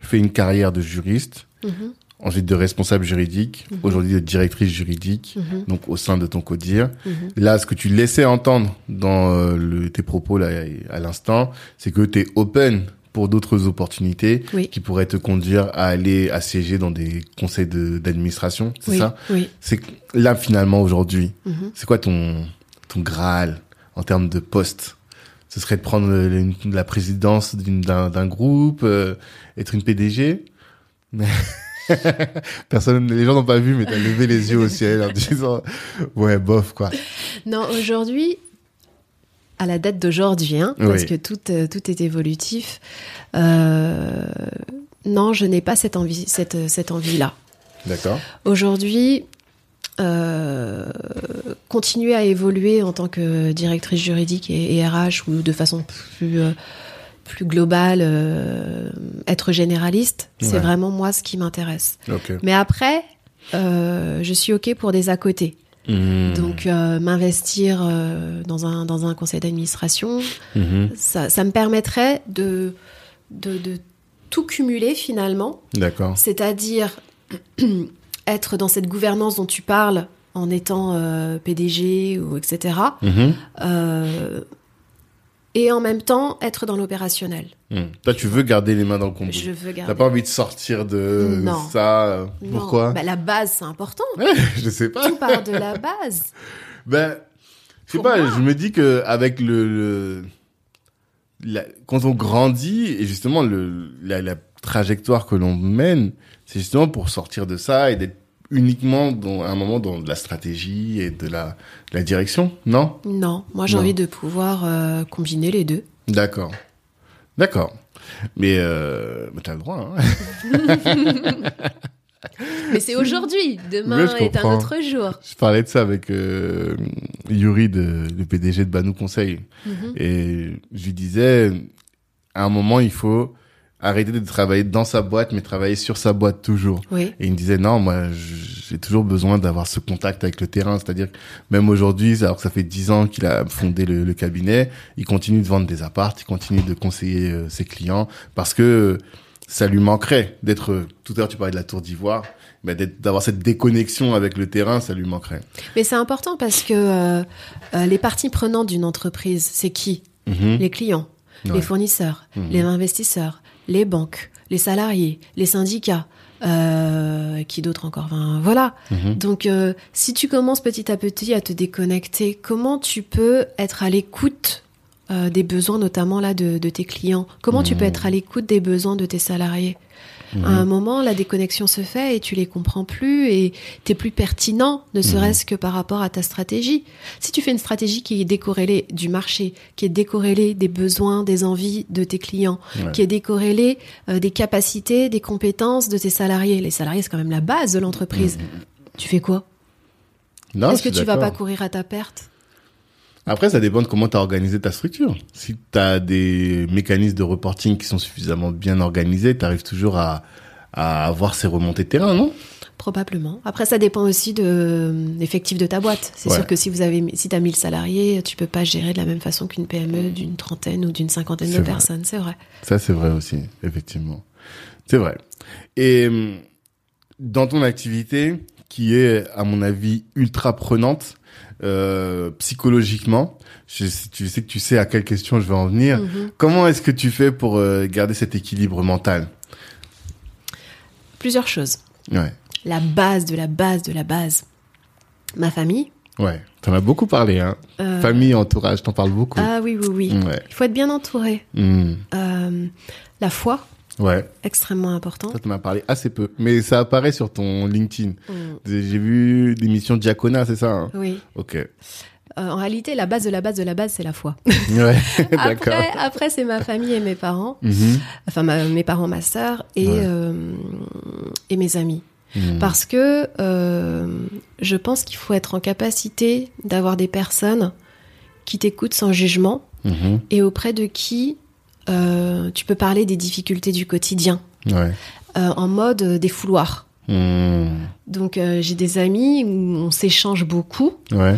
fait une carrière de juriste, Mhm. Ensuite de responsable juridique, Mhm. aujourd'hui de directrice juridique, Mhm. donc au sein de ton codir. Mhm. Là, ce que tu laissais entendre dans euh, le, tes propos là à l'instant, c'est que tu es open pour d'autres opportunités Oui. qui pourraient te conduire à aller assiéger dans des conseils de- d'administration, c'est Oui. ça? Oui. C'est là finalement aujourd'hui, c'est quoi ton ton graal en termes de poste? Ce serait de prendre le- la présidence d'un d'un groupe, euh, être une PDG Personne, les gens n'ont pas vu, mais t'as levé les yeux au ciel en disant ouais bof quoi. Non, aujourd'hui, à la date d'aujourd'hui, hein, parce que tout, euh, tout est évolutif, euh, non, je n'ai pas cette envie, cette, cette envie-là. D'accord. Aujourd'hui, euh, continuer à évoluer en tant que directrice juridique et, et RH ou de façon plus, euh, plus globale, euh, être généraliste, c'est vraiment moi ce qui m'intéresse. Mais après, euh, je suis OK pour des à côté. Mmh. Donc, euh, m'investir dans, un, dans un conseil d'administration, Mhm. ça, ça me permettrait de, de, de tout cumuler finalement, D'accord. c'est-à-dire être dans cette gouvernance dont tu parles en étant euh, PDG ou etc. Euh, et en même temps être dans l'opérationnel. Mhm. Toi, tu veux garder les mains dans le cambouis. Je veux T'as garder. pas envie de sortir de Non. ça euh, Non. Pourquoi? Bah, La base, c'est important. Je sais pas. Tout part de la base. Ben, je sais pas. moi. Je me dis que avec le, le- la- quand on grandit et justement le la, la trajectoire que l'on mène, c'est justement pour sortir de ça et d'être uniquement dans à un moment dans de la stratégie et de la, de la direction, non? Non, moi j'ai envie de pouvoir euh, combiner les deux. D'accord. D'accord. Mais, euh, mais t'as le droit, hein. Mais c'est aujourd'hui. Demain est un autre jour. Je parlais de ça avec euh, Yuri, de, le PDG de Banou Conseil. Mhm. Et je lui disais, à un moment, il faut arrêter de travailler dans sa boîte, mais travailler sur sa boîte toujours. Oui. Et il me disait non, moi j'ai toujours besoin d'avoir ce contact avec le terrain, c'est-à-dire que même aujourd'hui, alors que ça fait dix ans qu'il a fondé le, le, cabinet, il continue de vendre des apparts, il continue de conseiller euh, ses clients parce que ça lui manquerait d'être. Tout à l'heure tu parlais de la Tour d'Ivoire, mais d'avoir cette déconnexion avec le terrain, ça lui manquerait. Mais c'est important parce que euh, euh, les parties prenantes d'une entreprise, c'est qui? Mhm. Les clients, Ouais. les fournisseurs, Mhm. les investisseurs, les banques, les salariés, les syndicats. Euh, qui d'autre encore Enfin, Voilà. Mhm. Donc, euh, si tu commences petit à petit à te déconnecter, comment tu peux être à l'écoute euh, des besoins, notamment là de, de tes clients? Comment tu peux Mhm. être à l'écoute des besoins de tes salariés? À un moment, la déconnexion se fait et tu les comprends plus et t'es plus pertinent, ne serait-ce que par rapport à ta stratégie. Si tu fais une stratégie qui est décorrélée du marché, qui est décorrélée des besoins, des envies de tes clients, Ouais. qui est décorrélée euh, des capacités, des compétences de tes salariés. Les salariés, c'est quand même la base de l'entreprise. Tu fais quoi? Non, Est-ce que tu vas pas courir à ta perte? Après, ça dépend de comment tu as organisé ta structure. Si tu as des mécanismes de reporting qui sont suffisamment bien organisés, tu arrives toujours à, à avoir ces remontées de terrain, non? Probablement. Après, ça dépend aussi de euh, l'effectif de ta boîte. C'est Ouais. sûr que si vous avez, si t'as 1000 salariés, tu peux pas gérer de la même façon qu'une PME d'une trentaine ou d'une cinquantaine de vrai. personnes. C'est vrai. Ça, c'est vrai aussi, effectivement. C'est vrai. Et hum, dans ton activité, qui est, à mon avis, ultra prenante, euh, psychologiquement, je, tu sais que tu sais à quelle question je vais en venir. Mhm. Comment est-ce que tu fais pour euh, garder cet équilibre mental? Plusieurs choses. Ouais, La base de la base de la base. Ma famille. ouais. T'en as beaucoup parlé, hein. Euh, Famille, entourage, t'en parles beaucoup. Ah oui, oui, oui. Ouais. Il faut être bien entouré. Hmm. La foi, Ouais, extrêmement important. ça tu m'as parlé assez peu, mais ça apparaît sur ton LinkedIn. Mm. J'ai vu l'émission Diacona, c'est ça hein? Oui. Ok. Euh, en réalité, la base de la base de la base, c'est la foi. Ouais, d'accord. Après, après c'est ma famille et mes parents. Mhm. Enfin, ma- mes parents, ma sœur et, Ouais. euh, et mes amis. Mhm. Parce que euh, je pense qu'il faut être en capacité d'avoir des personnes qui t'écoutent sans jugement Mhm. et auprès de qui euh, tu peux parler des difficultés du quotidien Ouais. euh, en mode euh, des fouloirs. Mhm. Donc euh, j'ai des amis où on s'échange beaucoup Ouais.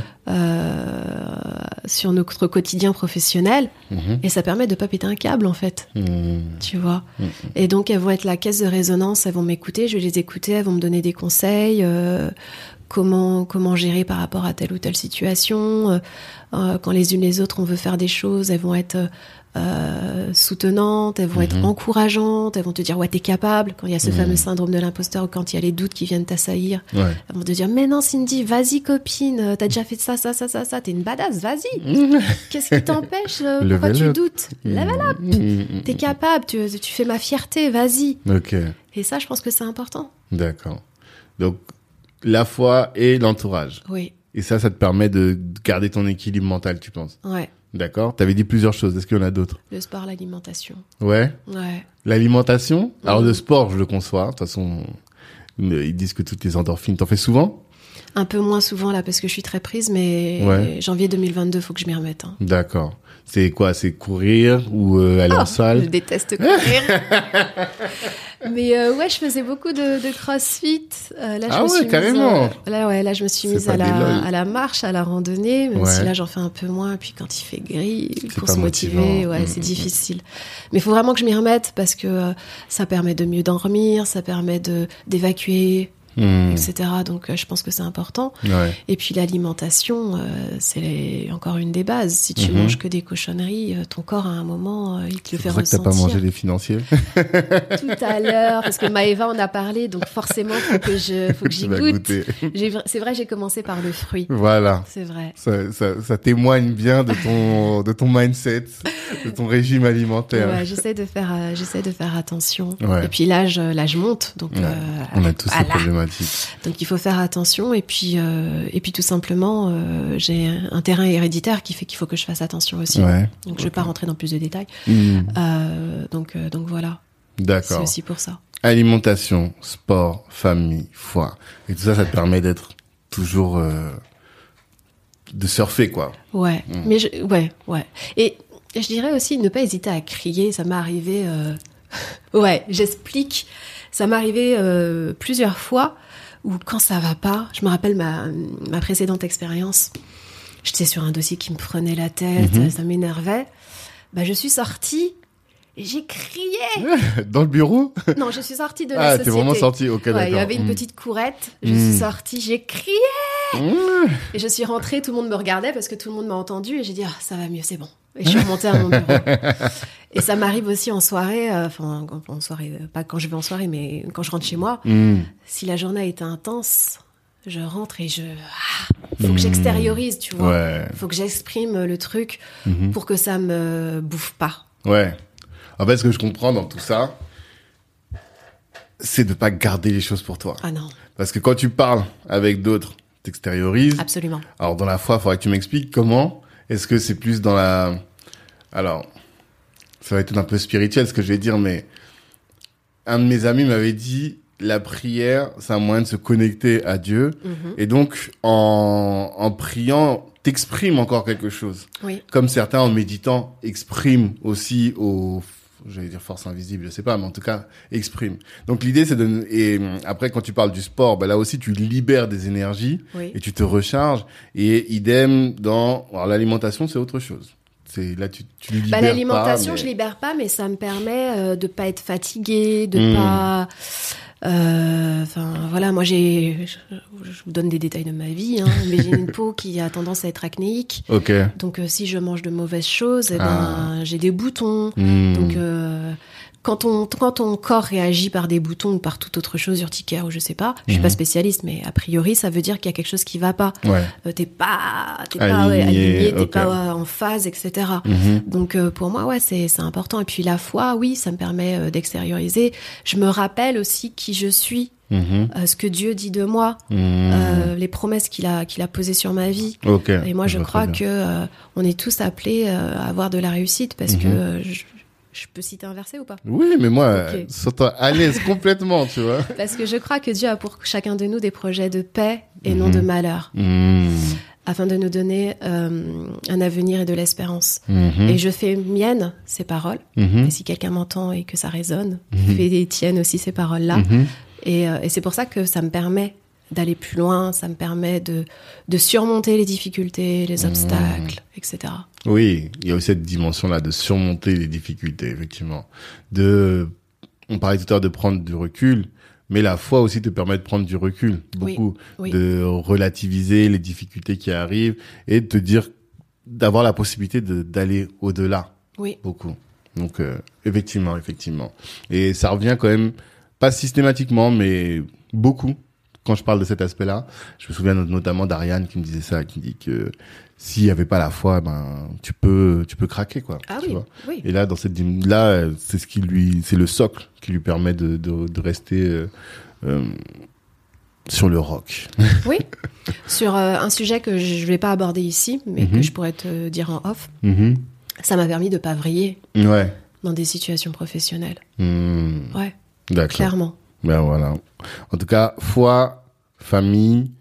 sur notre quotidien professionnel Mhm. et ça permet de pas péter un câble en fait. Mhm. tu vois. Mhm. Et donc elles vont être la caisse de résonance, elles vont m'écouter, je vais les écouter, elles vont me donner des conseils, comment comment gérer par rapport à telle ou telle situation. quand les unes les autres on veut faire des choses, elles vont être euh, soutenantes, elles vont être Mhm. encourageantes, elles vont te dire ouais t'es capable. Quand il y a ce Mhm. fameux syndrome de l'imposteur ou quand il y a les doutes qui viennent t'assaillir, Ouais. elles vont te dire mais non Cindy, vas-y copine, euh, t'as déjà fait ça ça ça ça ça, t'es une badass, vas-y. Qu'est-ce qui t'empêche euh, Pourquoi tu doutes? Level up. Mhm. T'es capable, tu, tu fais ma fierté, vas-y. Ok, Et ça, je pense que c'est important. d'accord. Donc, la foi et l'entourage. Oui, Et ça, ça te permet de garder ton équilibre mental, tu penses? Ouais. D'accord T'avais dit plusieurs choses. Est-ce qu'il y en a d'autres? Le sport, l'alimentation. Ouais. Ouais. L'alimentation? Alors, Mhm. le sport, je le conçois. De toute façon, ils disent que toutes les endorphines. T'en fais souvent? Un peu moins souvent là parce que je suis très prise, mais Ouais. janvier 2022, faut que je m'y remette. hein. D'accord. C'est quoi? C'est courir ou euh, aller en Ah, Je salle déteste courir. mais euh, ouais, je faisais beaucoup de, de crossfit. Euh, là, je Ah me ouais, suis mise, carrément. euh, là, ouais, là, je me suis mise à la, à la marche, à la randonnée, même Ouais. si là, j'en fais un peu moins. Puis quand il fait gris, pour se motiver, motivant. ouais, Mm, c'est mm, difficile. Mais il faut vraiment que je m'y remette parce que euh, ça permet de mieux dormir, ça permet de d'évacuer, Hmm. etc. Donc, euh, je pense que c'est important. Ouais. Et puis l'alimentation, euh, c'est encore une des bases. Si tu Mhm. manges que des cochonneries, euh, ton corps à un moment, il te le C'est fait ressentir. pas mangé les financiers. Tout à l'heure, parce que Maëva en a parlé, donc forcément, faut que je, faut que j'y goûte. C'est vrai, j'ai commencé par le fruit. Voilà. C'est vrai. Ça, ça, ça témoigne bien de ton, de ton mindset, de ton régime alimentaire. Ouais, j'essaie de faire, euh, j'essaie de faire attention. Ouais. Et puis l'âge, l'âge monte, donc euh, On a tous ces voilà. Donc il faut faire attention. Et puis, euh, et puis tout simplement, euh, j'ai un terrain héréditaire qui fait qu'il faut que je fasse attention aussi. Ouais. Donc je vais pas rentrer dans plus de détails. Hmm. Euh, donc, donc voilà, c'est D'accord. aussi pour ça. Alimentation, sport, famille, foi. Et tout ça, ça te permet d'être toujours, de surfer, quoi. Ouais, Mm. mais je, ouais, ouais. Et je dirais aussi ne pas hésiter à crier. Ça m'est arrivé Ouais, j'explique. Ça m'est arrivé euh, plusieurs fois où quand ça va pas, je me rappelle ma, ma précédente expérience, j'étais sur un dossier qui me prenait la tête, Mhm. ça m'énervait. Bah, je suis sortie et j'ai crié. Dans le bureau? Non, je suis sortie de la Ah, société. t'es vraiment sorti, ok, Ouais, d'accord. il y avait une Mm. petite courette, je Mm. suis sortie, j'ai crié Mmh. et je suis rentrée, tout le monde me regardait parce que tout le monde m'a entendu et j'ai dit ah, ça va mieux, c'est bon. Et je suis remontée à mon bureau. et ça m'arrive aussi en soirée, euh, enfin en soirée, euh, pas quand je vais en soirée, mais quand je rentre chez moi. Mmh. Si la journée a été intense, je rentre et je ah, faut que j'extériorise, tu vois. Ouais. Faut que j'exprime le truc Mhm. pour que ça me bouffe pas. Ouais. En fait, ce que je comprends dans tout ça, c'est de pas garder les choses pour toi. Ah non, Parce que quand tu parles avec d'autres, t'extériorises. absolument. Alors, dans la foi, il faudrait que tu m'expliques comment. Est-ce que c'est plus dans la... Alors, ça va être un peu spirituel ce que je vais dire, mais un de mes amis m'avait dit, la prière, c'est un moyen de se connecter à Dieu. Mhm. Et donc, en, en priant, t'exprimes encore quelque chose. Oui, comme certains en méditant expriment aussi aux j'allais dire force invisible je sais pas mais en tout cas expriment donc l'idée c'est de et après quand tu parles du sport ben là aussi tu libères des énergies oui. et tu te recharges et idem dans alors l'alimentation c'est autre chose là tu tu libères Bah, l'alimentation, je libère pas, mais ça me permet euh, de pas être fatiguée, de Mm. pas. euh, Enfin, voilà, moi j'ai. Je, je vous donne des détails de ma vie, hein, mais j'ai une peau qui a tendance à être acnéique. ok Donc, euh, si je mange de mauvaises choses, eh ben, Ah. j'ai des boutons. Hmm. Donc, euh, quand, on, quand ton corps réagit par des boutons ou par toute autre chose, urticaire ou je sais pas, je suis Mhm. pas spécialiste, mais a priori, ça veut dire qu'il y a quelque chose qui va pas. ouais Euh, t'es pas, t'es pas ouais, Aligné, aligné, t'es pas en phase, etc. Mhm. Donc euh, pour moi, ouais, c'est c'est important. Et puis la foi, oui, ça me permet euh, d'extérioriser. Je me rappelle aussi qui je suis, Mhm. euh, ce que Dieu dit de moi, Mhm. euh, les promesses qu'il a qu'il a posées sur ma vie. Et moi, je crois que euh, on est tous appelés à avoir de la réussite parce Mhm. que je, je peux citer un verset ou pas? Oui mais moi Ok. surtout à l'aise complètement tu vois Parce que je crois que Dieu a pour chacun de nous des projets de paix et non Mhm. de malheur, Mhm. afin de nous donner euh, un avenir et de l'espérance. Mhm. Et je fais mienne ces paroles. Mhm. Et si quelqu'un m'entend et que ça résonne, Mhm. fais des tiennes aussi ces paroles-là. Mhm. Et, euh, et c'est pour ça que ça me permet d'aller plus loin, ça me permet de, de surmonter les difficultés, les Mhm. obstacles, etc. Oui, il y a aussi cette dimension-là de surmonter les difficultés, effectivement. De, on parlait tout à l'heure de prendre du recul, mais la foi aussi te permet de prendre du recul, beaucoup, oui. de relativiser les difficultés qui arrivent et de te dire, d'avoir la possibilité d'aller au-delà, Oui, beaucoup. Donc, euh, effectivement, effectivement. Et ça revient quand même, pas systématiquement, mais beaucoup. Quand je parle de cet aspect-là, je me souviens notamment d'Ariane qui me disait ça, qui dit que s'il y avait pas la foi, ben tu peux tu peux craquer quoi. ah tu oui, vois. oui. Et là dans cette là c'est ce qui lui c'est le socle qui lui permet de de, de rester euh, euh, sur le rock. oui. Sur euh, un sujet que je vais pas aborder ici, mais Mhm. que je pourrais te dire en off, Mhm. ça m'a permis de pas vriller Ouais. dans des situations professionnelles. Hmm. Ouais, clairement. Ben voilà. En tout cas, foi, famille,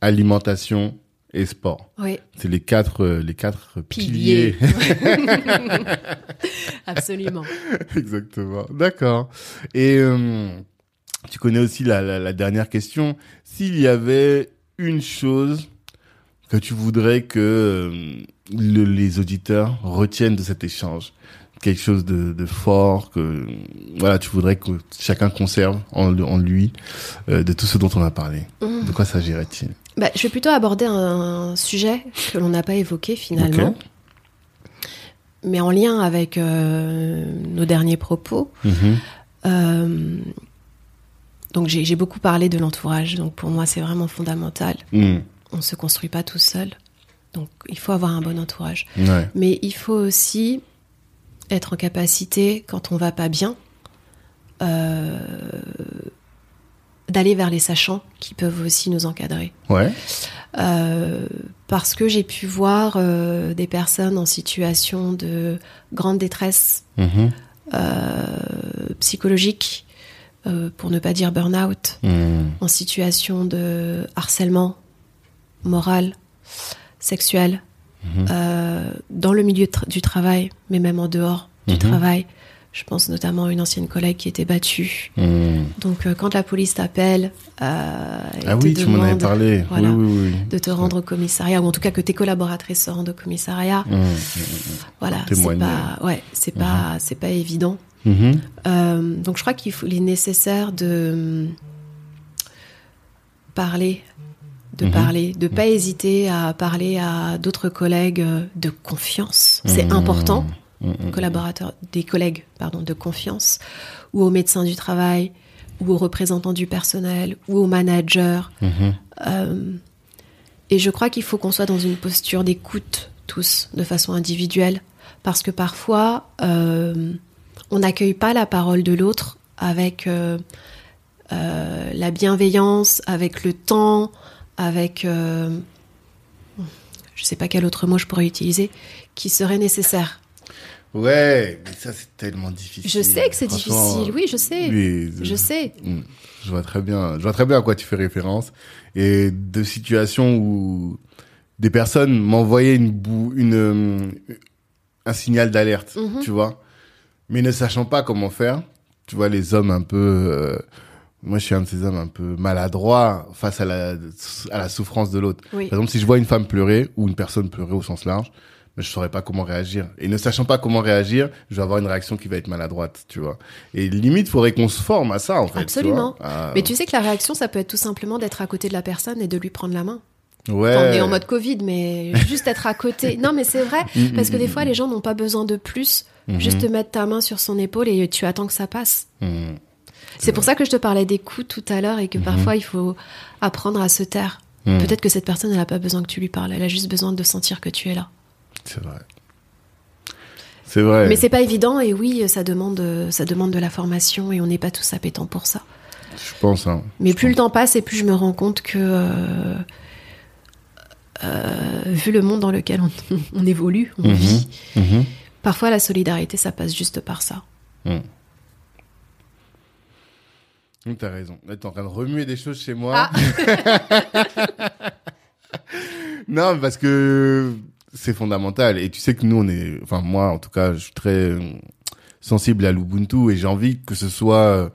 alimentation et sport. Oui, C'est les quatre euh, les quatre piliers. pilier. Absolument. Exactement. D'accord. Et euh, tu connais aussi la, la, la dernière question. S'il y avait une chose que tu voudrais que euh, le- les auditeurs retiennent de cet échange, quelque chose de, de fort que voilà, tu voudrais que chacun conserve en, en lui euh, de tout ce dont on a parlé. Mmh. De quoi s'agirait-il? Bah, je vais plutôt aborder un sujet que l'on n'a pas évoqué finalement, mais en lien avec euh, nos derniers propos. Mhm. Euh, donc j'ai beaucoup parlé de l'entourage, donc pour moi c'est vraiment fondamental. Mm. On ne se construit pas tout seul, donc il faut avoir un bon entourage. Ouais. Mais il faut aussi être en capacité, quand on va pas bien, euh, d'aller vers les sachants qui peuvent aussi nous encadrer. Ouais. Euh, parce que j'ai pu voir euh, des personnes en situation de grande détresse Mhm. euh, psychologique, pour ne pas dire burn-out, Mm. en situation de harcèlement moral, sexuel, Mhm. euh, dans le milieu tra- du travail, mais même en dehors du Mhm. travail. Je pense notamment à une ancienne collègue qui était battue. Hmm. Donc, euh, quand la police t'appelle, euh, Ah te tu m'en avais parlé. voilà, Oui, oui, oui. de te rendre au commissariat, ou en tout cas que tes collaboratrices se rendent au commissariat. Hmm. Voilà, c'est pas, ouais, c'est pas, c'est pas évident. Mhm. Euh, donc je crois qu'il est nécessaire de hum, parler, de Mhm. parler, de pas hésiter à parler à d'autres collègues euh, de confiance. C'est Mhm. important, Mhm. collaborateurs, des collègues, pardon, de confiance, ou aux médecins du travail, ou aux représentants du personnel, ou aux managers. Mhm. Euh, et je crois qu'il faut qu'on soit dans une posture d'écoute tous, de façon individuelle, parce que parfois, euh, on n'accueille pas la parole de l'autre avec euh, euh, la bienveillance, avec le temps, avec, euh, je sais pas quel autre mot je pourrais utiliser, qui serait nécessaire. Ouais, mais ça c'est tellement difficile. Je sais que c'est difficile, oui, je sais, oui, je sais. Mm. Je vois très bien, je vois très bien à quoi tu fais référence et de situations où des personnes m'envoyaient une bou une euh, un signal d'alerte, Mhm. tu vois, mais ne sachant pas comment faire. Tu vois les hommes un peu euh, moi je suis un de ces hommes un peu maladroits face à la à la souffrance de l'autre. Oui. Par exemple, si je vois une femme pleurer ou une personne pleurer au sens large, mais je saurais pas comment réagir. Et ne sachant pas comment réagir, je vais avoir une réaction qui va être maladroite, tu vois. Et limite, faudrait qu'on se forme à ça, en fait. tu Absolument. vois. À- Mais tu sais que la réaction, ça peut être tout simplement d'être à côté de la personne et de lui prendre la main. ouais. On est en mode Covid, mais juste être à côté. Non, mais c'est vrai, Mm, parce que mm, des mm, fois, les gens n'ont pas besoin de plus. Mhm. Juste te mettre ta main sur son épaule et tu attends que ça passe. C'est pour ça que je te parlais des coups tout à l'heure et que Mhm. parfois, il faut apprendre à se taire. Mm. Peut-être que cette personne, elle n'a pas besoin que tu lui parles. Elle a juste besoin de sentir que tu es là. C'est vrai. C'est vrai. Mais c'est pas évident et oui, ça demande, ça demande de la formation et on n'est pas tous appétents pour ça. Je pense, hein. Mais Je plus le temps passe et plus je me rends compte que, euh, euh, vu le monde dans lequel on, on évolue, on Mhm. vit, Mhm. parfois la solidarité, ça passe juste par ça. T'as raison. Là, t'es en train de remuer des choses chez moi. non, mais parce que c'est fondamental. Et tu sais que nous, on est, enfin, moi, en tout cas, je suis très sensible à l'Ubuntu et j'ai envie que ce soit euh,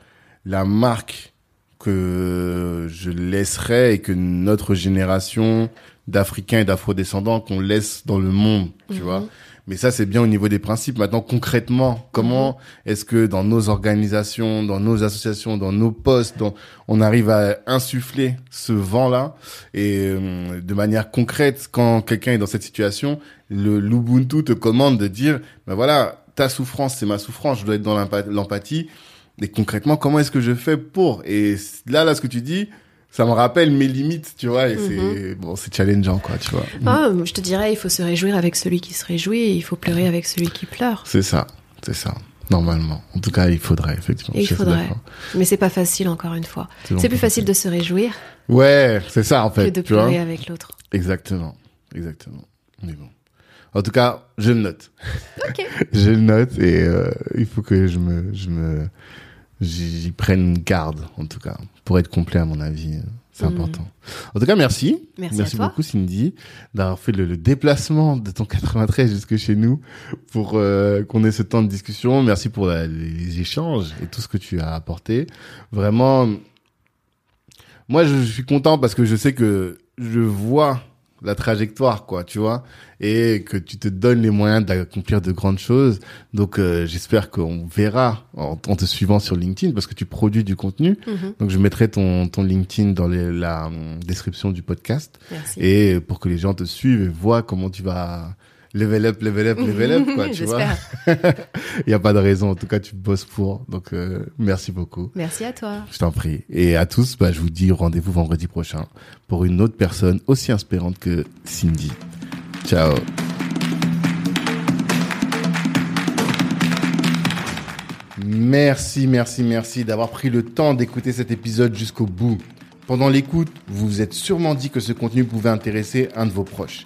la marque que je laisserai et que notre génération d'Africains et d'Afro-descendants qu'on laisse dans le monde, tu Mhm. vois. Mais ça, c'est bien au niveau des principes. Maintenant, concrètement, comment est-ce que dans nos organisations, dans nos associations, dans nos postes, dans, on arrive à insuffler ce vent-là et euh, de manière concrète, quand quelqu'un est dans cette situation, le l'Ubuntu te commande de dire, ben voilà, ta souffrance, c'est ma souffrance, je dois être dans l'empa- l'empathie. Et concrètement, comment est-ce que je fais pour? Et là, là, ce que tu dis, ça me rappelle mes limites, tu vois, et c'est bon, c'est challengeant, quoi, tu vois. Ah, je te dirais, il faut se réjouir avec celui qui se réjouit et il faut pleurer avec celui qui pleure. C'est ça, c'est ça. Normalement. En tout cas, il faudrait, effectivement. Et il faudrait. Mais c'est pas facile, encore une fois. C'est bon, plus facile de se réjouir Ouais, c'est ça, en que fait. de tu vois pleurer avec l'autre. Exactement. Exactement. Mais bon. En tout cas, je le note. Ok. je le note et euh, il faut que je me, je me, j'y prenne garde, en tout cas, pour être complet, à mon avis. C'est Mhm. important. En tout cas, merci. Merci beaucoup, Cindy, d'avoir fait le, le déplacement de ton 93 jusque chez nous pour euh, qu'on ait ce temps de discussion. Merci pour la- les, les échanges et tout ce que tu as apporté. Vraiment, moi, je, je suis content parce que je sais que je vois la trajectoire, quoi, tu vois, et que tu te donnes les moyens d'accomplir de grandes choses. Donc, euh, j'espère qu'on verra en, en te suivant sur LinkedIn parce que tu produis du contenu. Mhm. Donc, je mettrai ton, ton LinkedIn dans les- la hum, description du podcast Merci. et pour que les gens te suivent et voient comment tu vas level up, level up, level up, quoi, tu vois. Il n'y a pas de raison. En tout cas, tu bosses pour. Donc, euh, merci beaucoup. Merci à toi. Je t'en prie. Et à tous, bah, je vous dis rendez-vous vendredi prochain pour une autre personne aussi inspirante que Cindy. Ciao. Merci, merci, merci d'avoir pris le temps d'écouter cet épisode jusqu'au bout. Pendant l'écoute, vous vous êtes sûrement dit que ce contenu pouvait intéresser un de vos proches.